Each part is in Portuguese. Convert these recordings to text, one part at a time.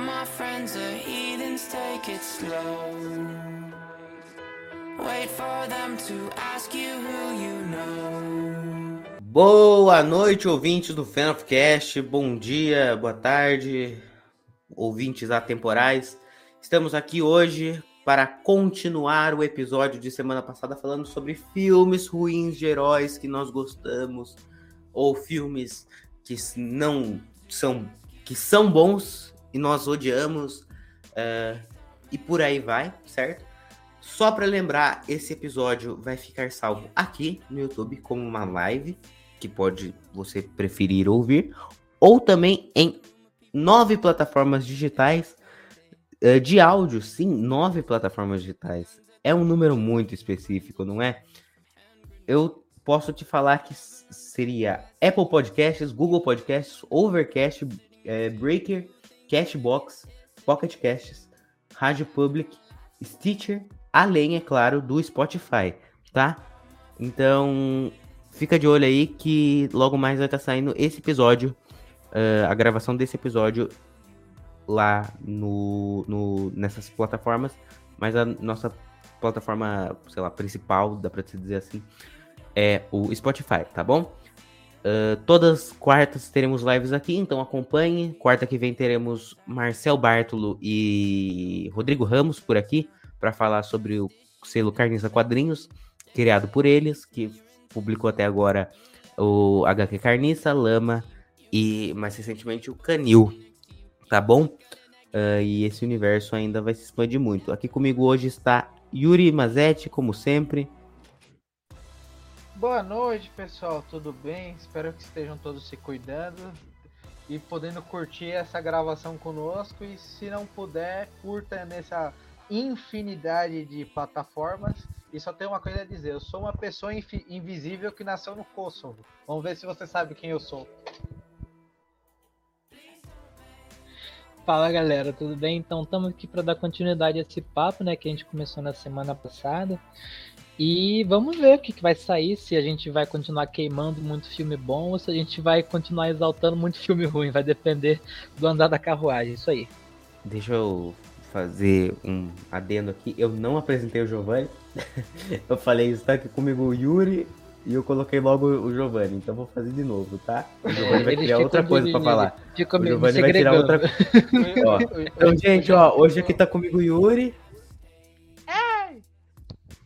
my friends are heathens, take it slow. Wait for them to ask you who you know. Boa noite, ouvintes do FanofCast. Bom dia, boa tarde, ouvintes atemporais. Estamos aqui hoje para continuar o episódio de semana passada falando sobre filmes ruins de heróis que nós gostamos ou filmes que não são que são bons e nós odiamos uh, e por aí vai, certo? Só para lembrar, esse episódio vai ficar salvo aqui no YouTube como uma live que pode você preferir ouvir ou também em nove plataformas digitais uh, de áudio, sim, nove plataformas digitais. É um número muito específico, não é? Eu posso te falar que seria Apple Podcasts, Google Podcasts, Overcast, é, Breaker, Cashbox, Pocket Casts, Rádio Public, Stitcher, além, é claro, do Spotify, tá? Então, fica de olho aí que logo mais vai estar tá saindo esse episódio, uh, a gravação desse episódio lá no, no, nessas plataformas, mas a nossa plataforma, sei lá, principal, dá pra te dizer assim, é o Spotify, tá bom? Uh, todas quartas teremos lives aqui, então acompanhe. Quarta que vem teremos Marcel Bartolo e Rodrigo Ramos por aqui para falar sobre o selo Carniça Quadrinhos, criado por eles, que publicou até agora o HQ Carniça, Lama e mais recentemente o Canil, tá bom? Uh, e esse universo ainda vai se expandir muito. Aqui comigo hoje está Yuri Mazetti, como sempre. Boa noite, pessoal. Tudo bem? Espero que estejam todos se cuidando e podendo curtir essa gravação conosco. E se não puder, curta nessa infinidade de plataformas. E só tenho uma coisa a dizer: eu sou uma pessoa invisível que nasceu no Kosovo. Vamos ver se você sabe quem eu sou. Fala galera, tudo bem? Então estamos aqui para dar continuidade a esse papo, né, que a gente começou na semana passada. E vamos ver o que, que vai sair, se a gente vai continuar queimando muito filme bom ou se a gente vai continuar exaltando muito filme ruim. Vai depender do andar da carruagem, isso aí. Deixa eu fazer um adendo aqui. Eu não apresentei o Giovanni. eu falei, está aqui comigo o Yuri e eu coloquei logo o Giovanni. Então vou fazer de novo, tá? O Giovanni vai criar outra coisa para falar. o Giovanni vai tirar outra ó, Então, gente, ó, hoje aqui tá comigo o Yuri.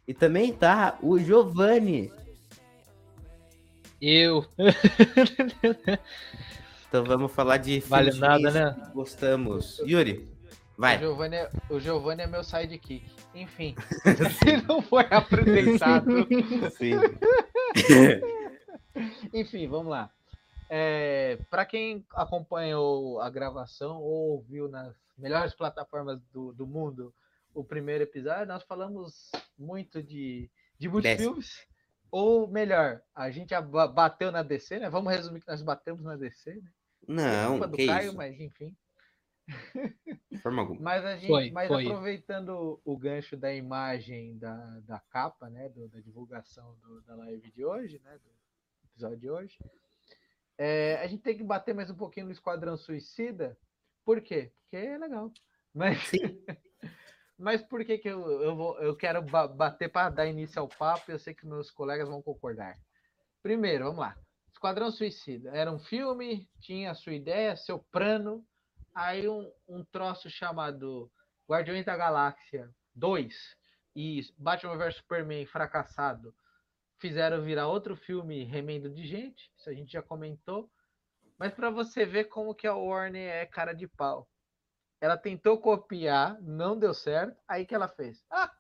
E também tá o Giovanni. Eu. então vamos falar de Vale nada, né? Gostamos. Yuri, vai. O Giovanni, é, o Giovanni é meu sidekick. Enfim, se não foi apresentado. Sim. Enfim, vamos lá. É, para quem acompanhou a gravação ou ouviu nas melhores plataformas do, do mundo o primeiro episódio, nós falamos muito de, de multifilmes. Ou melhor, a gente bateu na DC, né? Vamos resumir que nós batemos na DC, né? Não, do que Caio, isso? mas enfim. Forma alguma. Mas a gente, foi, mas foi. aproveitando o gancho da imagem da, da capa, né, do, da divulgação do, da live de hoje, né, do episódio de hoje, é, a gente tem que bater mais um pouquinho no Esquadrão Suicida. Por quê? Porque é legal. Mas Mas por que, que eu, eu, vou, eu quero bater para dar início ao papo eu sei que meus colegas vão concordar? Primeiro, vamos lá. Esquadrão Suicida. Era um filme, tinha sua ideia, seu plano. Aí um, um troço chamado Guardiões da Galáxia 2 e Batman vs Superman fracassado fizeram virar outro filme remendo de gente. Isso a gente já comentou. Mas para você ver como que a Warner é cara de pau. Ela tentou copiar, não deu certo. Aí que ela fez? Ah,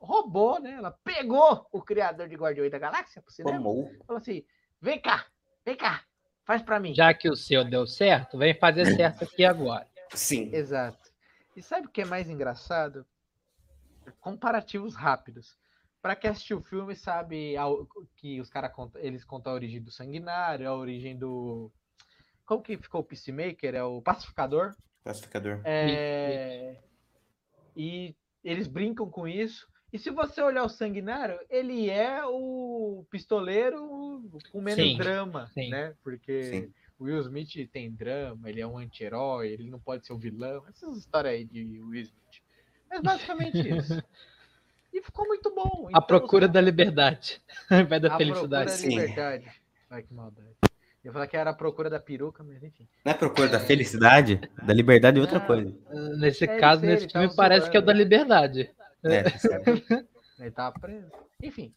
roubou, né? Ela pegou o criador de Guardiões da Galáxia pro cinema. Tomou. Falou assim: vem cá, vem cá, faz para mim. Já que o seu deu certo, vem fazer certo aqui agora. Sim. Exato. E sabe o que é mais engraçado? Comparativos rápidos. Para quem assistiu o filme sabe que os caras contam, eles contam a origem do sanguinário, a origem do como que ficou o Peacemaker? É o pacificador? Pacificador. É... E eles brincam com isso. E se você olhar o Sanguinário, ele é o pistoleiro com menos Sim, drama, sim. né? Porque Sim. o Will Smith tem drama, ele é um anti-herói, ele não pode ser o vilão, essas histórias aí de Will Smith. Mas basicamente isso. E ficou muito bom. A Então, procura da liberdade, ao invés da a felicidade. procura da Sim. liberdade. Ai, que maldade. Eu ia falar que era a procura da peruca, mas enfim. Não é procura da felicidade, da liberdade é outra coisa. Nesse É, caso, nesse filme, tava parece que é o da liberdade. É, tá certo. Ele tava preso. Enfim.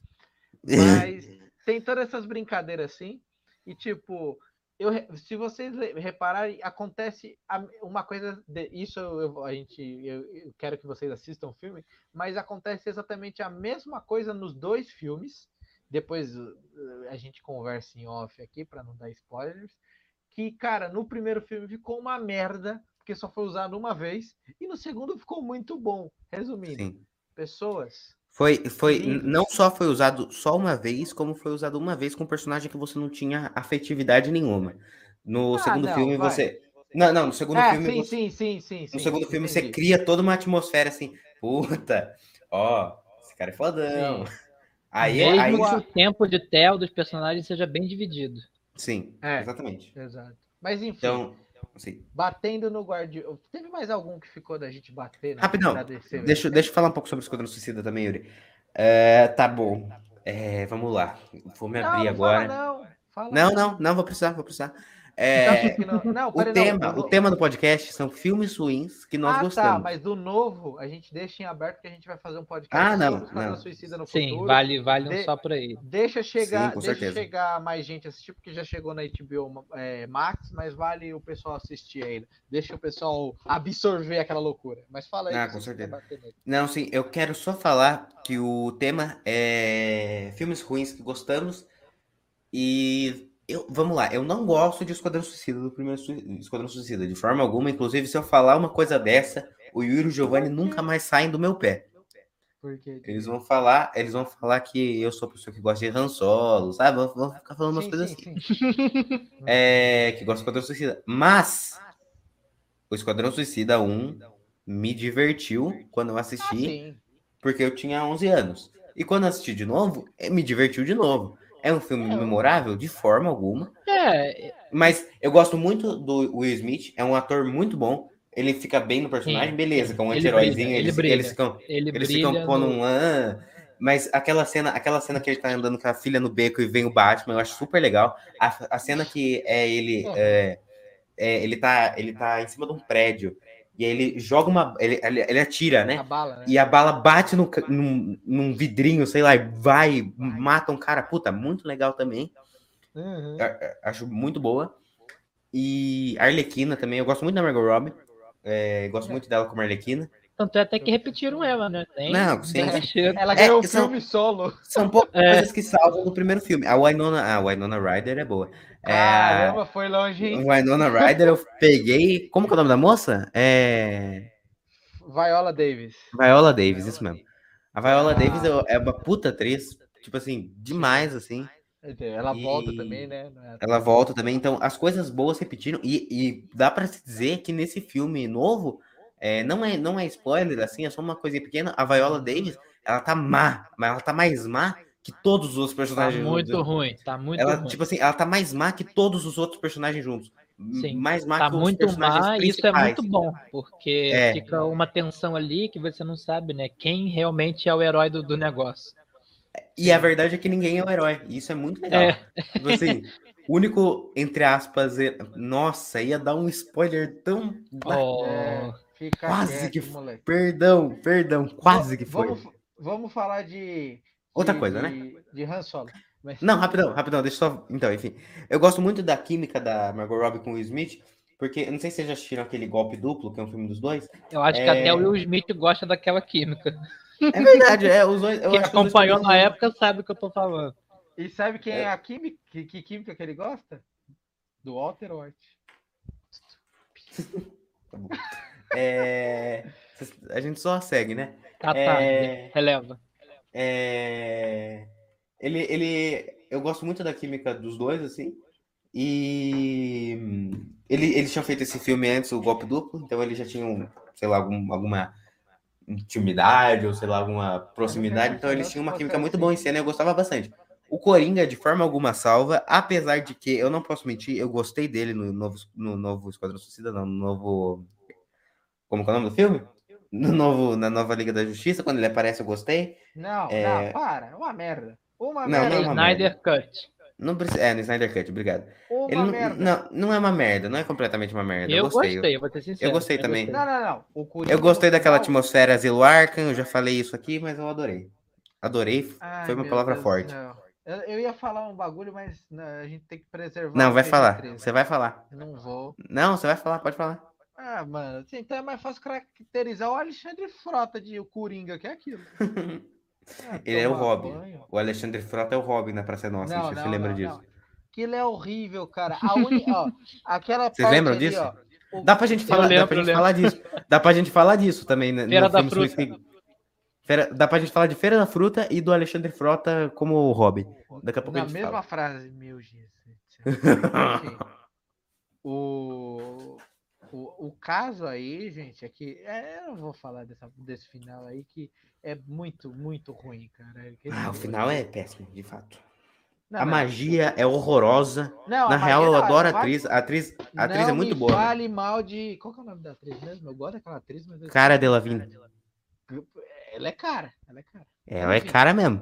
Mas tem todas essas brincadeiras assim. E tipo, eu, se vocês repararem, acontece uma coisa. de- isso eu, eu- a gente, eu, eu quero que vocês assistam o filme, mas acontece exatamente a mesma coisa nos dois filmes. Depois uh, a gente conversa em off aqui para não dar spoilers. Que, cara, no primeiro filme ficou uma merda, porque só foi usado uma vez, e no segundo ficou muito bom. Resumindo, Sim. pessoas Foi, foi, Livros. não só foi usado só uma vez, como foi usado uma vez com um personagem que você não tinha afetividade nenhuma. No Ah, segundo não, filme vai. você. Não, não, no segundo É, filme sim, você- sim, sim, sim, No sim, segundo filme você entendi. cria toda uma atmosfera assim, puta, ó, esse cara é fodão. Aí, Mesmo aí, que o tempo de tela dos personagens seja bem dividido. sim, É. exatamente. Exato. Mas enfim, Então, assim, batendo no guardião. Teve mais algum que ficou da gente bater? na- Rapidão, deixa, deixa eu falar um pouco sobre o Esquadrão Suicida também, Yuri. É, tá bom. É, vamos lá. Vou me Não, abrir não agora. Fala, não. Fala, Não, não, não, vou precisar, vou precisar. É, Não, não, não, o, tema, não, o tema do podcast são filmes ruins que nós ah, tá, gostamos. mas do novo a gente deixa em aberto que a gente vai fazer um podcast Ah, não, sobre o não. Suicida no Sim, futuro. vale, vale um De- só por aí. Deixa chegar, Sim, deixa certeza. chegar mais gente assistir, porque já chegou na HBO é, Max, mas vale o pessoal assistir ainda. Deixa o pessoal absorver aquela loucura. Mas fala aí. Ah, com certeza. Não, sim, eu quero só falar que o tema é filmes ruins que gostamos. E eu, vamos lá, eu não gosto de Esquadrão Suicida do primeiro Esquadrão Suicida, de forma alguma. Inclusive, se eu falar uma coisa dessa, o Yuri e o Giovanni nunca mais saem do meu pé. Eles vão falar, eles vão falar que eu sou a pessoa que gosta de Han Solo, sabe? Vão, vão ficar falando umas Sim, coisas sim, assim. sim. É, que gosta do Esquadrão Suicida. Mas o Esquadrão Suicida 1 me divertiu quando eu Ah, assisti sim. porque eu tinha 11 anos. E quando eu assisti de novo, eh, me divertiu de novo. É um filme É. memorável de forma alguma, É, mas eu gosto muito do Will Smith, é um ator muito bom. Ele fica bem no personagem, Sim, beleza, com um Ele anti-heróizinho, ele eles, eles ficam, ele eles ficam pondo no- um ah, mas aquela cena, aquela cena que ele tá andando com a filha no beco e vem o Batman, eu acho super legal. A, a cena que é ele, é, é, ele tá, ele tá em cima de um prédio e aí ele joga uma, ele, ele, ele atira, né? A bala, né? E a bala bate no, num, num vidrinho, sei lá, e vai, mata um cara. Puta, muito legal também. Uhum. Acho muito boa. E a Arlequina também, eu gosto muito da Margot Robbie. É, gosto muito dela como Arlequina. Tanto é até que repetiram ela, né? Nem, Não, sim. Ela É, ganhou um que são- filme solo. São poucas É. coisas que salvam no primeiro filme. A Winona, a Winona Ryder é boa. É, Caramba, foi longe, hein? Winona Ryder eu peguei. Como que é o nome da moça? É. Viola Davis. Viola Davis, isso mesmo. A Viola Ah. Davis é- é uma puta atriz. Tipo assim, demais, assim. Ela volta E- também, né? É- Ela volta também, então as coisas boas repetiram e, e dá pra se dizer que nesse filme novo é, não é não é spoiler assim, é só uma coisinha pequena. A Viola Davis, ela tá má, mas ela tá mais má que todos os outros Tá personagens. muito juntos. ruim, tá muito Ela ruim. tipo assim, ela tá mais má que todos os outros personagens juntos. Sim, mais má tá que os muito personagens má e isso é muito bom, porque É. fica uma tensão ali que você não sabe, né? Quem realmente é o herói do, do negócio. E a verdade é que ninguém é o herói. Isso é muito legal. É. Tipo assim, o único, entre aspas, é- nossa, ia dar um spoiler tão. Oh, É, fica Quase quieto, que- moleque. Perdão, perdão, quase que foi. Vamos, vamos falar de. Outra de- coisa, né? de, De Han Solo. Mas- Não, rapidão, rapidão, deixa eu só. Então, enfim. Eu gosto muito da química da Margot Robbie com o Will Smith, porque eu não sei se vocês já assistiram aquele Golpe Duplo, que é um filme dos dois. eu acho que É. até o Will Smith gosta daquela química. É verdade, é, os dois. Eu Quem acho que os dois acompanhou também na são- época sabe o que eu tô falando. E sabe quem é, É. a química? Que, que química que ele gosta? Do Walter White. É, A gente só segue, né? Tá, tá, É. releva. É, Ele, ele, eu gosto muito da química dos dois, assim. E ele, eles tinham feito esse filme antes, o Golpe Duplo, então eles já tinham, sei lá, algum- alguma intimidade ou sei lá, alguma proximidade. Então eles tinham uma química muito boa em cena e eu gostava bastante. o Coringa de forma alguma salva, apesar de que eu não posso mentir, eu gostei dele no novo, no novo Esquadrão Suicida, não, no novo. Como é o nome do filme? No novo, na nova Liga da Justiça, quando ele aparece, eu gostei. Não, É. não, para. É uma merda. Uma Não, merda. não é uma Snyder Cut. Não precisa. É, no Snyder Cut, obrigado. Uma Ele não, merda. não, não é uma merda, não é completamente uma merda. Eu gostei. gostei, eu vou ser sincero. eu gostei também. Não, não, não. O Coringa Eu gostei daquela final- atmosfera Asilo Arkham, eu já falei isso aqui, mas eu adorei. Adorei, Ai, foi uma palavra Deus forte. Eu, eu ia falar um bagulho, mas não, a gente tem que preservar. Não, o vai falar. PG-13. Você vai falar. Não vou. Não, você vai falar, pode falar. Ah, mano, assim, então é mais fácil caracterizar o Alexandre Frota de o Coringa, que é aquilo. Ah, Ele é o Robin. banho. O Alexandre Frota é o Robin na Praça Nossa, não, se você lembra disso. Aquilo é horrível, cara. A uni... ó, aquela Vocês lembram ali, disso? ó, o- Dá pra gente falar, dá lembro, pra eu gente falar disso. Dá pra gente falar disso também. né, Feira da Fruta. Suicide. Feira- dá pra gente falar de Feira da Fruta e do Alexandre Frota como Robin. Daqui a pouco a Na gente mesma fala. frase, meu Jesus. Enfim, o, o, o caso aí, gente, é que. É, eu não vou falar dessa, desse final aí, que é muito, muito ruim, cara. Aquele Ah, o final é péssimo, de fato. Não, A não, magia é horrorosa. não, Na real, eu adoro a atriz. A atriz, a atriz não é muito me boa. né? Fale mal de. Qual que é o nome da atriz mesmo? Eu gosto daquela atriz, mas. eu- Cara Delevingne. Ela é cara, ela é cara. Ela é cara mesmo.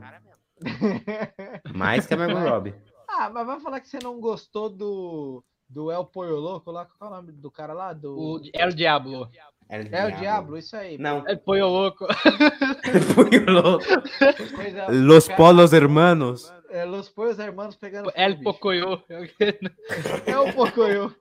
Mais que a Margot Robbie. Ah, mas vai falar que você não gostou do. Do El Pollo Louco lá? Qual é o nome do cara lá? Do... O El Diablo. É o Diablo, isso aí. Não. El Pollo Louco. Punho louco. Coisa- Los cara- Polos Hermanos. É, Los Pollos Hermanos pegando. El fogo, bicho. Pocoyo. É o Pocoyo.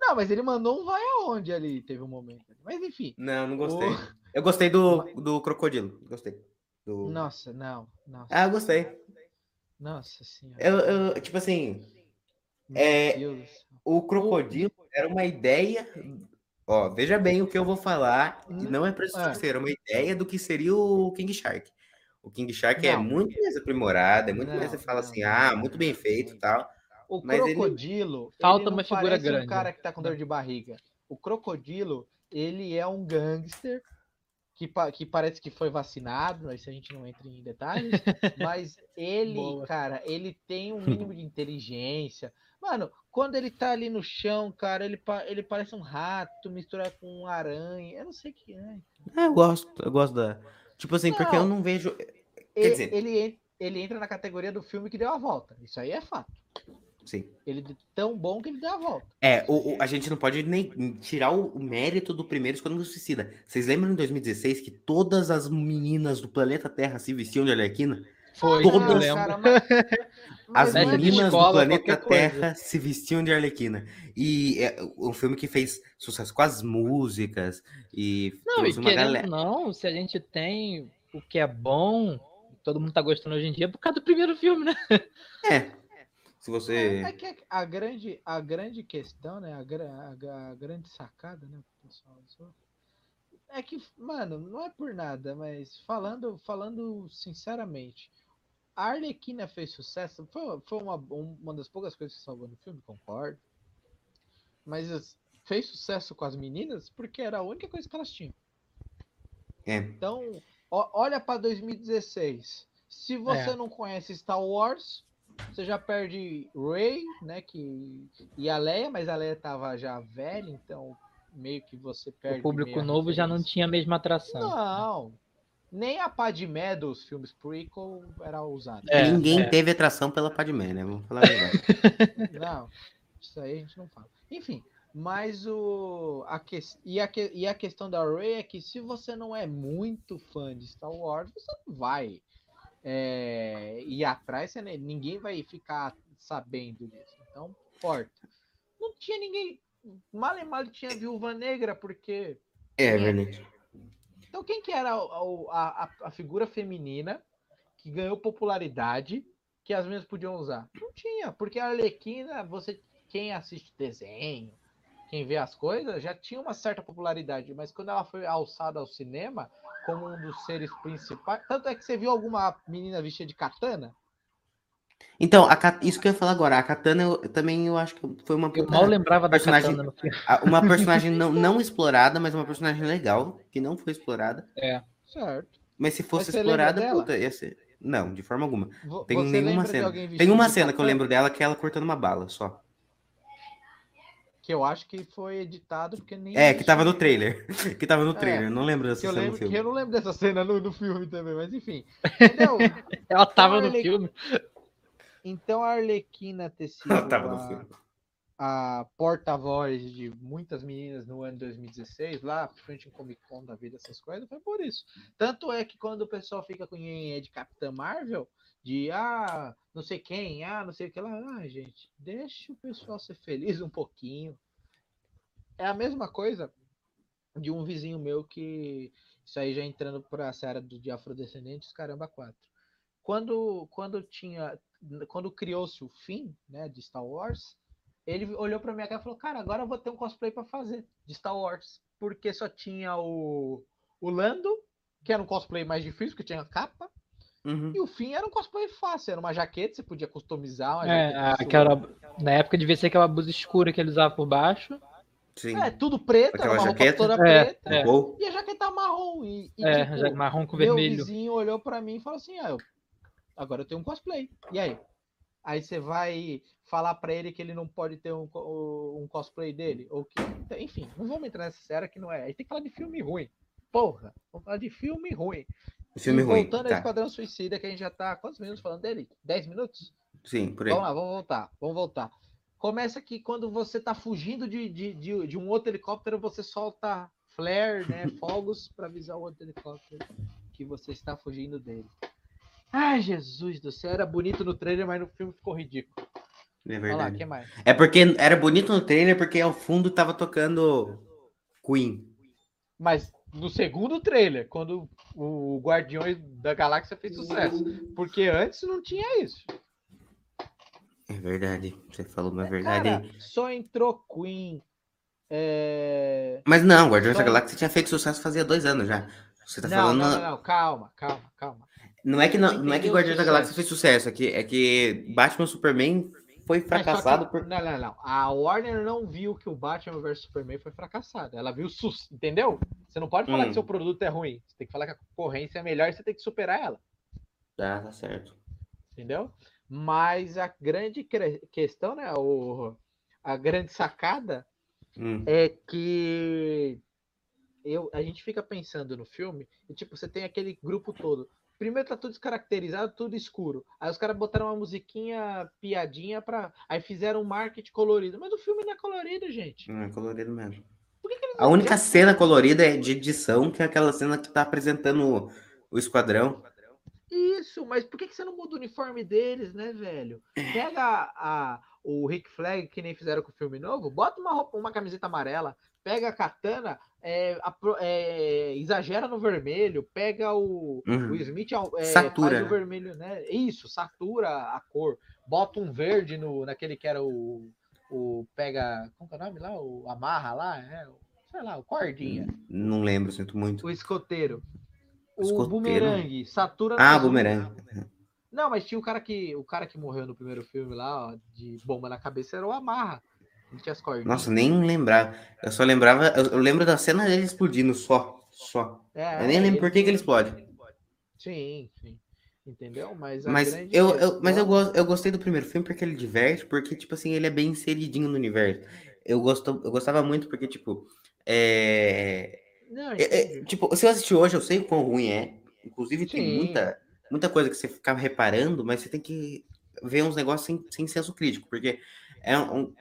Não, mas ele mandou um vai aonde ali, teve um momento. Mas enfim. Não, não gostei. O- Eu gostei do, do Crocodilo. Gostei. Do... Nossa, não. Nossa, Ah, eu gostei. nossa senhora. Eu, eu, tipo assim, é- o Crocodilo era uma ideia. Ó, veja bem o que eu vou falar. Hum, não é pra é. ser uma ideia do que seria o King Shark. O King Shark é Não. muito mais aprimorado, é muito mais. Você Não, fala não, assim, não, ah, não, muito bem não, feito e não. tal. O Mas ele- crocodilo. Falta ele não uma figura grande. um cara que tá com dor de barriga. O crocodilo, ele é um gangster que, pa- que parece que foi vacinado, isso a gente não entra em detalhes, mas ele, Boa. cara, ele tem um mínimo de inteligência. Mano, quando ele tá ali no chão, cara, ele, ele parece um rato misturado com um aranha. Eu não sei o que é. É, eu gosto, eu gosto da. Tipo assim, porque eu Não. não vejo. Ele, dizer- ele, ele entra na categoria do filme que deu a volta. Isso aí é fato. Sim. Ele é tão bom que ele deu a volta. É, o, o- a gente não pode nem tirar o, o mérito do primeiro Esquadrão Suicida. Vocês lembram em 2016 que todas as meninas do planeta Terra se vestiam de Arlequina? Foi, Todas- eu Não, lembro. cara, mas- mas As é meninas escola, do planeta qualquer coisa. Terra se vestiam de Arlequina. E é um filme que fez sucesso com as músicas e Não, e uma galera. não, se a gente tem o que é bom, todo mundo tá gostando hoje em dia, é por causa do primeiro filme, né? É. Se você. É que a grande, a grande questão, né? A, a a grande sacada, né? pessoal, É que, mano, não é por nada, mas falando, falando sinceramente, a Arlequina fez sucesso. Foi, foi uma, um- uma das poucas coisas que salvou no filme, concordo. Mas as- fez sucesso com as meninas porque era a única coisa que elas tinham. É. Então, ó- olha para 2016. Se você É. não conhece Star Wars, você já perde Rey, né? Que e a Leia, mas a Leia tava já velha, então meio que você perde. O público novo já não tinha a mesma atração. Não. Nem a Padmé dos filmes prequel era usada. É, Ninguém é. teve atração pela Padmé, né? Vamos falar a verdade. Não, isso aí a gente não fala. Enfim, mas o. A que, e, a que, e a questão da Rey é que se você não é muito fã de Star Wars, você não vai é, ir atrás, você, ninguém vai ficar sabendo disso. Então, porta. Não tinha ninguém. Mal e mal tinha viúva negra, porque. É verdade. Então, quem que era a, a, a figura feminina que ganhou popularidade que as meninas podiam usar? Não tinha, porque a Arlequina, você, quem assiste desenho, quem vê as coisas, já tinha uma certa popularidade, mas quando ela foi alçada ao cinema como um dos seres principais, tanto é que você viu alguma menina vestida de katana? Então, a isso que eu ia falar agora, a Katana eu, eu também eu acho que foi uma Eu mal lembrava da personagem- katana no uma personagem não, não explorada, mas uma personagem legal, que não foi explorada. Certo. Mas se fosse Mas explorada, puta, ia ser. Não, de forma alguma. Vo- Tem você nenhuma cena. Tem uma cena que eu lembro dela que é ela cortando uma bala, só. Que eu acho que foi editado porque nem. É, que tava no trailer. Que tava no É, trailer. Não lembro dessa Que eu, cena no lembro, que filme. eu não lembro dessa cena no, no filme também, mas enfim. Entendeu? Ela tava no filme. Então a Arlequina ter sido a- a porta-voz de muitas meninas no ano 2016, lá, principalmente em Comic Con da vida, essas coisas, foi por isso. Tanto é que quando o pessoal fica com é de Capitã Marvel, de ah, não sei quem, ah, não sei o que lá, ah, gente, deixa o pessoal ser feliz um pouquinho. É a mesma coisa de um vizinho meu que isso aí já entrando para a série do de afrodescendentes, caramba, quatro. Quando quando tinha quando criou-se o fim, né, de Star Wars, ele olhou pra minha cara e falou: Cara, agora eu vou ter um cosplay pra fazer de Star Wars. Porque só tinha o, o Lando, que era um cosplay mais difícil, porque tinha capa. Uhum. E o fim era um cosplay fácil, era uma jaqueta, você podia customizar. Uma É, aquela, na época devia ser aquela blusa escura que ele usava por baixo. Sim. É, tudo preto, era Aquela uma roupa jaqueta? toda É, preta. é. E a jaqueta marrom. E, e, É, tipo, marrom com meu vermelho. vizinho olhou pra mim e falou assim: ah, eu- agora eu tenho um cosplay. E aí? Aí você vai falar pra ele que ele não pode ter um, um cosplay dele? Ou que. Enfim, não vamos entrar nessa série que não é. A gente tem que falar de filme ruim. Porra, vamos falar de filme ruim. Filme e ruim. voltando ao Tá. Esquadrão Suicida, que a gente já tá. Quantos minutos falando dele? 10 minutos? Sim, por aí. Vamos lá, vamos voltar. Vamos voltar. Começa que quando você tá fugindo de, de, de, de um outro helicóptero, você solta flare, né? Fogos para avisar o outro helicóptero que você está fugindo dele. Ai, Jesus do céu, era bonito no trailer, mas no filme ficou ridículo. É lá, verdade. mais? É porque era bonito no trailer, porque ao fundo tava tocando Queen. Mas no segundo trailer, quando o Guardiões da Galáxia fez sucesso. Porque antes não tinha isso. É verdade. Você falou uma verdade Cara, aí. só entrou Queen. É... Mas não, Guardiões da só- Galáxia tinha feito sucesso fazia dois anos já. Você tá Não, falando. não, não, não, calma, calma, calma. Não é que, não, Não é que Guardiões da. Galáxia fez sucesso, é que, é que Batman Superman foi fracassado que- por. Não, não, não. A Warner não viu que o Batman vs Superman foi fracassado. Ela viu sus, entendeu? Você não pode falar Hum. que seu produto é ruim. Você tem que falar que a concorrência é melhor e você tem que superar ela. Tá, tá certo. Entendeu? Mas a grande questão, né? O, a grande sacada Hum. é que eu, a gente fica pensando no filme e, tipo, você tem aquele grupo todo. Primeiro tá tudo descaracterizado, tudo escuro. Aí os caras botaram uma musiquinha piadinha pra. Aí fizeram um marketing colorido. Mas o filme não é colorido, gente. Não é colorido mesmo. A única cena colorida é de edição, que é aquela cena que tá apresentando o, o esquadrão. Isso, mas por que, que você não muda o uniforme deles, né, velho? Pega a, a- o Rick Flag, que nem fizeram com o filme novo, bota uma roupa, uma camiseta amarela, pega a katana, é, é, exagera no vermelho, pega o, Uhum. o Smith é, Satura, faz né? o vermelho, né? Isso, satura a cor. Bota um verde no, naquele que era o, o pega, como que é o nome lá? O amarra lá, é, o- sei lá, o cordinha, Não lembro, sinto muito. o escoteiro. O Escoteiro? bumerangue, satura Ah, azul. bumerangue. Não, mas tinha o cara que o cara que morreu no primeiro filme lá, ó, de bomba na cabeça, era o Amarra. Tinha as cordinhas. Nossa, nem lembrava. Eu só lembrava. Eu, eu lembro da cena dele explodindo só. Só. É, Eu nem lembro por que, que ele explode. Sim, sim. Entendeu? Mas, Mas eu, eu, mas eu, go- eu gostei do primeiro filme porque ele diverte, porque, tipo assim, ele é bem inseridinho no universo. Eu, gosto, eu gostava muito porque, tipo, é, Não, é- é, tipo, se eu assistir hoje, eu sei o quão ruim é. Inclusive, tem Sim. muita, muita coisa que você fica reparando, mas você tem que ver uns negócios sem, sem senso crítico, porque é, um,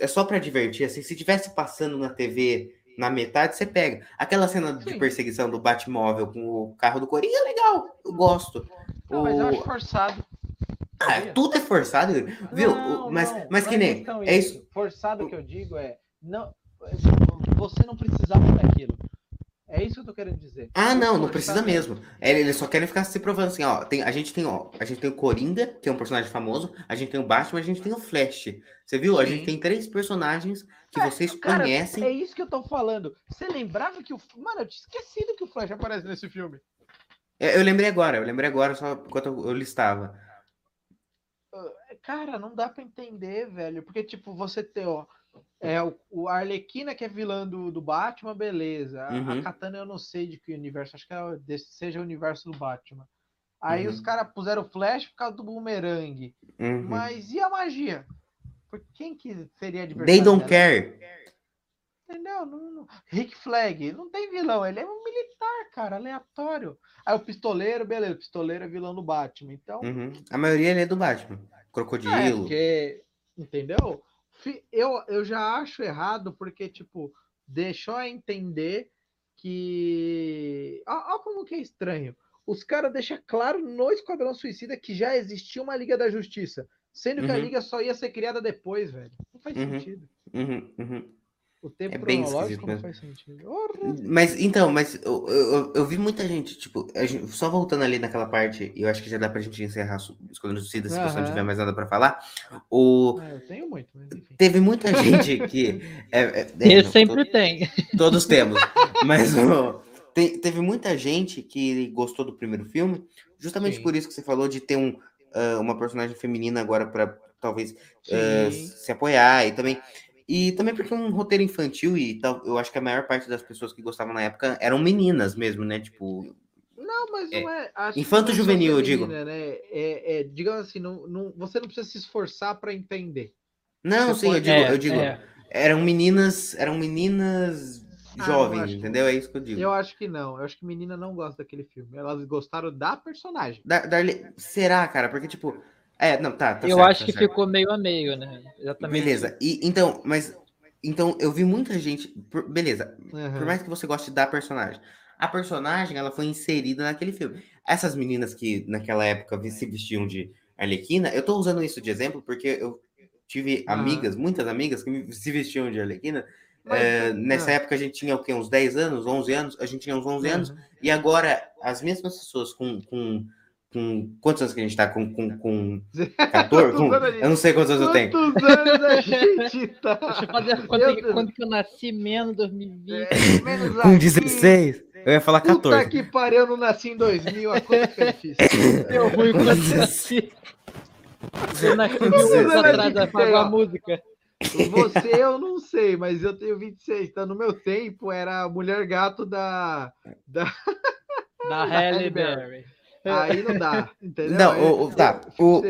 é só pra divertir. Assim, se tivesse passando na TV na metade, você pega. Aquela cena de Sim. perseguição do Batmóvel com o carro do Coringa é legal, eu gosto. Não, mas eu O- acho forçado. ah, sabia? tudo é forçado, viu? Não, O- mas, não, mas não que é nem. É isso. isso. Forçado que eu digo é. Não, você não precisava daquilo. É isso que eu tô querendo dizer. Ah, não, não precisa mesmo. Eles só querem ficar se provando assim, ó. Tem, a gente tem, ó, a gente tem o Coringa, que é um personagem famoso, a gente tem o Batman, a gente tem o Flash. Você viu? A gente Sim. tem três personagens que É, vocês Cara, conhecem. é isso que eu tô falando. Você lembrava que o. Mano, eu tinha esquecido que o Flash aparece nesse filme. É, Eu lembrei agora, eu lembrei agora só enquanto eu, eu listava. Cara, não dá pra entender, velho. Porque, tipo, você tem, ó. É, o, o Arlequina, que é vilã do, do Batman, beleza. A- Uhum. A Katana, eu não sei de que universo. Acho que é, seja o universo do Batman. Aí Uhum. os caras puseram flash por causa do boomerang. Uhum. Mas e a magia? Por quem que seria adversário? They don't dela? care. Entendeu? Não, não- Rick Flag, não tem vilão, ele é um militar, cara, aleatório. Aí o pistoleiro, beleza, o pistoleiro é vilão do Batman. Então, Uhum. A maioria ele é do Batman. é, Crocodilo. porque, entendeu? Eu, eu já acho errado porque, tipo, deixou a entender que. Olha como que é estranho. Os caras deixam claro no Esquadrão Suicida que já existia uma Liga da Justiça. Sendo que a Uhum. Liga só ia ser criada depois, velho. Não faz Uhum. sentido. Uhum, uhum. O tempo É bem cronológico não esquisito faz sentido. Mas então, mas eu, eu, eu vi muita gente, tipo, a gente- só voltando ali naquela parte, eu acho que já dá pra gente encerrar o Esquadrão Suicida se você não tiver mais nada pra falar. O, é, eu tenho muito, mas enfim. teve muita gente que. É, é, é, Ele não, sempre to- tem. todos temos. Mas ó, te- teve muita gente que gostou do primeiro filme, justamente Sim. por isso que você falou de ter um, ah, uma personagem feminina agora pra talvez Sim. se apoiar e também. E também porque é um roteiro infantil e tal, eu acho que a maior parte das pessoas que gostavam na época eram meninas mesmo, né? Tipo, Não, mas É. não é. Infanto é só juvenil, eu digo. Né? É, é, digamos assim, não, não, você não precisa se esforçar para entender. não, Você sim, eu pode- digo, É, eu digo, é. eram meninas, eram meninas Ah, eu jovens, acho que- entendeu? É isso que eu digo. Eu acho que não. Eu acho que menina não gosta daquele filme. Elas gostaram da personagem. Da- Darle- Será, cara? Porque, tipo. É, não, tá. tá Eu certo, acho tá que certo. ficou meio a meio, né? Exatamente. Beleza. E, então, mas. Então, eu vi muita gente. por- beleza. Aham. Por mais que você goste da personagem. A personagem, ela foi inserida naquele filme. Essas meninas que naquela época se vestiam de Arlequina, eu tô usando isso de exemplo porque eu tive Aham. amigas, muitas amigas, que me- se vestiam de Arlequina. Mas, É, nessa ah, época a gente tinha o quê? Uns 10 anos, 11 anos? A gente tinha uns 11 anos. aham. E agora, as mesmas pessoas com. com, com quantos anos que a gente tá? Com, com, com 14? Com, eu não sei quantos anos eu tenho. Quantos anos a gente tá? Deixa eu fazer a conta aqui, quando que eu nasci, menos 2020. É, menos Com aqui. 16? Eu ia falar Puta 14. que pariu, eu não nasci em 2000. A conta que eu fiz. Eu ruim quando eu nasci. Eu nasci mil anos atrás, apagou ó. a música. Você eu não sei, mas eu tenho 26. Então, no meu tempo, era a mulher gato da. Da Halle Halle Berry. Berry. Aí não dá, entendeu? Não, Aí o- tá, fico o-.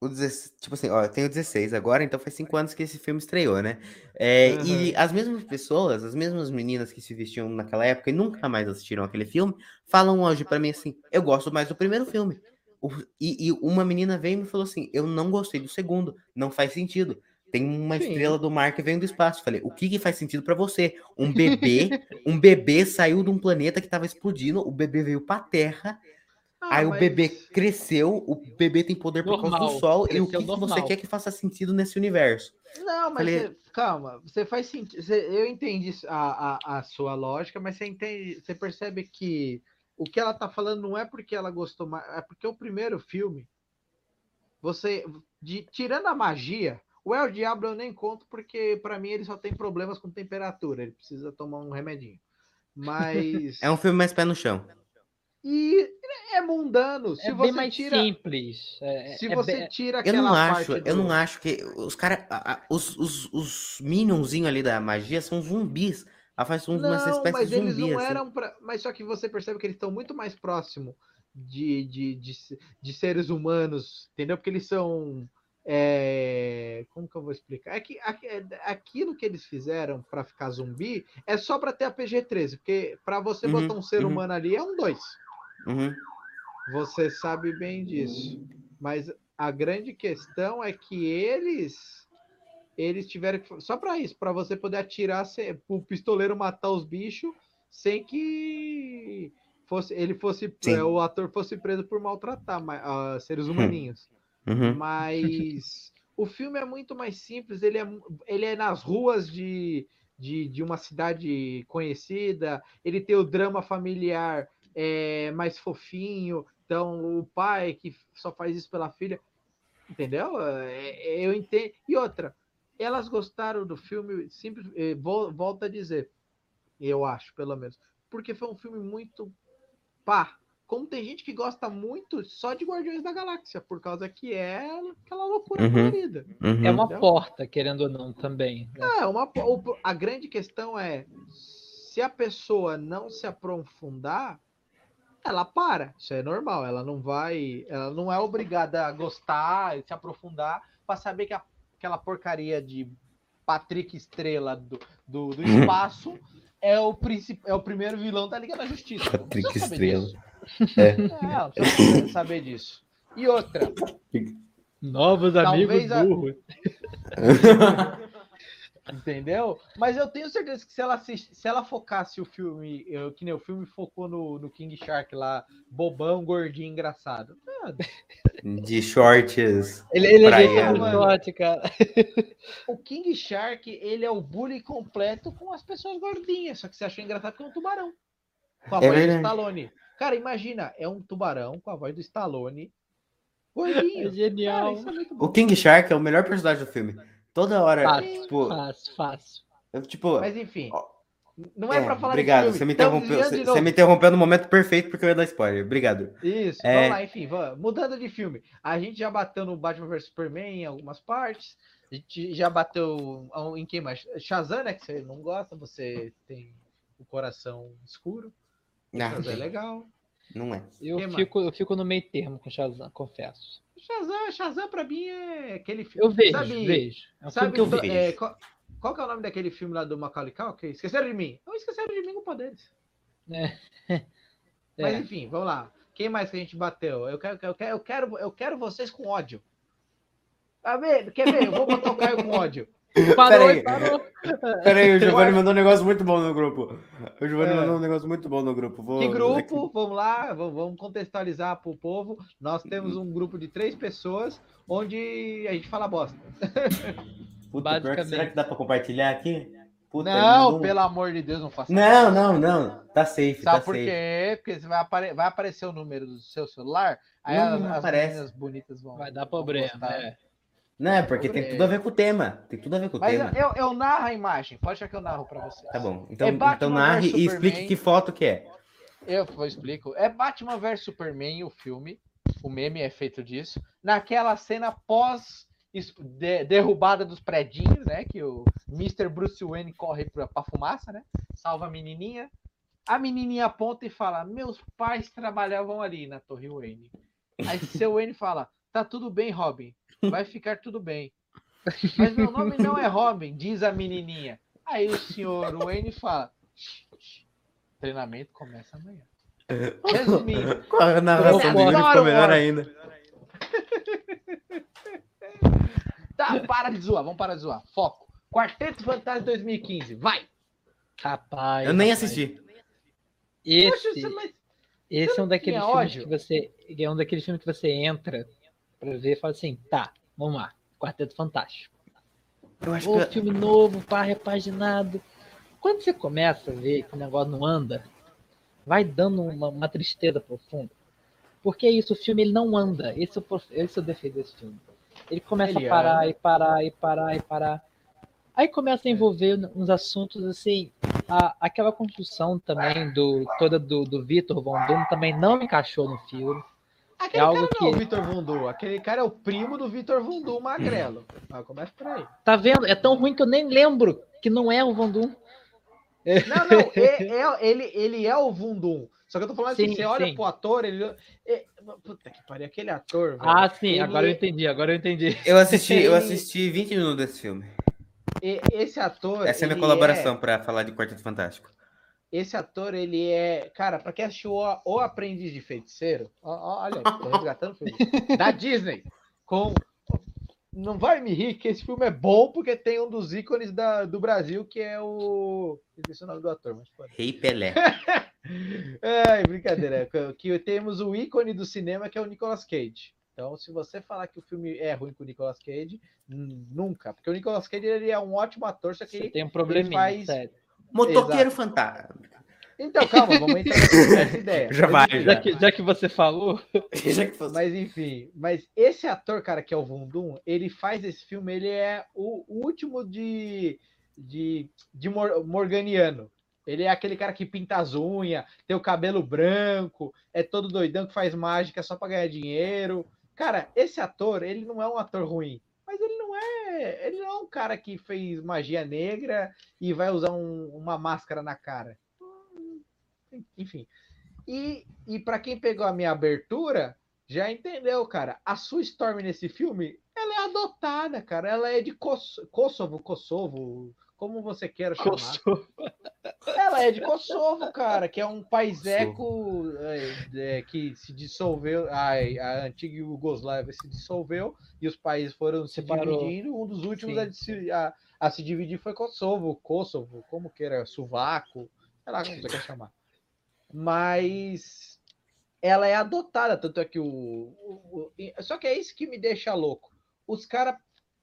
O 16 tipo assim, ó, eu tenho 16 agora, então faz 5 anos que esse filme estreou, né? É, E as mesmas pessoas, as mesmas meninas que se vestiam naquela época e nunca mais assistiram aquele filme, falam hoje pra mim assim: eu gosto mais do primeiro filme. O- e, e uma menina veio e me falou assim: eu não gostei do segundo, não faz sentido. Tem uma Sim. estrela do mar que vem do espaço. Falei, o que, que faz sentido pra você? Um bebê, um bebê saiu de um planeta que tava explodindo, o bebê veio pra Terra, Ah, Aí o mas- bebê cresceu, o bebê tem poder por causa do sol, e o que, que você quer que faça sentido nesse universo? Não, mas Falei- você- calma, você faz sentido. você- Eu entendi a, a, a sua lógica, mas você entende, você percebe que o que ela tá falando não é porque ela gostou mais, é porque o primeiro filme, você, de, tirando a magia, o El Diablo eu nem conto porque pra mim ele só tem problemas com temperatura, ele precisa tomar um remedinho. Mas É um filme mais pé no chão. E é mundano. Se É você bem mais tira, simples. É, se é você bem- tira Eu aquela não acho, parte eu do- não acho que os caras, os, os, os minionzinhos ali da magia são zumbis. Ela faz umas Não, espécies mas de eles zumbi, não assim. eram pra... Mas só que você percebe que eles estão muito mais próximo de, de, de, de seres humanos, entendeu? Porque eles são. é, Como que eu vou explicar? É que é- aquilo que eles fizeram para ficar zumbi é só para ter a PG-13, porque para você Uhum, botar um ser uhum. humano ali é um 2. Uhum. Você sabe bem disso. Mas a grande questão é que eles eles tiveram que só para isso, para você poder atirar o pistoleiro matar os bichos sem que fosse ele fosse Sim. é, o ator fosse preso por maltratar ma- ah, seres humaninhos. Uhum. Mas o filme é muito mais simples, ele é, ele é nas ruas de, de, de uma cidade conhecida, ele tem o drama familiar é, mais fofinho, então o pai que só faz isso pela filha, entendeu? É, é, eu entendo. E outra, elas gostaram do filme, simples, eh, vol- volto a dizer, eu acho, pelo menos, porque foi um filme muito pá. Como tem gente que gosta muito só de Guardiões da Galáxia, por causa que é aquela loucura Uhum. colorida. Uhum. É uma Entendeu? porta, querendo ou não, também. né? É, uma, a grande questão é se a pessoa não se aprofundar, ela para. Isso é normal. Ela não vai. Ela não é obrigada a gostar e se aprofundar para saber que a- aquela porcaria de Patrick Estrela do, do, do espaço é o, princip... é o primeiro vilão da Liga da Justiça. Não Patrick precisa saber Estrela. disso. É. É, não precisa saber disso. E outra, Novos Talvez amigos a- burros. entendeu? Mas eu tenho certeza que se ela assist... se ela focasse o filme, eu, que nem o filme focou no, no King Shark lá, bobão, gordinho, engraçado. Ah, De shorts. Ele, ele é do short, cara. O King Shark, ele é o bully completo com as pessoas gordinhas, só que você achou engraçado porque é um tubarão. Com a É voz do verdade. Stallone. Cara, imagina, é um tubarão com a voz do Stallone, gordinho. É genial. Cara, é. O King Shark é o melhor personagem do filme. Toda hora, Fácil, tipo, fácil, fácil. eu, tipo, Mas enfim, Ó, não é, pra falar obrigado. Você me interrompeu, desviando você, você me interrompeu no momento perfeito porque eu ia dar spoiler. Obrigado. Isso, É. vamos lá, enfim, vamos. mudando de filme. A gente já bateu no Batman vs Superman em algumas partes. A gente já bateu em quem mais? Shazam, né? Que você não gosta, você tem o coração escuro. Não, Shazam é legal. não é. Eu fico, eu fico no meio termo com Shazam, confesso. Shazam, Shazam pra mim é aquele filme. Eu vejo, sabe, vejo. É um Sabe que eu do- vejo. é, qual, qual que é o nome daquele filme lá do Macaulay Culkin? Esqueceram de mim? Não esqueceram de mim culpa deles. Mas É. enfim, vamos lá. Quem mais que a gente bateu? Eu quero, eu quero, eu quero, eu quero vocês com ódio. Tá vendo? Quer ver? Eu vou botar o Caio com ódio. Parou, Peraí. parou. Peraí, o Giovanni mandou um negócio muito bom no grupo. O Giovanni É. mandou um negócio muito bom no grupo. Vou... Que grupo? Vamos lá, vamos contextualizar para o povo. Nós temos um grupo de três pessoas onde a gente fala bosta. Puta, que será que dá pra compartilhar aqui? Puta, Não, não- pelo amor de Deus, não faça Não, não, não. Tá safe, Sabe tá por safe. quê? Porque você vai, apare- vai aparecer o número do seu celular, aí Não, as, não as aparece. meninas bonitas vão. Vai dar vão problema. postar. é. Não, é porque tem tudo a ver com o tema. Tem tudo a ver com o Mas tema. eu, eu narro a imagem, pode achar que eu narro para vocês. Tá bom. Então, É então narre e explique que foto que é. Eu explico. É Batman vs Superman, o filme. O meme é feito disso. Naquela cena pós de- derrubada dos predinhos, né? Que o Mr. Bruce Wayne corre pra, pra fumaça, né? Salva a menininha. A menininha aponta e fala: Meus pais trabalhavam ali na Torre Wayne. Aí seu Wayne fala: Tá tudo bem, Robin. Vai ficar tudo bem. Mas meu nome não é Robin, diz a menininha. Aí o senhor Wayne fala: "Shh, shh, Treinamento começa amanhã. Resumindo, Com a narração adoro ficou melhor ainda. tá, para de zoar, vamos parar de zoar. Foco. Quarteto Fantástico 2015, vai! Rapaz. Eu nem rapaz. assisti. Esse, Poxa, mas- esse é um daqueles filmes ódio? que você. É um daqueles filmes que você entra pra ver e fala assim, tá, vamos lá. Quarteto Fantástico. Eu acho Ô, que. filme novo, pá, repaginado. Quando você começa a ver que o negócio não anda, vai dando uma, uma tristeza profunda. Porque é isso, o filme ele não anda. Esse é o, esse é o defeito desse filme. Ele começa Ele a parar anda. e parar e parar e parar. Aí começa a envolver uns assuntos assim. a- aquela construção também do toda do, do Vitor Von Doom também não encaixou no filme. Aquele É algo cara não é o que- Vitor Vundu, aquele cara é o primo do Vitor Vundu magrelo. Ah, começa por aí. Tá vendo? É tão ruim que eu nem lembro que não é o Doom. Não, não, é- é- ele, ele é o Vundum. Só que eu tô falando assim, Sim, você olha sim. pro ator, ele. é- puta que pariu, aquele ator, velho. Ah, sim, Ele- agora eu entendi, agora eu entendi. Eu assisti, eu Ele- assisti 20 minutos desse filme. e- Esse ator. Essa é a minha ele colaboração pra falar de Quarteto Fantástico. Esse ator, ele é. Cara, pra quem assistiu o, o Aprendiz de Feiticeiro, ó, ó, olha, tô resgatando o filme. da Disney. Com. Não vai me rir que esse filme é bom porque tem um dos ícones da, do Brasil que é o. Esqueci o nome do ator, mas. Rei Pelé. Ai, brincadeira. Que- temos o ícone do cinema que é o Nicolas Cage. Então, se você falar que o filme é ruim com o Nicolas Cage, nunca. Porque o Nicolas Cage ele é um ótimo ator, só que Você ele tem um probleminha, faz- sério. Motoqueiro Fantástico. Então, calma, vamos entrar nessa ideia. Já vai, já. Já que, já que você falou, Já que Mas enfim, mas esse ator, cara, que é o Vundum, ele faz esse filme, ele é o último de, de, de Mor- Morganiano. Ele é aquele cara que pinta as unhas, tem o cabelo branco, é todo doidão que faz mágica só pra ganhar dinheiro. Cara, esse ator, ele não é um ator ruim, mas ele não é, ele não é um cara que fez magia negra e vai usar um- uma máscara na cara. Enfim. E, e para quem pegou a minha abertura, já entendeu, cara. A Sue Storm nesse filme, ela é adotada, cara. Ela é de Kos- Kosovo, Kosovo, como você queira chamar. Kosovo. Ela é de Kosovo, cara, que é um paiseco é, é, que se dissolveu, a, a antiga Yugoslávia se dissolveu e os países foram se Separou. dividindo. Um dos últimos a, se- a- a se dividir foi Kosovo, Kosovo, como queira, Suvaco, sei lá como você quer chamar. Mas ela é adotada, tanto é que o. o- o- só que é isso que me deixa louco. Os caras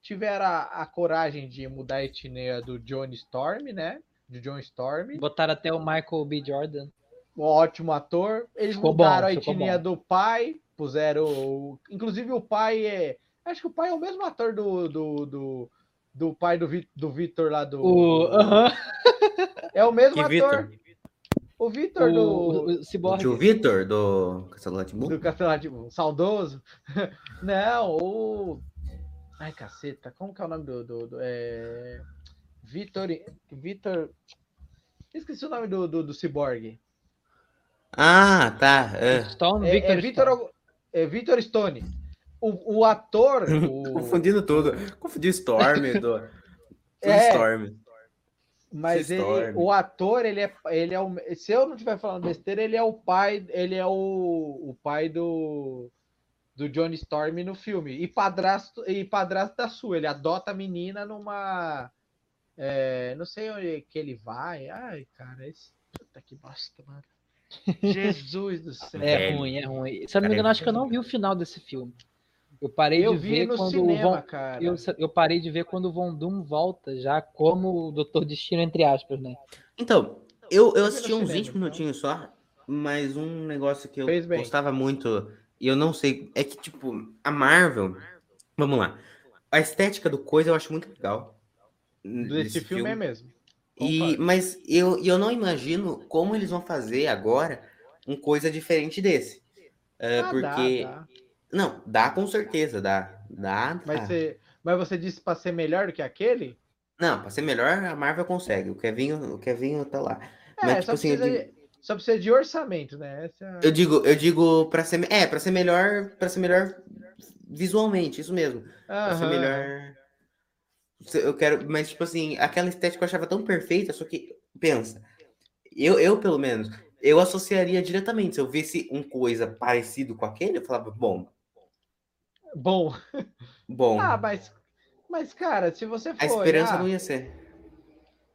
tiveram a, a coragem de mudar a etnia do Johnny Storm, né? De John Storm. Botaram até o Michael B. Jordan. Um ótimo ator. Eles Ficou bom, mudaram a ficou etnia bom. do pai, puseram. o- Inclusive o pai é. Acho que o pai é o mesmo ator do. do, do, do pai do, Vi- do Vitor lá do. O. aham. É o mesmo Que ator. Vitor? O Vitor O, do. o, o O Vitor do Castelo Rá-Tim-Bum? Do Castelo tipo, saudoso. Não, o. Ai, caceta, como que é o nome do. do, do é... Vitor. Vitor. Esqueci o nome do, do, do Cyborg. Ah, tá. É. Stone, É, Victor, é Vitor, Stone. é Vitor Stone. O, o ator. O... Confundindo tudo. Confundi o Storm do. É. Storm. Mas ele, Storm. o ator, ele é, ele é o. Se eu não estiver falando besteira, ele é o pai. Ele é o, o pai do. Do Johnny Storm no filme. E padrasto, e padrasto da sua. Ele adota a menina numa. é, não sei onde que ele vai. Ai, cara, esse. Puta que bosta, mano. Jesus do céu. É ruim, é ruim. Se eu não me engano, é acho que eu não vi o final desse filme. Eu parei eu de vi ver no quando o cinema, Von, cara. eu, eu parei de ver quando o Von Doom volta, já como o Doutor Destino, entre aspas, né? Então, eu, eu assisti uns cinema, 20 então. minutinhos só, mas um negócio que eu gostava muito, e eu não sei, é que, tipo, a Marvel, vamos lá, a estética do coisa eu acho muito legal. Desse filme, é mesmo. E, mas eu, eu não imagino como eles vão fazer agora um coisa diferente desse. É, Ah, dá, porque. dá. Não, dá com certeza, dá. Dá. Mas, dá. você, mas você disse pra ser melhor do que aquele? Não, pra ser melhor, a Marvel consegue. O Kevinho, o Kevinho tá lá. É, Mas, tipo assim, precisa, só precisa de orçamento, né? Essa... é Eu digo, eu digo para ser, é, para ser melhor, para ser melhor visualmente, isso mesmo. Pra ser melhor. Eu quero, mas tipo assim, aquela estética eu achava tão perfeita, só que pensa, eu, eu pelo menos, eu associaria diretamente. Se eu visse um coisa parecido com aquele, eu falava, bom, Bom. bom, Ah, mas, mas, cara, se você for a esperança olhar, não ia ser.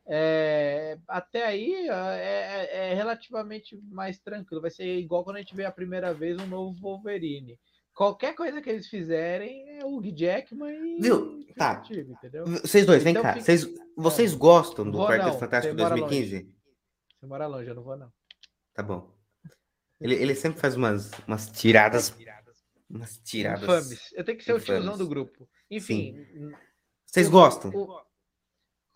É, até aí é, é- é relativamente mais tranquilo. Vai ser igual quando a gente vê a primeira vez um novo Wolverine. Qualquer coisa que eles fizerem é o Jackman e Viu? Tá. Vocês dois, vem Então cá. fica- Vocês, vocês gostam do Quarteto Fantástico você mora 2015? Você mora longe, eu não vou, não. Tá bom. Ele, ele sempre faz umas, umas tiradas. Umas tiradas. Infames. Eu tenho que ser o tiozão Infames. do grupo. Enfim, Vocês gostam? o-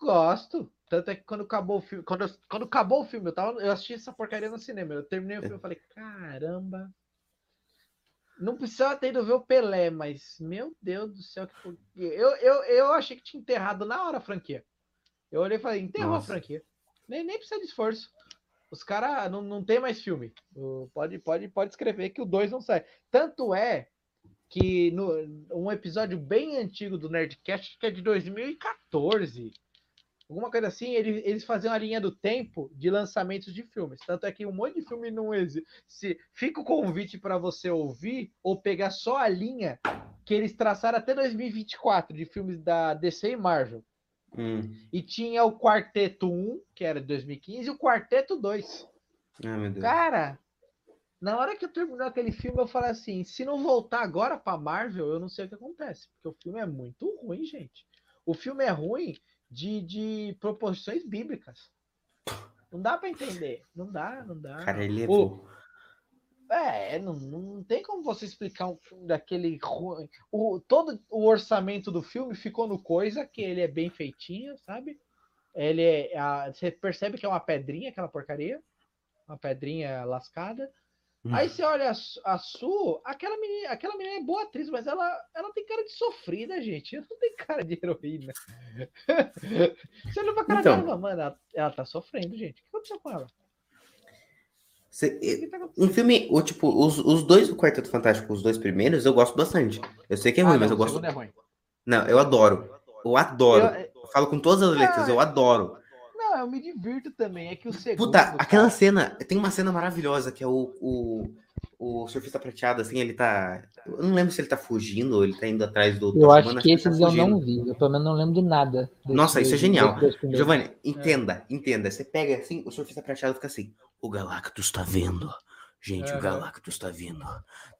Gosto. Tanto é que quando acabou o filme. Quando, eu- quando acabou o filme, eu, tava, eu assisti essa porcaria no cinema. Eu terminei o filme e falei, caramba. Não precisava ter ido ver o Pelé, mas, meu Deus do céu, que eu, eu, eu achei que tinha enterrado na hora a franquia. Eu olhei e falei, enterrou Nossa. a franquia. Nem, nem precisa de esforço. Os caras não, não tem mais filme. Pode, pode, pode escrever que o 2 não sai. Tanto é que no, um episódio bem antigo do Nerdcast, que é de 2014, alguma coisa assim, ele- eles faziam a linha do tempo de lançamentos de filmes. Tanto é que um monte de filme não existe. Se fica o convite para você ouvir ou pegar só a linha que eles traçaram até 2024 de filmes da DC e Marvel. Hum. E tinha o Quarteto 1, que era de 2015, e o Quarteto 2. Ai, meu Deus. Cara, na hora que eu terminou aquele filme, eu falei assim: se não voltar agora pra Marvel, eu não sei o que acontece. Porque o filme é muito ruim, gente. O filme é ruim de, de proporções bíblicas. Não dá pra entender. Não dá, não dá. Cara, ele O- levou. É, não, não tem como você explicar um filme daquele ruim. O, todo o orçamento do filme ficou no coisa, que ele é bem feitinho, sabe? Ele é. a- você percebe que é uma pedrinha, aquela porcaria. Uma pedrinha lascada. Aí você olha a, Su- a Su, aquela menina, aquela menina é boa atriz, mas ela, ela tem cara de sofrida, gente. Ela não tem cara de heroína. você olha pra cara Então. dela, mano, ela, ela tá sofrendo, gente. O que aconteceu com ela? Cê- tá um filme, o, tipo, os, os dois do Quarteto Fantástico, os dois primeiros, eu gosto bastante. Eu sei que é Ah, ruim, não, mas eu gosto. é. Não, eu adoro. Eu adoro. Eu- Eu falo com todas as letras, eu adoro. Não, eu me divirto também. É que o segundo. Puta, aquela cara, cena, tem uma cena maravilhosa que é o, o, o surfista prateado, assim, ele tá. Eu não lembro se ele tá fugindo ou ele tá indo atrás do. Eu acho que tá esses eu fugindo. não vi. Eu pelo menos não lembro de nada. Nossa, isso é genial. Giovanni, entenda, entenda. Você pega assim, o surfista prateado fica assim. O Galactus tá vindo. Gente, o Aham. Galactus tá vindo.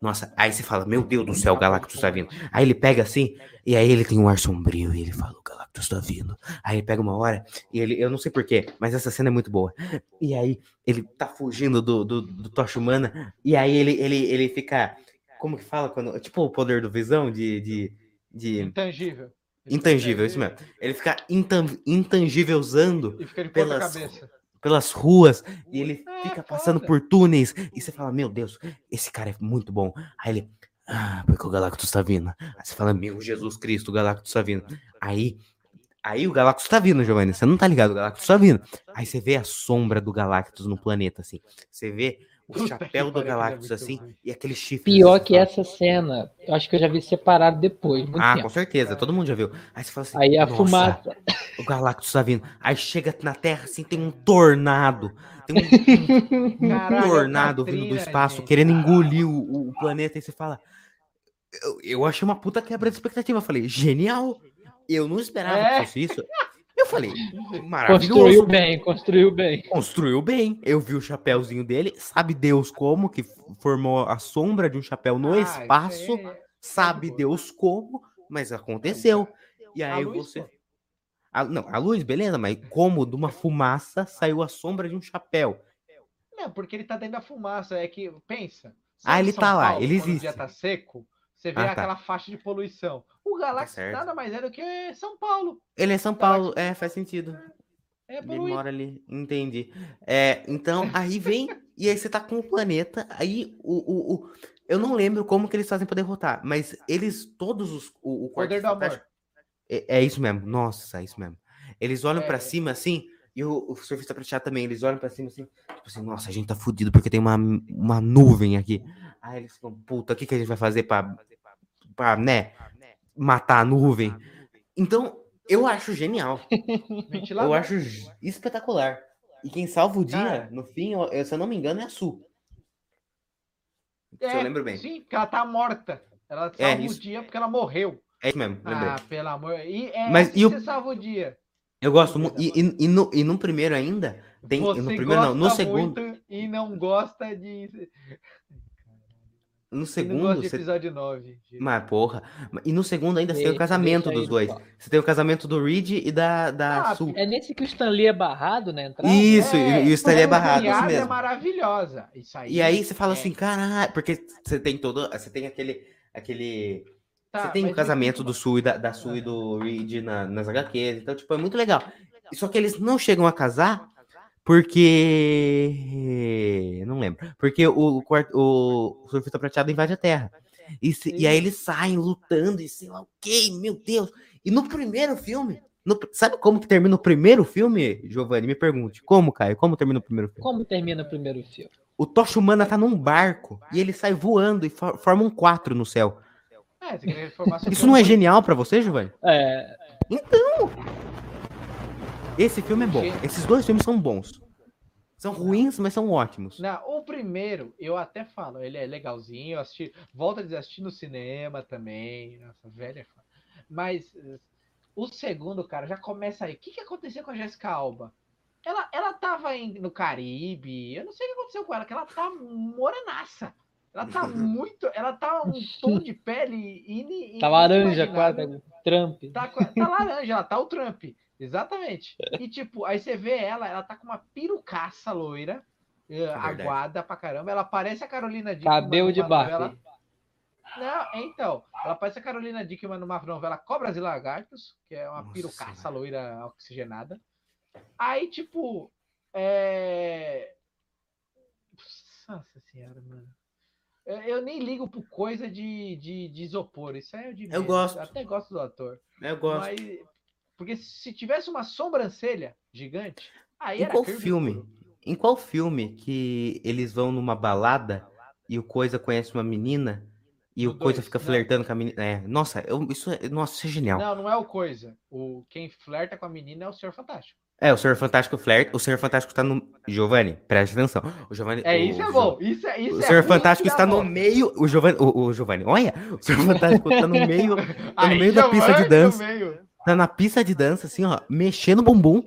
Nossa, aí você fala, meu Deus do céu, o Galactus tá vindo. Aí ele pega assim, e aí ele tem um ar sombrio, e ele fala, o Galactus tá vindo. Aí ele pega uma hora, e ele, eu não sei porquê, mas essa cena é muito boa. E aí ele tá fugindo do, do, do Tocha Humana, e aí ele, ele, ele fica, como que fala? quando Tipo o poder do visão, de... de, de Intangível. intangível, isso mesmo. Ele fica intan, intangível usando E fica de ponta Pelas- cabeça. Pelas ruas e ele É, fica passando por túneis e você fala, meu Deus, esse cara é muito bom. Aí ele, ah, porque o Galactus tá vindo. Aí você fala, meu Jesus Cristo, o Galactus tá vindo. Aí, aí o Galactus tá vindo, Giovanni, você não tá ligado, o Galactus tá vindo. Aí você vê a sombra do Galactus no planeta, assim. Você vê o chapéu do é Galactus, assim, e aquele chifre. Pior assim, que essa cena, eu acho que eu já vi separado depois. Muito Ah, tempo. com certeza, todo mundo já viu. Aí você fala assim, Aí a "Nossa, fumaça. o Galactus tá vindo. Aí chega na Terra, assim, tem um tornado. Tem um, um Caralho, tornado vindo do espaço, gente, querendo engolir o, o planeta. E você fala. Eu, eu achei uma puta quebra de expectativa. Eu falei, genial! Eu não esperava É. que fosse isso. Eu falei, Construiu maravilhoso. bem, construiu bem. Construiu bem. Eu vi o chapéuzinho dele. Sabe Deus como que formou a sombra de um chapéu no Ah, espaço? é- Sabe. Deus como, mas aconteceu. E aí você. A, não, a luz, beleza, mas como de uma fumaça saiu a sombra de um chapéu. Não, porque ele tá dentro da fumaça. É que, pensa. Ah, ele São tá lá, Paulo, ele quando O dia existe. tá seco, você vê Ah, tá. aquela faixa de poluição. O Galactus certo. nada mais é do que São Paulo. Ele é São Paulo, é, faz sentido. É Ele poluído. mora ali, entendi. É, então, aí vem, e aí você tá com o planeta, aí o, o, o- Eu não lembro como que eles fazem pra derrotar, mas eles, todos os. O, o Poder do amor. É, é isso mesmo, nossa, é isso mesmo. Eles olham pra É. cima assim, e o, o surfista prateado também, eles olham pra cima assim, tipo assim, nossa, a gente tá fudido porque tem uma, uma nuvem aqui. Aí eles ficam, puta, o que, que a gente vai fazer pra, pra, né, matar a nuvem? Então, eu acho genial. Eu acho espetacular. E quem salva o dia, Cara. no fim, eu- se eu não me engano, é a Su. Se eu É, lembro bem. Sim, porque ela tá morta. Ela É, salva o isso. dia porque ela morreu. É isso mesmo, lembrei. Ah, pelo amor. E é Mas assim e o- você salva o dia. eu gosto muito. coisa E, e, e no, e no primeiro ainda, tem. Você no primeiro não, no segundo. muito e não gosta de. No segundo. você- episódio 9. Mas, porra. E no segundo ainda você tem o casamento dos dois. Você tem o casamento do Reed e da, da Ah, Su. É nesse que o Stanley é barrado na entrada? Isso, e, e o Stanley é barrado, isso é mesmo. maravilhosa. Isso aí. E aí você fala é- assim, caralho, porque você tem todo. Você tem aquele. aquele Tá, você tem o me casamento do Sul e da, da Sul e do Reed na- nas HQs, então, tipo, é muito legal. Só que eles não chegam a casar porque. Não lembro. Porque o, o, o surfista prateado invade a Terra. E, se- e aí eles saem lutando e sei lá o quê, meu Deus. E no primeiro filme. no- sabe como que termina o primeiro filme, Giovanni? Me pergunte. Como, Caio? Como termina o primeiro filme? Como termina o primeiro filme? O Tocha Humana tá num barco e ele sai voando e for- forma um quatro no céu. É, Isso não é genial pra você, Giovanni? É, Esse filme é bom. Gente. Esses dois filmes são bons. São ruins, mas são ótimos. Não, o primeiro, eu até falo, ele é legalzinho, eu assisti, volta a dizer, assisti no cinema também, nossa, velha é. Mas eh, o segundo, cara, já começa aí. O que, que aconteceu com a Jessica Alba? Ela, ela tava em- no Caribe, eu não sei o que aconteceu com ela, que ela tá morenaça. Ela tá muito, ela tá um tom de pele in, tá laranja quase, Trump. Tá, tá laranja, ela tá o Trump. Exatamente. E tipo, aí você vê ela, ela tá com uma perucaça loira, eh, verdade. aguada pra caramba. Ela parece a Carolina Dickman. Cabelo de novela-. Não, então, ela parece a Carolina Dickman numa novela Cobras e Lagartos, que é uma Nossa perucaça Senhora. loira oxigenada. Aí, tipo, é. Nossa senhora, mano. Eu, eu nem ligo por coisa de, de, de isopor. Isso aí é de Eu gosto. Até gosto do ator. Eu gosto. Mas, porque se tivesse uma sobrancelha gigante, aí Em era qual filme? Em qual filme que eles vão numa balada e o Coisa conhece uma menina e No o Coisa dois, fica não. flertando com a menina? É, nossa, eu- isso, é, nossa, isso é genial. Não, não é o coisa. O quem flerta com a menina é o Senhor Fantástico. É, o Senhor Fantástico flerta. O Senhor Fantástico tá no. Giovanni, preste atenção. O Giovanni. É, o isso é Jo- bom. Isso é isso O é Senhor ruim, Fantástico está é no meio. O Giovanni. O, o Giovanni, olha! O Senhor Fantástico tá no meio. Tá no Aí meio da pista de no dança. meio. Tá na pista de dança, assim, ó, mexendo o bumbum.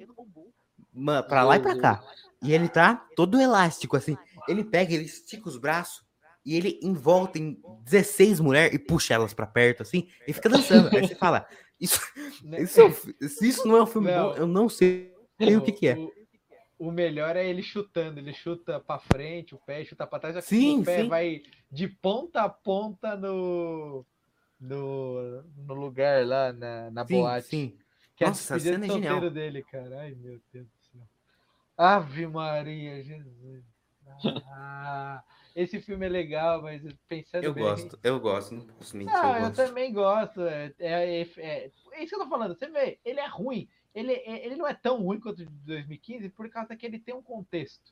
Pra lá e pra cá. E ele tá todo elástico, assim. Ele pega, ele estica os braços e ele envolta em 16 mulheres e puxa elas pra perto, assim, e fica dançando. Aí você fala, isso, Né? isso, é se isso não é um filme Não. bom, eu não sei o que, que é. O, o melhor é ele chutando. Ele chuta pra frente, o pé chuta pra trás. Sim, o pé sim. vai de ponta a ponta no, no, no lugar lá na, na Sim, boate. sim. Que Nossa, é a cena de é genial. dele, cara. Ai, meu Deus do céu. Ave Maria, Jesus. Ah, esse filme é legal, mas pensando Eu bem... gosto, eu gosto, não posso mentir, Não, eu eu gosto. também gosto. É, é, é, é- é isso que eu tô falando. Você vê, ele é ruim. Ele, é- ele não é tão ruim quanto o de 2015 por causa que ele tem um contexto.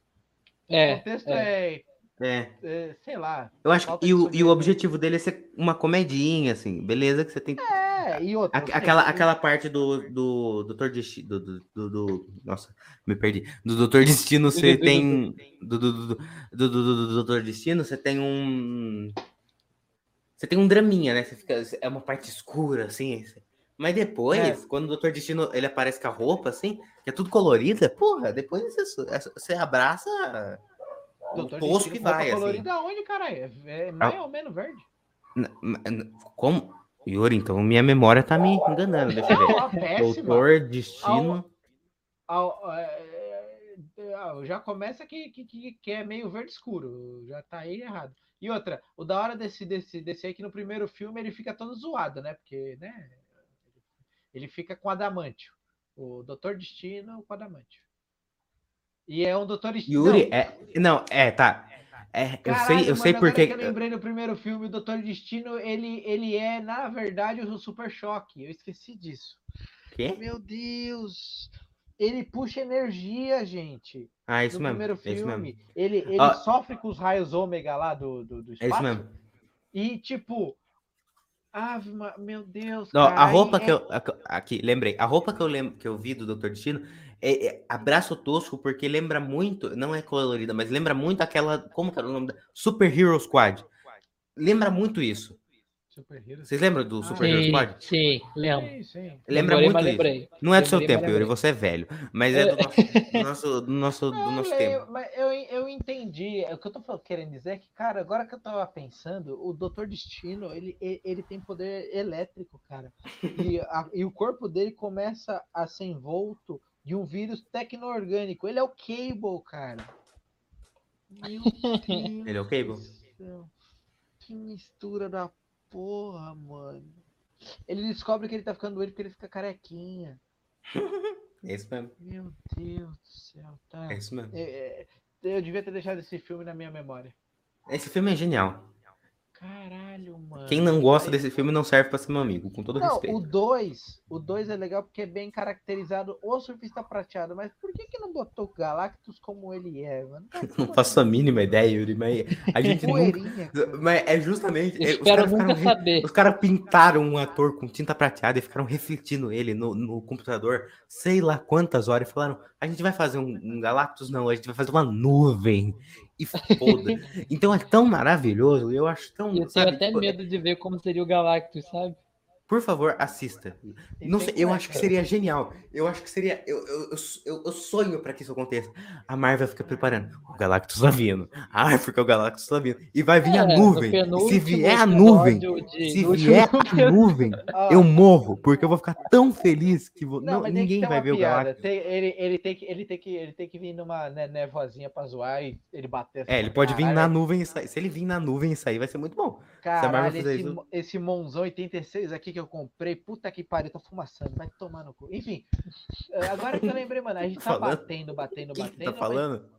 O É, contexto é, É, é, sei lá. eu acho que e o, e o objetivo dele é ser uma comedinha, assim, beleza que você tem que É, e outra. A- aquela, aquela parte do, do Doutor Destino. Do, do, do- do- nossa, me perdi. Do Doutor Destino, você tem. Do, do, do, do, do, do- do Doutor Destino, você tem um. Você tem um draminha, né? Você fica, é uma parte escura, assim. Mas depois, É. quando o Doutor Destino ele aparece com a roupa, assim, que é tudo colorida, porra, depois você, você abraça Doutor Destino que vai, assim. colorida aonde, caralho? É, é mais ou menos verde. Como? Yuri, então minha memória tá me enganando. Deixa eu ver. Péssima. Doutor Destino. Ao- é, é, ah, já começa que, que, que, que é meio verde escuro. Já tá aí errado. E outra, o da hora desse, desse, desse aí que no primeiro filme ele fica todo zoado, né? Porque, né? Ele fica com adamantio. O Doutor Destino com adamantio. E é um Doutor Destino. Yuri, Não, é. Não, é, tá. É, eu caralho, sei, eu sei mano, agora porque. que eu lembrei no primeiro filme, o Doutor Destino, ele, ele é, na verdade, o Super Choque. Eu esqueci disso. Quê? Meu Deus! Ele puxa energia, gente. Ah, isso no mesmo. primeiro É isso mesmo. filme. Ele, ele Ah. sofre com os raios ômega lá do, do, do É espaço. isso mesmo. E, tipo. Ave, meu Deus. Não, cara, a roupa aí que é- eu. Aqui, lembrei. A roupa que eu lembro que eu vi do Doutor Destino é, é abraço tosco, porque lembra muito. Não é colorida, mas lembra muito aquela. Como que era o nome da. Super Hero Squad. Lembra muito isso. Vocês lembram do Ah, Super Hero sim, Squad? sim, lembro. Sim, sim. Lembra Lembrei, muito mas isso. lembrei. Não é do seu Lembrei, tempo, Yuri, lembrei. você é velho. Mas é do nosso, do nosso, do nosso, do Não, nosso eu, tempo. mas eu, eu entendi. O que eu tô querendo dizer é que, cara, agora que eu tava pensando, o Doutor Destino, ele, ele, ele tem poder elétrico, cara. E, a- e o corpo dele começa a ser envolto de um vírus tecno-orgânico. Ele é o Cable, cara. Meu Deus. Ele é o Cable? do céu. Que mistura da porra, mano. Ele descobre que ele tá ficando doente porque ele fica carequinha. É isso mesmo. Meu Deus do céu, tá? É isso mesmo. É, é, eu devia ter deixado esse filme na minha memória. Esse filme é genial. Caralho, mano. Quem não gosta desse filme não serve pra ser meu amigo, com todo Não, respeito. o 2, o 2 é legal porque é bem caracterizado o surfista prateado, mas por que que não botou o Galactus como ele é, mano? Não faço a mínima ideia, Yuri, mas a gente nunca. Mas é justamente. é, os Espero nunca ficaram re- saber. Os caras pintaram um ator com tinta prateada e ficaram refletindo ele no, no computador, sei lá quantas horas, e falaram: a gente vai fazer um, um Galactus? Não, a gente vai fazer uma nuvem. E foda. então é tão maravilhoso, eu acho tão. Eu tenho sabe, até tipo, medo de ver como seria o Galactus, sabe? Por favor, assista. Não sei, eu cueca. acho que seria genial. Eu acho que seria. Eu, eu, eu, eu- sonho pra que isso aconteça. A Marvel fica preparando. O Galactus tá vindo. Ah, porque o Galactus tá vindo. E vai vir a É, no nuvem. Se vier a nuvem, de- se vier a nuvem, Ó, eu morro, porque eu vou ficar tão feliz que vou- Não, não, que ninguém ter vai ver o piada. Galactus. Tem- ele, ele, tem que, ele, tem que, ele tem que vir numa né, nevoazinha pra zoar e ele bater. É, ele pode vir na nuvem e sair. Se ele vir na nuvem e sair, vai ser muito bom. Caralho, esse, isso- esse Monzão 86 aqui que eu comprei, puta que pariu, tá fumaçando, vai tomar no cu. Enfim, eh, agora que eu lembrei, mano, a gente tá Falando? batendo, batendo, Quem batendo. que tá mas- falando?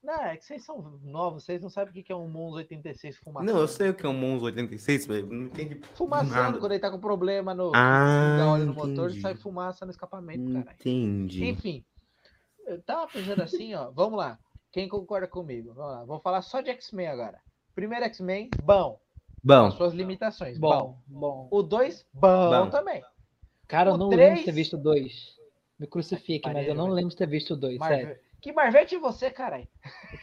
Não, é que vocês são novos, vocês não sabem o que que é um Monzo 86 fumaçando. Não, eu sei o que é um Monzo 86, mas não entendi. Fumaçando nada. quando ele tá com problema no Ah, óleo no motor, sai fumaça no escapamento, caralho. Entendi. Enfim, eu tava pensando assim, ó, vamos lá. Quem concorda comigo? Vamos lá. Vou falar só de X-Men agora. Primeiro X-Men, bom. Bom, as suas limitações. Bom. Bom, bom. O 2, bom, Bom. também. Cara, eu O não três- lembro de ter visto dois. Me crucifique, mas eu não lembro de ter visto dois, sério. Marvel... Que Marvete você, caralho.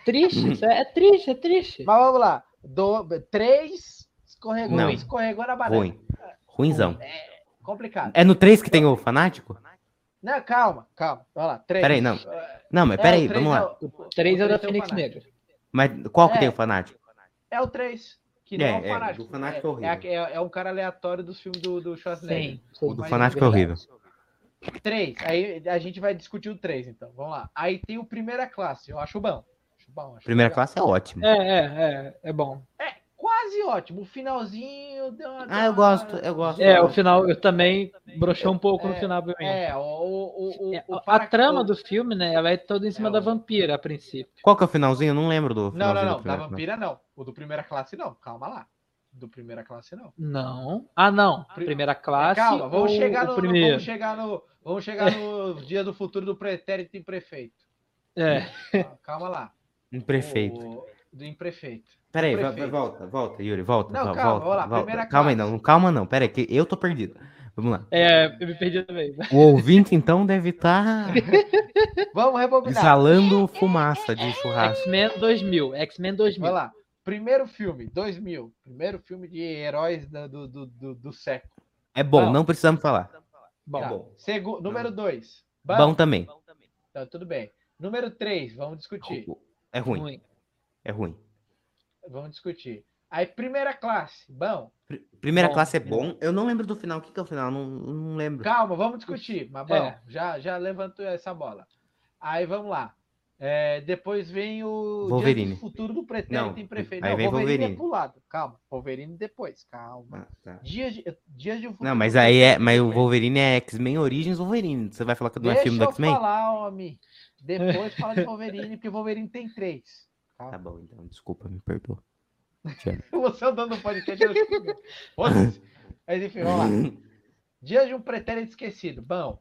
Triste, isso é, é triste, é triste. Mas vamos lá. Do... Três, escorregou, Não. escorregou na banana. ruim. Ruimzão. Complicado. É no 3 que tem o fanático? Não, calma, calma. Vamos lá. Três. Peraí, não. É, Não, mas o peraí, três vamos é lá. o- O três é o da três é o Fênix. Negra. Mas qual que É. tem o fanático? É o 3. Que não É, é, o é, fanático. do Fanático é, é horrível. é, é, é um cara aleatório dos filmes do, do Schwarzenegger. Sim. O do fanático é horrível. 3. Aí a gente vai discutir o 3, então. Vamos lá. Aí tem o Primeira Classe. Eu acho bom. Acho bom. Acho Primeira legal. classe é ótimo. É, é, é, é bom. É, quase ótimo. O finalzinho deu uma. Ah, eu gosto, eu gosto. É, o final, eu também brochou um pouco no É, final pra mim. É, o. o, o, É, o a trama do filme, né, ela é toda em cima É, da vampira, a princípio. Qual que é o finalzinho? Eu não lembro do Não, finalzinho não, do não. Da Vampira não. O do Primeira Classe não. Calma lá. Do Primeira Classe não. Não. Ah, não. Pri- Primeira classe. Calma, vamos ou chegar, no, primeiro. vamos chegar no. Vamos chegar no dia do futuro do pretérito em prefeito. É. Calma lá. Um prefeito. O, do em prefeito. Peraí, volta, volta, Yuri, volta. Não, calma, volta, lá, volta. primeira Calma aí, não, calma não, peraí, que eu tô perdido. Vamos lá. É, eu me perdi também. O ouvinte, então, deve estar Vamos rebobinar. exalando fumaça de churrasco. X-Men 2000. X-Men 2000. Vai lá. Primeiro filme, 2000. Primeiro filme de heróis do, do, do, do século. É bom, Não. não precisamos falar. Bom, Tá. bom. Segu- número 2. Bom também. Tá, tudo bem. Número 3, vamos discutir. É ruim, ruim. é ruim. Vamos discutir. Aí, primeira classe. Bom, Pr- Primeira Bom. classe é bom. Eu não lembro do final. O que, que é o final? Não, não lembro. calma, vamos discutir. Mas bom, É. já, já levantou essa bola. Aí vamos lá. É, depois vem o Wolverine. Do Futuro do Pretérito Não, em Prefeito. aí Não, vem Wolverine, Wolverine. é pro lado. Calma. Wolverine depois. Calma. Ah, tá. Dias de, Dias de um Futuro Não, mas do aí é. Mas o. Wolverine é X-Men Origins Wolverine. Você vai falar que não é Deixa filme do eu X-Men? falar, homem. Depois fala de Wolverine, porque Wolverine tem três. Tá bom, então, desculpa, me perdoa. Você andando no podcast. eu. Mas enfim, vamos lá. Dias de um Pretérito Esquecido. Bom,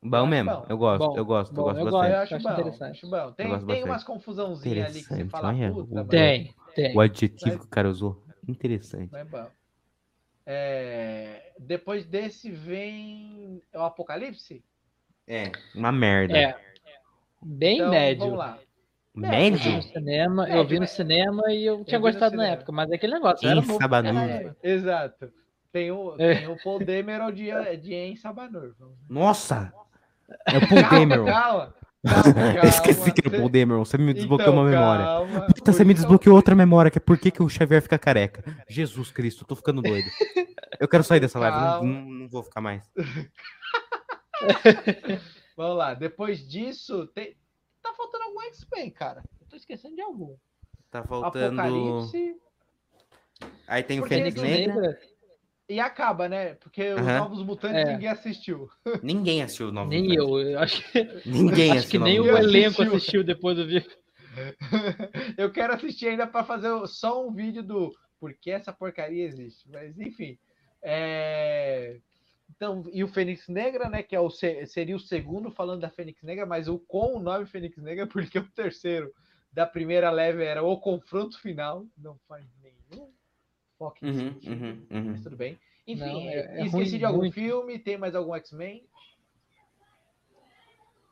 Bom mesmo, Bom. eu gosto, Bom, eu gosto, bom, eu gosto eu eu bastante. acho, acho bom. interessante. Acho bom. Tem, gosto tem bastante. umas confusãozinhas ali que você fala, olha, puta, mas- Tem, tem. O adjetivo Mas- que o cara usou. Interessante. mas bom. É, depois desse vem o Apocalipse? É, uma merda. É. Bem Então, médio. vamos lá. Eu vi no Médio? cinema, Médio, eu vi no cinema e eu tinha vi no gostado na época, mas é aquele negócio, eu era Em. Sabanur. caralho. Exato. Tem o, É. tem o Paul Demerol de, de Em Sabanur. Nossa! É o Paul Calma, Dameron. calma. Eu esqueci que era o Paul Dameron. Você me desbloqueou Então, uma memória. calma. Puta, você me desbloqueou outra memória, que é por que, que o Xavier fica careca. Jesus Cristo, eu tô ficando doido. Eu quero sair dessa live, não, não vou ficar mais. Vamos lá. Depois disso, tem... tá faltando algum X-Men, cara. Eu tô esquecendo de algum. Tá faltando. Apocalipse. Aí tem o Porque Fênix Fênix Negra. E acaba, né? Porque os. Novos Mutantes É. ninguém assistiu. Ninguém assistiu o novo. nem eu. eu acho que, Ninguém acho que assistiu nem Novos o Mutantes. elenco assistiu. assistiu depois do vídeo. Eu quero assistir ainda para fazer só um vídeo do por que essa porcaria existe. Mas enfim. É... Então, e o Fênix Negra, né? Que é o, se- seria o segundo falando da Fênix Negra, mas o com o nome Fênix Negra, porque o terceiro da primeira leve era o confronto final. Não faz nenhum foco Uhum, sentido. uhum, uhum. Mas tudo bem. Enfim, Não, é- é esqueci ruim de algum muito. filme? Tem mais algum X-Men?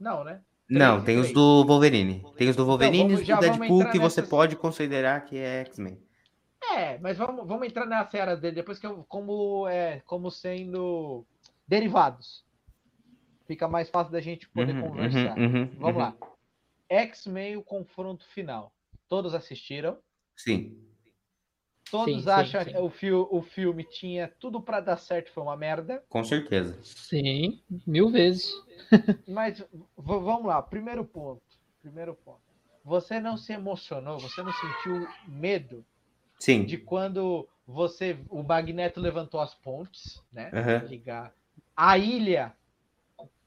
Não, né? Não, tem os do Wolverine. Tem os do Wolverine vamos- e os do Deadpool que você nessas- pode considerar que é X-Men. É, mas vamos, vamos entrar nas eras dele depois que eu, como é como sendo derivados. Fica mais fácil da gente poder Uhum, conversar. uhum, uhum, Vamos uhum. lá. X-Men o confronto final. Todos assistiram. Sim. Todos Sim, sim, acham sim. que o, fio, o filme tinha tudo pra dar certo, foi uma merda. Com certeza. Sim, mil vezes. Mas vamos lá, primeiro ponto. Primeiro ponto. Você não se emocionou, você não sentiu medo Sim. de quando você o Magneto levantou as pontes, né? Aham. Ligar a ilha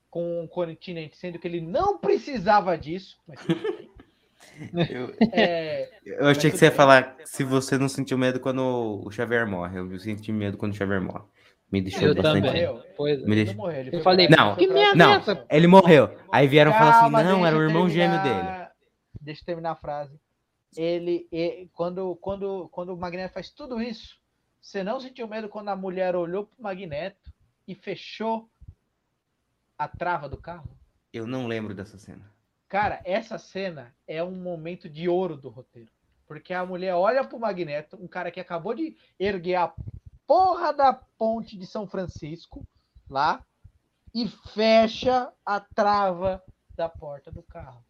com o continente, sendo que ele não precisava disso. Mas, Eu, é, eu achei que você ia falar se você não sentiu medo quando o Xavier morre. Eu senti medo quando o Xavier morre. Me deixou Eu bastante. também. Pois é. Me Não morreu, ele Eu falei, não, Não, ele morreu. Aí vieram falar assim, Calma, não, era o irmão gêmeo terminar- dele. Deixa eu terminar a frase. Ele, e- quando, quando, quando o Magneto faz tudo isso, você não sentiu medo quando a mulher olhou pro Magneto e fechou a trava do carro? Eu não lembro dessa cena. Cara, essa cena é um momento de ouro do roteiro. Porque a mulher olha pro Magneto, um cara que acabou de erguer a porra da ponte de São Francisco, lá, e fecha a trava da porta do carro.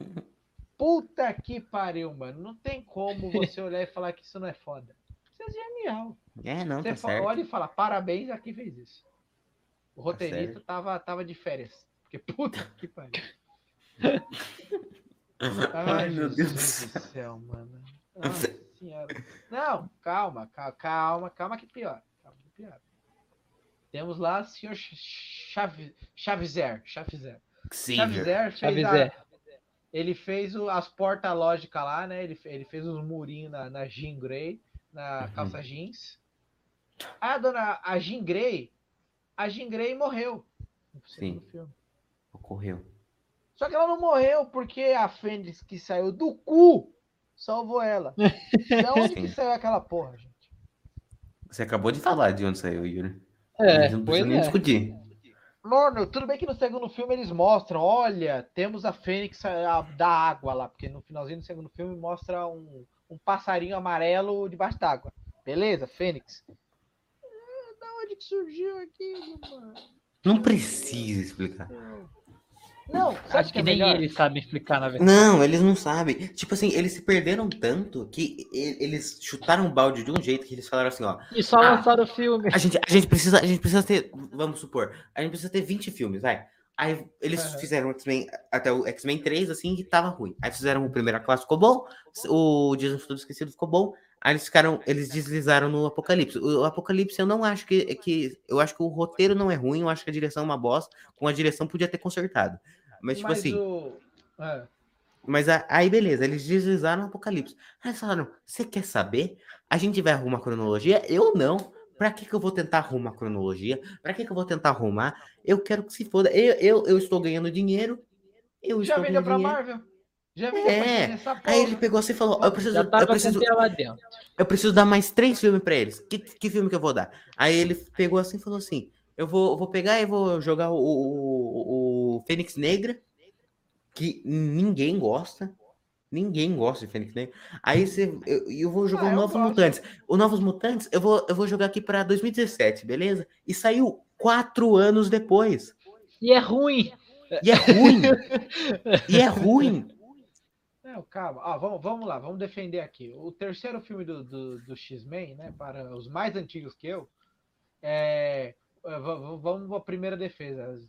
Puta que pariu, mano. Não tem como você olhar e falar que isso não é foda. Isso é genial. É, não, Você tá fa- certo. olha e fala, parabéns a quem fez isso. O roteirista certo. tava, tava de férias. Porque puta que pariu. Ai, meu Deus do céu, mano. Nossa senhora. Não, calma, calma, calma, calma que pior. Calma que pior. Temos lá o senhor Chavizer. Chavizer. Fez Xavier. a- ele fez o- as portas lógicas lá, né? Ele, ele fez os murinhos na, na Jean Grey, na Uhum. calça jeans. A dona a Jean Grey, a Jean Grey morreu no segundo Sim. filme. ocorreu. Só que ela não morreu porque a Fênix que saiu do cu salvou ela. Da onde que Sim. saiu aquela porra, gente? Você acabou de falar de onde saiu, Yuri. É, não precisa nem é. discutir. Mano, tudo bem que no segundo filme eles mostram, olha, temos a Fênix a- da água lá, porque no finalzinho do segundo filme mostra um, um passarinho amarelo debaixo d'água. Beleza, Fênix? Onde que surgiu aquilo, mano? Não precisa explicar. Não, Acho o que é nem melhor? eles sabem explicar, na verdade. Não, eles não sabem. Tipo assim, eles se perderam tanto que eles chutaram o balde de um jeito que eles falaram assim, ó. E só Ah. lançaram o filme. A gente, a gente precisa, a gente precisa ter, vamos supor, a gente precisa ter 20 filmes, vai. Aí eles Aham. fizeram o X-Men até o X-Men 3 assim que tava ruim. Aí fizeram o primeira classe ficou bom, o Dias do Futuro Esquecido ficou bom. Aí eles ficaram, eles deslizaram no Apocalipse. O Apocalipse eu não acho que que eu acho que o roteiro não é ruim, eu acho que a direção é uma bosta, com a direção podia ter consertado. Mas tipo assim, o... é. mas a- aí, beleza, eles deslizaram o Apocalipse. Aí eles falaram: você quer saber? A gente vai arrumar cronologia? Eu não. Pra que, que eu vou tentar arrumar cronologia? Pra que, que eu vou tentar arrumar? Eu quero que se foda. Eu, eu, eu estou ganhando dinheiro. Eu Já estou vendeu pra dinheiro. Marvel? Já É, essa porra? Aí ele pegou assim e falou: eu preciso, tava eu preciso, eu preciso dar mais três filmes pra eles. Que, que filme que eu vou dar? Aí ele pegou assim e falou assim: eu vou, vou pegar e vou jogar o, o, o Fênix Negra, que ninguém gosta. Ninguém gosta de Fênix Negra. Aí você, eu, eu vou jogar Ah, o Novos gosto. Mutantes. O Novos Mutantes, eu vou, eu vou jogar aqui pra 2017, beleza? E saiu quatro anos depois. E é ruim. E é ruim. e é ruim. Não, calma. Ah, vamos, vamos lá, vamos defender aqui. O terceiro filme do, do, do X-Men, né? Para os mais antigos que eu, é. é, va- va- Vamos à primeira defesa.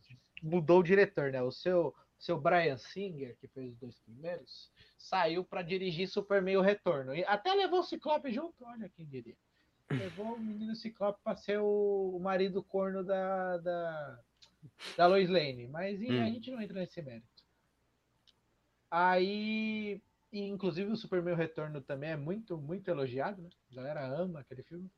Mudou o diretor, né? O seu, seu Brian Singer, que fez os dois primeiros, saiu para dirigir Superman o Retorno. E até levou o Ciclope junto, olha quem diria. Levou o menino Ciclope para ser o, o marido corno da, da, da Lois Lane. Mas e a Hum. gente não entra nesse mérito. Aí, e inclusive o Superman Retorno também é muito, muito elogiado, né? A galera ama aquele filme.